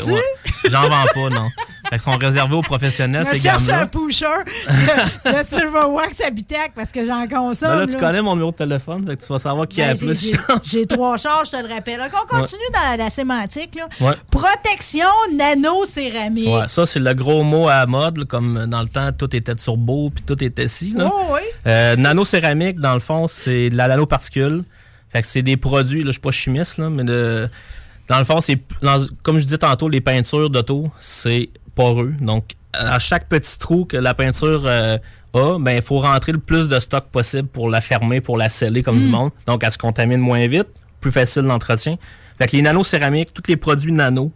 J'en vends pas, non. Fait sont réservés aux professionnels, Je ces cherche gammes-là. un pusher de, de Silverwax habitac parce que j'en consomme. Ben là, tu là. connais mon numéro de téléphone, fait que tu vas savoir qui Ben, a plus. j'ai- trois charges, je te le rappelle. OK, on continue dans la sémantique. Là. Ouais. Protection nano-céramique. Ouais, ça, c'est le gros mot à la mode, là, comme dans le temps, tout était turbo, puis tout était si. Là. Oh, oui. Euh, nanocéramique, dans le fond, c'est de la nanoparticule. Fait que c'est des produits, là, je suis pas chimiste, là, mais de, dans le fond, c'est comme je disais tantôt, les peintures d'auto, c'est poreux. Donc, à chaque petit trou que la peinture euh, a, ben, il faut rentrer le plus de stock possible pour la fermer, pour la sceller comme du Mm. monde. Donc, elle se contamine moins vite, plus facile d'entretien. Fait que les nanocéramiques, tous les produits nano,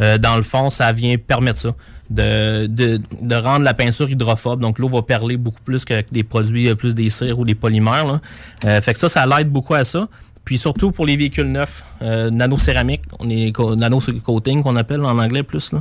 euh, dans le fond, ça vient permettre ça, de, de, de rendre la peinture hydrophobe. Donc l'eau va perler beaucoup plus qu'avec des produits euh, plus des cires ou des polymères. là. Euh, fait que ça, ça l'aide beaucoup à ça. Puis surtout pour les véhicules neufs, euh, nano-céramique, on est co- nano-coating qu'on appelle en anglais plus. Là.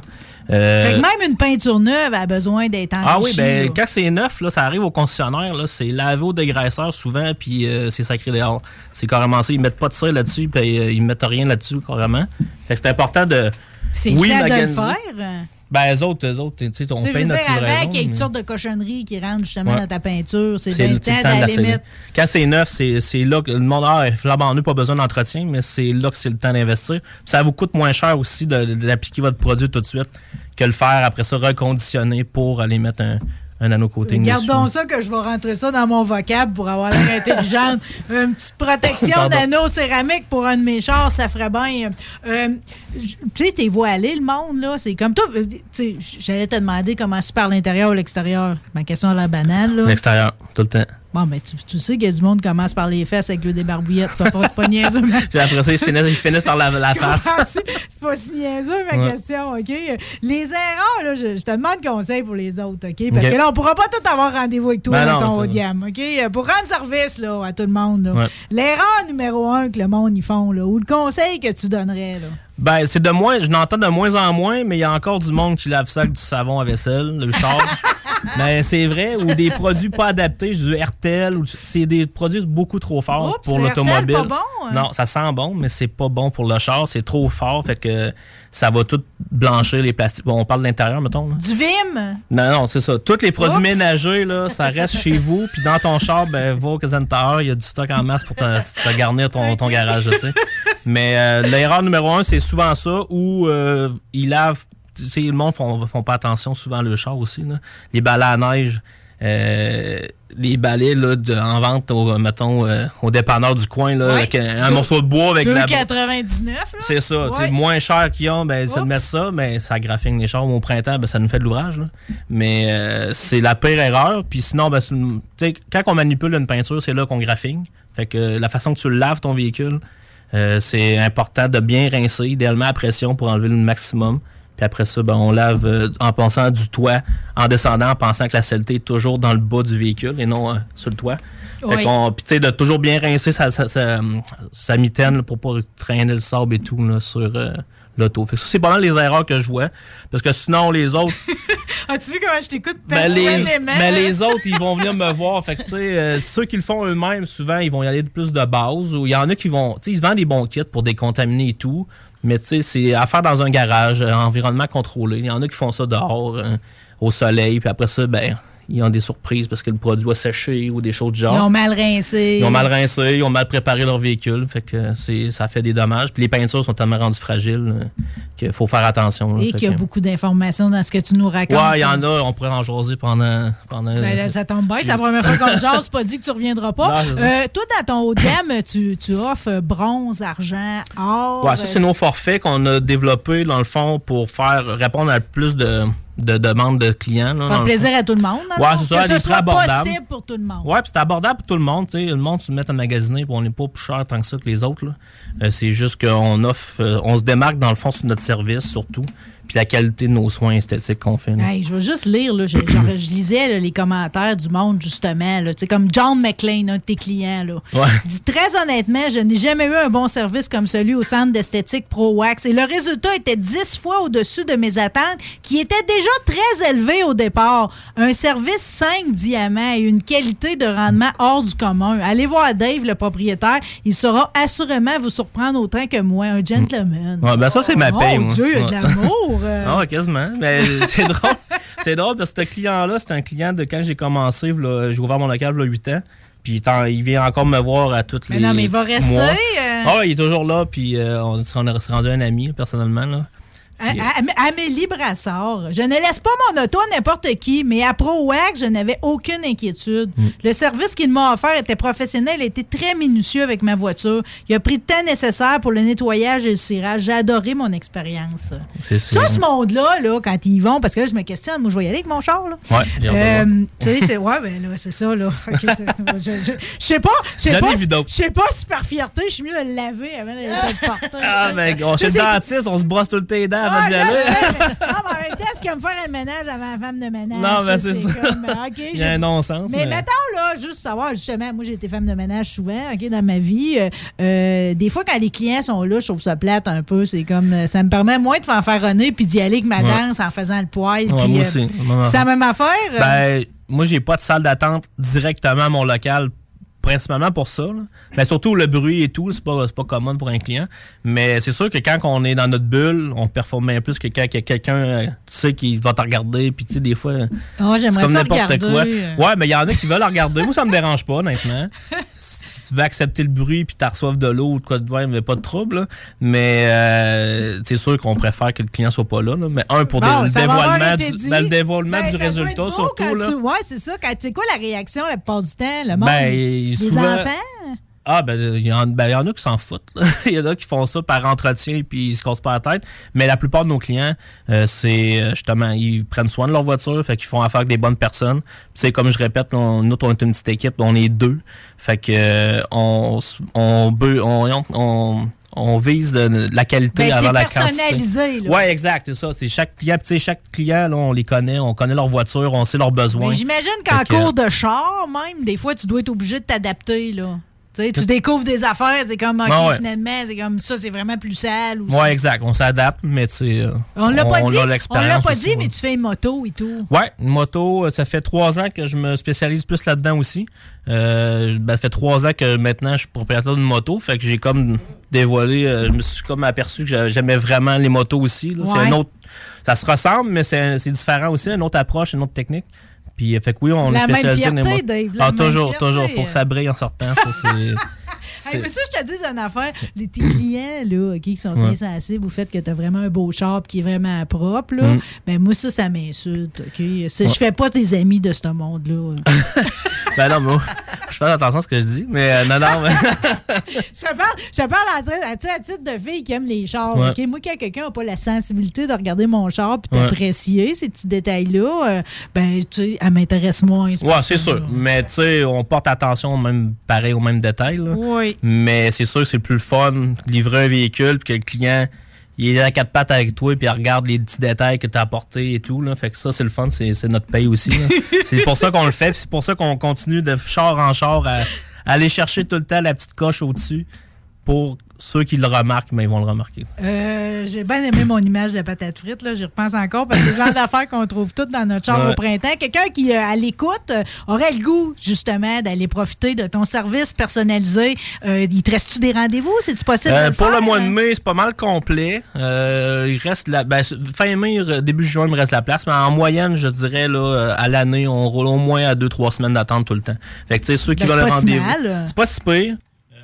Euh, Fait que même une peinture neuve a besoin d'être enrichie. ah oui, ben là. quand c'est neuf, là, ça arrive au concessionnaire, là, c'est lavé au dégraisseur souvent, puis euh, c'est sacré dehors. C'est carrément ça. Ils mettent pas de cire là-dessus, puis ils mettent rien là-dessus carrément. Fait que c'est important de. C'est oui, le temps de le faire? Ben, eux autres, eux autres, tu sais, on paye notre dire, livraison. qu'il y ait une sorte de cochonnerie qui rentre justement Ouais. dans ta peinture, c'est le le temps d'aller mettre. Quand c'est neuf, c'est c'est là que le monde ah, est flambant pas besoin d'entretien, mais c'est là que c'est le temps d'investir. Ça vous coûte moins cher aussi d'appliquer votre produit tout de suite que le faire après ça reconditionner pour aller mettre un, un nano-coating Gardons dessus. ça que je vais rentrer ça dans mon vocable pour avoir l'air intelligente. Une petite protection Pardon. nano-céramique pour un de mes chars, ça ferait bien. Euh, tu sais, t'es aller le monde, là. C'est comme toi. euh, j'allais te demander comment c'est par l'intérieur ou l'extérieur. Ma question a l'air banale, là. L'extérieur, tout le temps. Bon, ben, tu, tu sais qu'il y a du monde qui commence par les fesses avec le débarbouillette. Pas, c'est pas niaiseux. mais- Puis après ça, ils finissent, ils finissent par la, la face. C'est pas si niaiseux, ma Ouais. question, OK? Les erreurs, là, je, je te demande conseil pour les autres, OK? Parce que là, on pourra pas tout avoir rendez-vous avec toi Ben dans non, ton haut de gamme, OK? Pour rendre service là, à tout le monde. Ouais. l'erreur numéro un que le monde y font, là, ou le conseil que tu donnerais, là? Ben, c'est de moins, je n'entends de moins en moins, mais il y a encore du monde qui lave ça avec du savon à vaisselle, le char. Mais c'est vrai, ou des produits pas adaptés, du RTL, ou du- c'est des produits beaucoup trop forts Oups, pour le l'automobile. Bon, hein? Non, ça sent bon, mais c'est pas bon pour le char, c'est trop fort, fait que ça va tout blanchir les plastiques. Bon, on parle de l'intérieur, mettons. là. Du Vim? Non, non, c'est ça. Tous les produits Oups. ménagers, là, ça reste chez vous. Puis dans ton char, ben, va au il y a du stock en masse pour te, te garnir ton, ton garage, je sais. Mais euh, l'erreur numéro un, c'est souvent ça, où euh, ils lavent. Le monde font, font pas attention souvent à le char aussi. Là. Les balais à neige, euh, les balais là, de- en vente, au, mettons, euh, au dépanneur du coin, là, avec un, un morceau de bois avec la. 2,99. là. C'est ça. tu sais, Ouais. Moins cher qu'ils ont, ben, c'est de mettre ça, mais ça graphine les chars. Au printemps, ben, ça nous fait de l'ouvrage. Mais euh, c'est la pire erreur. Puis sinon, ben, une- quand on manipule une peinture, c'est là qu'on graphine. Fait que la façon que tu laves ton véhicule, c'est important de bien rincer, idéalement à pression pour enlever le maximum. Puis après ça, ben, on lave euh, en pensant du toit, en descendant, en pensant que la saleté est toujours dans le bas du véhicule et non euh, sur le toit. Fait Oui. qu'on- puis tu sais, de toujours bien rincer sa, sa, sa, sa mitaine là, pour pas traîner le sable et tout là, sur euh, l'auto. Fait que ça, c'est pas mal les erreurs que je vois. Parce que sinon, les autres, As-tu vu comment je t'écoute? Ben, les, mais les autres, ils vont venir me voir. Fait que, tu sais, euh, ceux qui le font eux-mêmes, souvent, ils vont y aller de plus de base. Ou il y en a qui vont, tu sais, ils vendent des bons kits pour décontaminer et tout. Mais, tu sais, c'est à faire dans un garage, euh, environnement contrôlé. Il y en a qui font ça dehors, euh, au soleil. Puis après ça, ben, ils ont des surprises parce que le produit a séché ou des choses du genre. Ils ont mal rincé. Ils ont mal rincé, ils ont mal préparé leur véhicule, fait que c'est ça fait des dommages. Puis les peintures sont tellement rendues fragiles euh, qu'il faut faire attention. là. Et qu'il y a que- beaucoup d'informations dans ce que tu nous racontes. Ouais, il y en a, on pourrait en jaser pendant. pendant Ben là, ça tombe bien, c'est la première fois qu'on jase, pas dit que tu reviendras pas. Non. Euh, toi, dans ton haut de gamme, tu, tu offres bronze, argent, or. Ouais, ça, c'est euh, nos forfaits qu'on a développés, dans le fond, pour faire répondre à plus de, de demandes de clients. là, Faire plaisir à tout le monde. fond. c'est ça, Que ce soit abordables. possible pour tout le monde. Ouais, puis c'est abordable pour tout le monde. tu sais. Le monde se met à magasiner, puis on n'est pas plus cher tant que ça que les autres. Euh, c'est juste qu'on offre, euh, on se démarque dans le fond sur notre service surtout, puis la qualité de nos soins esthétiques qu'on fait. Hey, je vais juste lire, là, je, genre, je lisais là, les commentaires du monde, justement. Là, comme John McLean, un de tes clients. Là. Ouais. Dit Très honnêtement, je n'ai jamais eu un bon service comme celui au centre d'esthétique Pro Wax. Et le résultat était 10 fois au-dessus de mes attentes, qui étaient déjà très élevées au départ. Un service 5 diamants et une qualité de rendement hors du commun. Allez voir Dave, le propriétaire. Il saura assurément vous surprendre autant que moi, un gentleman. Ouais, ben ça, c'est ma Oh, paye, mon moi. Dieu, il y a de l'amour. Euh. Ah, quasiment. Mais c'est drôle. C'est drôle parce que ce client-là, c'est un client de quand j'ai commencé. J'ai ouvert mon local il y a 8 ans. Puis il vient encore me voir à toutes Mais les. non, mais il va rester, euh. Ah, il est toujours là. Puis euh, on, on est rendu un ami, personnellement. Là. À- à- Amélie Brassard, je ne laisse pas mon auto à n'importe qui, mais à ProWax, je n'avais aucune inquiétude. Mm. Le service qu'il m'a offert était professionnel était très minutieux avec ma voiture. Il a pris le temps nécessaire pour le nettoyage et le cirage. J'ai adoré mon expérience. C'est Ça, ce monde-là, là, quand ils y vont, parce que là, je me questionne, moi, je vais y aller avec mon char. Là. Ouais, Euh, tu sais, c'est ouais, ben là, c'est ça, là. Je, je- je sais pas, je sais pas, si- je sais pas si par fierté, je suis mieux de le laver avant de le porter. Ah, ben, on, chez le dentiste, on se brosse tout le temps les dents ah, mais- ah, mais en temps, c'est comme faire un ménage avant la femme de ménage? Non, sais, c'est ça. euh, Il y a j'ai- un non-sens. Mais, mettons, là, juste pour savoir, justement, moi, j'ai été femme de ménage souvent, OK, dans ma vie. Euh, euh, des fois, quand les clients sont là, je trouve ça plate un peu. C'est comme, ça me permet moins de faire faire runner puis d'y aller avec ma danse en faisant le poil. Moi aussi. C'est la même affaire? Ben, moi, j'ai pas de salle d'attente directement à mon local, principalement pour ça. là. Mais surtout le bruit et tout, c'est pas, c'est pas commun pour un client. Mais c'est sûr que quand on est dans notre bulle, on performe bien plus que quand il y a quelqu'un, euh, tu sais, qui va te regarder. Puis, tu sais, des fois, Oh, c'est comme n'importe quoi. Ouais, mais il y en a qui veulent la regarder. Moi, ça me dérange pas, honnêtement. tu veux accepter le bruit puis tu reçoives de l'eau ou de quoi de même, mais pas de trouble. là. Mais euh, c'est sûr qu'on préfère que le client soit pas là. là. Mais un, pour Bon, le dévoilement été du, dit. ben, le dévoilement Ben, du résultat, surtout. Là. tu- Ouais, c'est ça. Quand- C'est quoi la réaction la plupart du temps, le monde? Ben, Les souvent- enfants? Ah, ben, il y, en- ben, y en a qui s'en foutent. Il y en a qui font ça par entretien puis ils se cassent pas la tête. Mais la plupart de nos clients, euh, c'est euh, justement, ils prennent soin de leur voiture, fait qu'ils font affaire avec des bonnes personnes. C'est comme je répète, on- nous, on est une petite équipe, on est deux. Fait que euh, on, on, on, on, on vise de- la qualité Ben, avant la quantité. personnalisé. Ouais, exact, c'est ça. C'est chaque client, tu sais, chaque client, là, on les connaît, on connaît leur voiture, on sait leurs besoins. J'imagine qu'en que- cours de char, même, des fois, tu dois être obligé de t'adapter, là. Tu découvres des affaires, c'est comme, OK, Ah ouais. finalement, c'est comme ça, c'est vraiment plus sale. Ou Ouais, ça. exact. On s'adapte, mais tu sais. euh, On l'a pas dit. a On l'a pas aussi, dit, ouais. mais tu fais une moto et tout. Ouais, une moto, euh, ça fait trois ans que je me spécialise plus là-dedans aussi. Euh, ben, ça fait trois ans que maintenant je suis propriétaire d'une moto, fait que j'ai comme dévoilé, euh, je me suis comme aperçu que j'a- j'aimais vraiment les motos aussi. là. Ouais. un autre, ça se ressemble, mais c'est différent aussi, une autre approche, une autre technique. Puis euh, fait que oui, on La est même spécialisé les fierté. Dave, la Ah, même toujours, fierté. toujours. Faut que ça brille en sortant, ça c'est. Hey, mais ça, je te dis une affaire. Les, tes clients là, qui sont Ouais. bien sensibles au fait que tu as vraiment un beau char qui est vraiment propre, là, Mm. ben moi, ça, ça m'insulte. ok? C'est- Ouais. Je fais pas des amis de ce monde-là. ben non, mais moi, je fais attention à ce que je dis, mais euh, non, non. mais- je te parle, je te parle à, titre de fille qui aime les chars. Ouais. Moi, quand quelqu'un n'a pas la sensibilité de regarder mon char et Ouais. d'apprécier ces petits détails-là, euh, ben, tu sais, elle m'intéresse moins. Ouais, c'est sûr. là. Mais tu sais, on porte attention même pareil aux mêmes détails. là. Oui. Mais c'est sûr que c'est plus le fun de livrer un véhicule puis que le client il est à quatre pattes avec toi puis il regarde les petits détails que tu as apportés et tout. Là. Fait que ça, c'est le fun, c'est notre paye aussi. c'est pour ça qu'on le fait, puis c'est pour ça qu'on continue de char en char à, à aller chercher tout le temps la petite coche au-dessus pour ceux qui le remarquent, mais ils vont le remarquer. Euh, J'ai bien aimé mon image de la patate frite. là. J'y repense encore parce que c'est le genre d'affaires qu'on trouve toutes dans notre Ouais. au printemps. Quelqu'un qui, euh, à l'écoute, euh, aurait le goût, justement, d'aller profiter de ton service personnalisé. Euh, il te reste-tu des rendez-vous? C'est-tu possible de le pour faire? le mois de mai, c'est pas mal complet. Il reste la, ben, fin mai, début juin, il me reste la place. Mais en moyenne, je dirais là, à l'année, on roule au moins à 2-3 semaines d'attente tout le temps. Fait que tu sais, ceux qui Ben, veulent c'est le rendez-vous. C'est pas si pire. Euh,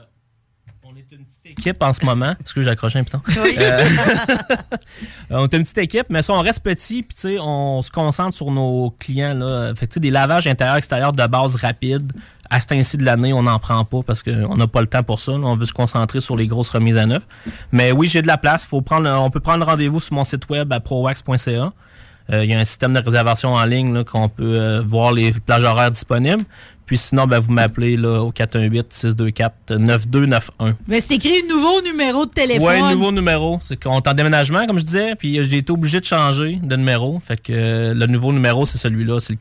on est une petite équipe en ce moment. Parce que j'ai accroché un piton. Oui. Euh, on est une petite équipe, mais ça, on reste petit, puis tu sais, on se concentre sur nos clients. Là. Fait que, tu sais, des lavages intérieur-extérieur de base rapides. À ce temps-ci de l'année, on n'en prend pas parce qu'on n'a pas le temps pour ça. là. On veut se concentrer sur les grosses remises à neuf. Mais oui, j'ai de la place. Faut prendre, on peut prendre rendez-vous sur mon site web à prowax.ca. Euh, Il y a un système de réservation en ligne là, qu'on peut euh, voir les plages horaires disponibles. Puis sinon, ben, vous m'appelez là, au 418-624-9291. Ben, c'est écrit nouveau numéro de téléphone. Ouais, nouveau numéro. C'est qu'on est en déménagement, comme je disais, puis j'ai été obligé de changer de numéro. Fait que euh, le nouveau numéro, c'est celui-là. C'est le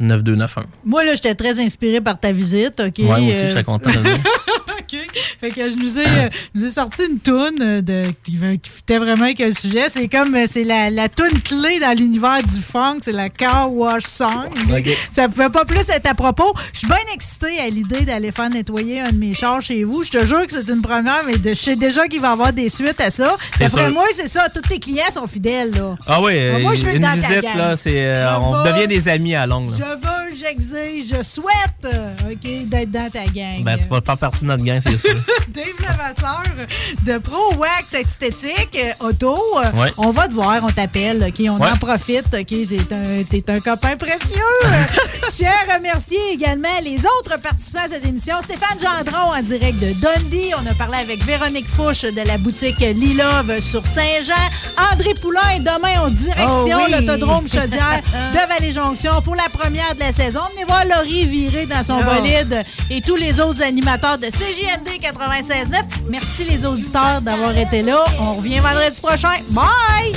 418-624-9291. Moi, là, j'étais très inspiré par ta visite. OK? Ouais, moi aussi, Euh, je serais content de. OK. Fait que je nous ai, euh, je nous ai sorti une toune euh, de, qui, qui fitait vraiment avec le sujet. C'est comme, euh, c'est la, la toune clé dans l'univers du funk. C'est la Car Wash Song. OK. Ça pouvait pas plus être à propos. Je suis bien excitée à l'idée d'aller faire nettoyer un de mes chars chez vous. Je te jure que c'est une première, mais de- je sais déjà qu'il va y avoir des suites à ça. Sûr. moi, c'est ça. Tous tes clients sont fidèles, là. Ah oui, moi, je veux une dans ta visite, gang. là, c'est, euh, on veux- devient des amis à longue. là. Je veux, j'exige, je souhaite, OK, d'être dans ta gang. Ben, tu vas faire partie de notre gang, c'est sûr. Dave Levasseur de Pro Wax Esthétique euh, Auto. Ouais. On va te voir, on t'appelle, OK? On Ouais. en profite, OK? T'es un, t'es un copain précieux. Je tiens à remercier également les autres participants à cette émission. Stéphane Gendron en direct de Dundee. On a parlé avec Véronique Fouche de la boutique Lilove sur Saint-Jean. André Poulain, demain en direction Oh oui. l'autodrome Chaudière de Vallée-Jonction pour la première de la saison. Venez voir Laurie virer dans son Oh. bolide et tous les autres animateurs de CJMD 96.9. Merci les auditeurs d'avoir été là. On revient vendredi prochain. Bye!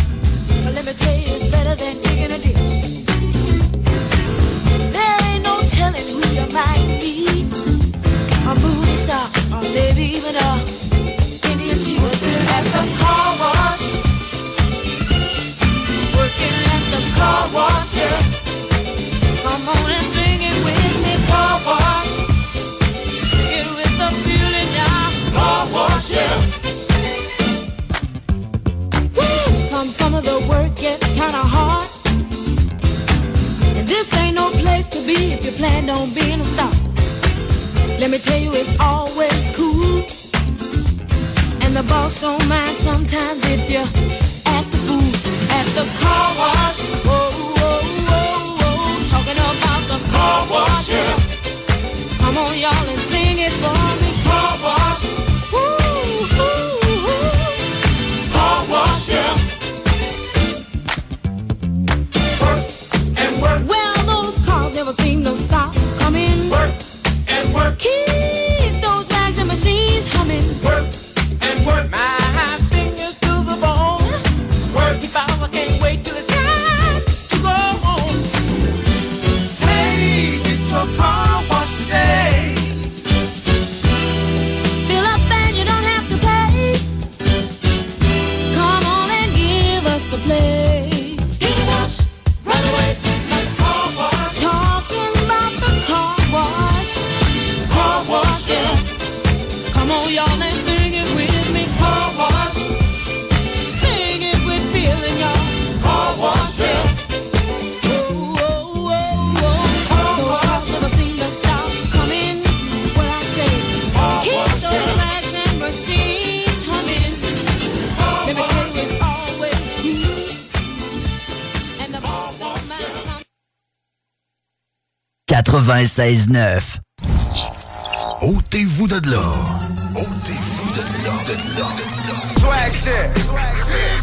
Y'all, and sing it for me. 96.9. Ôtez-vous de là. Ôtez-vous de là, de. Swag shit. Swag shit.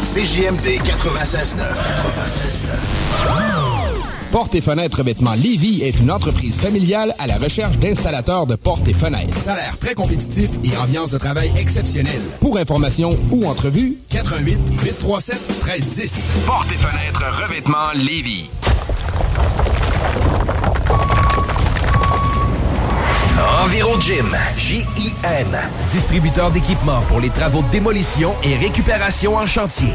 CJMD 96.9. 96.9. Portes et fenêtres revêtement Lévy est une entreprise familiale à la recherche d'installateurs de portes et fenêtres. Salaire très compétitif et ambiance de travail exceptionnelle. Pour information ou entrevue, 88 837 1310. Portes et fenêtres revêtement Lévis. Enviro Gym, J-I-M. Distributeur d'équipements pour les travaux de démolition et récupération en chantier.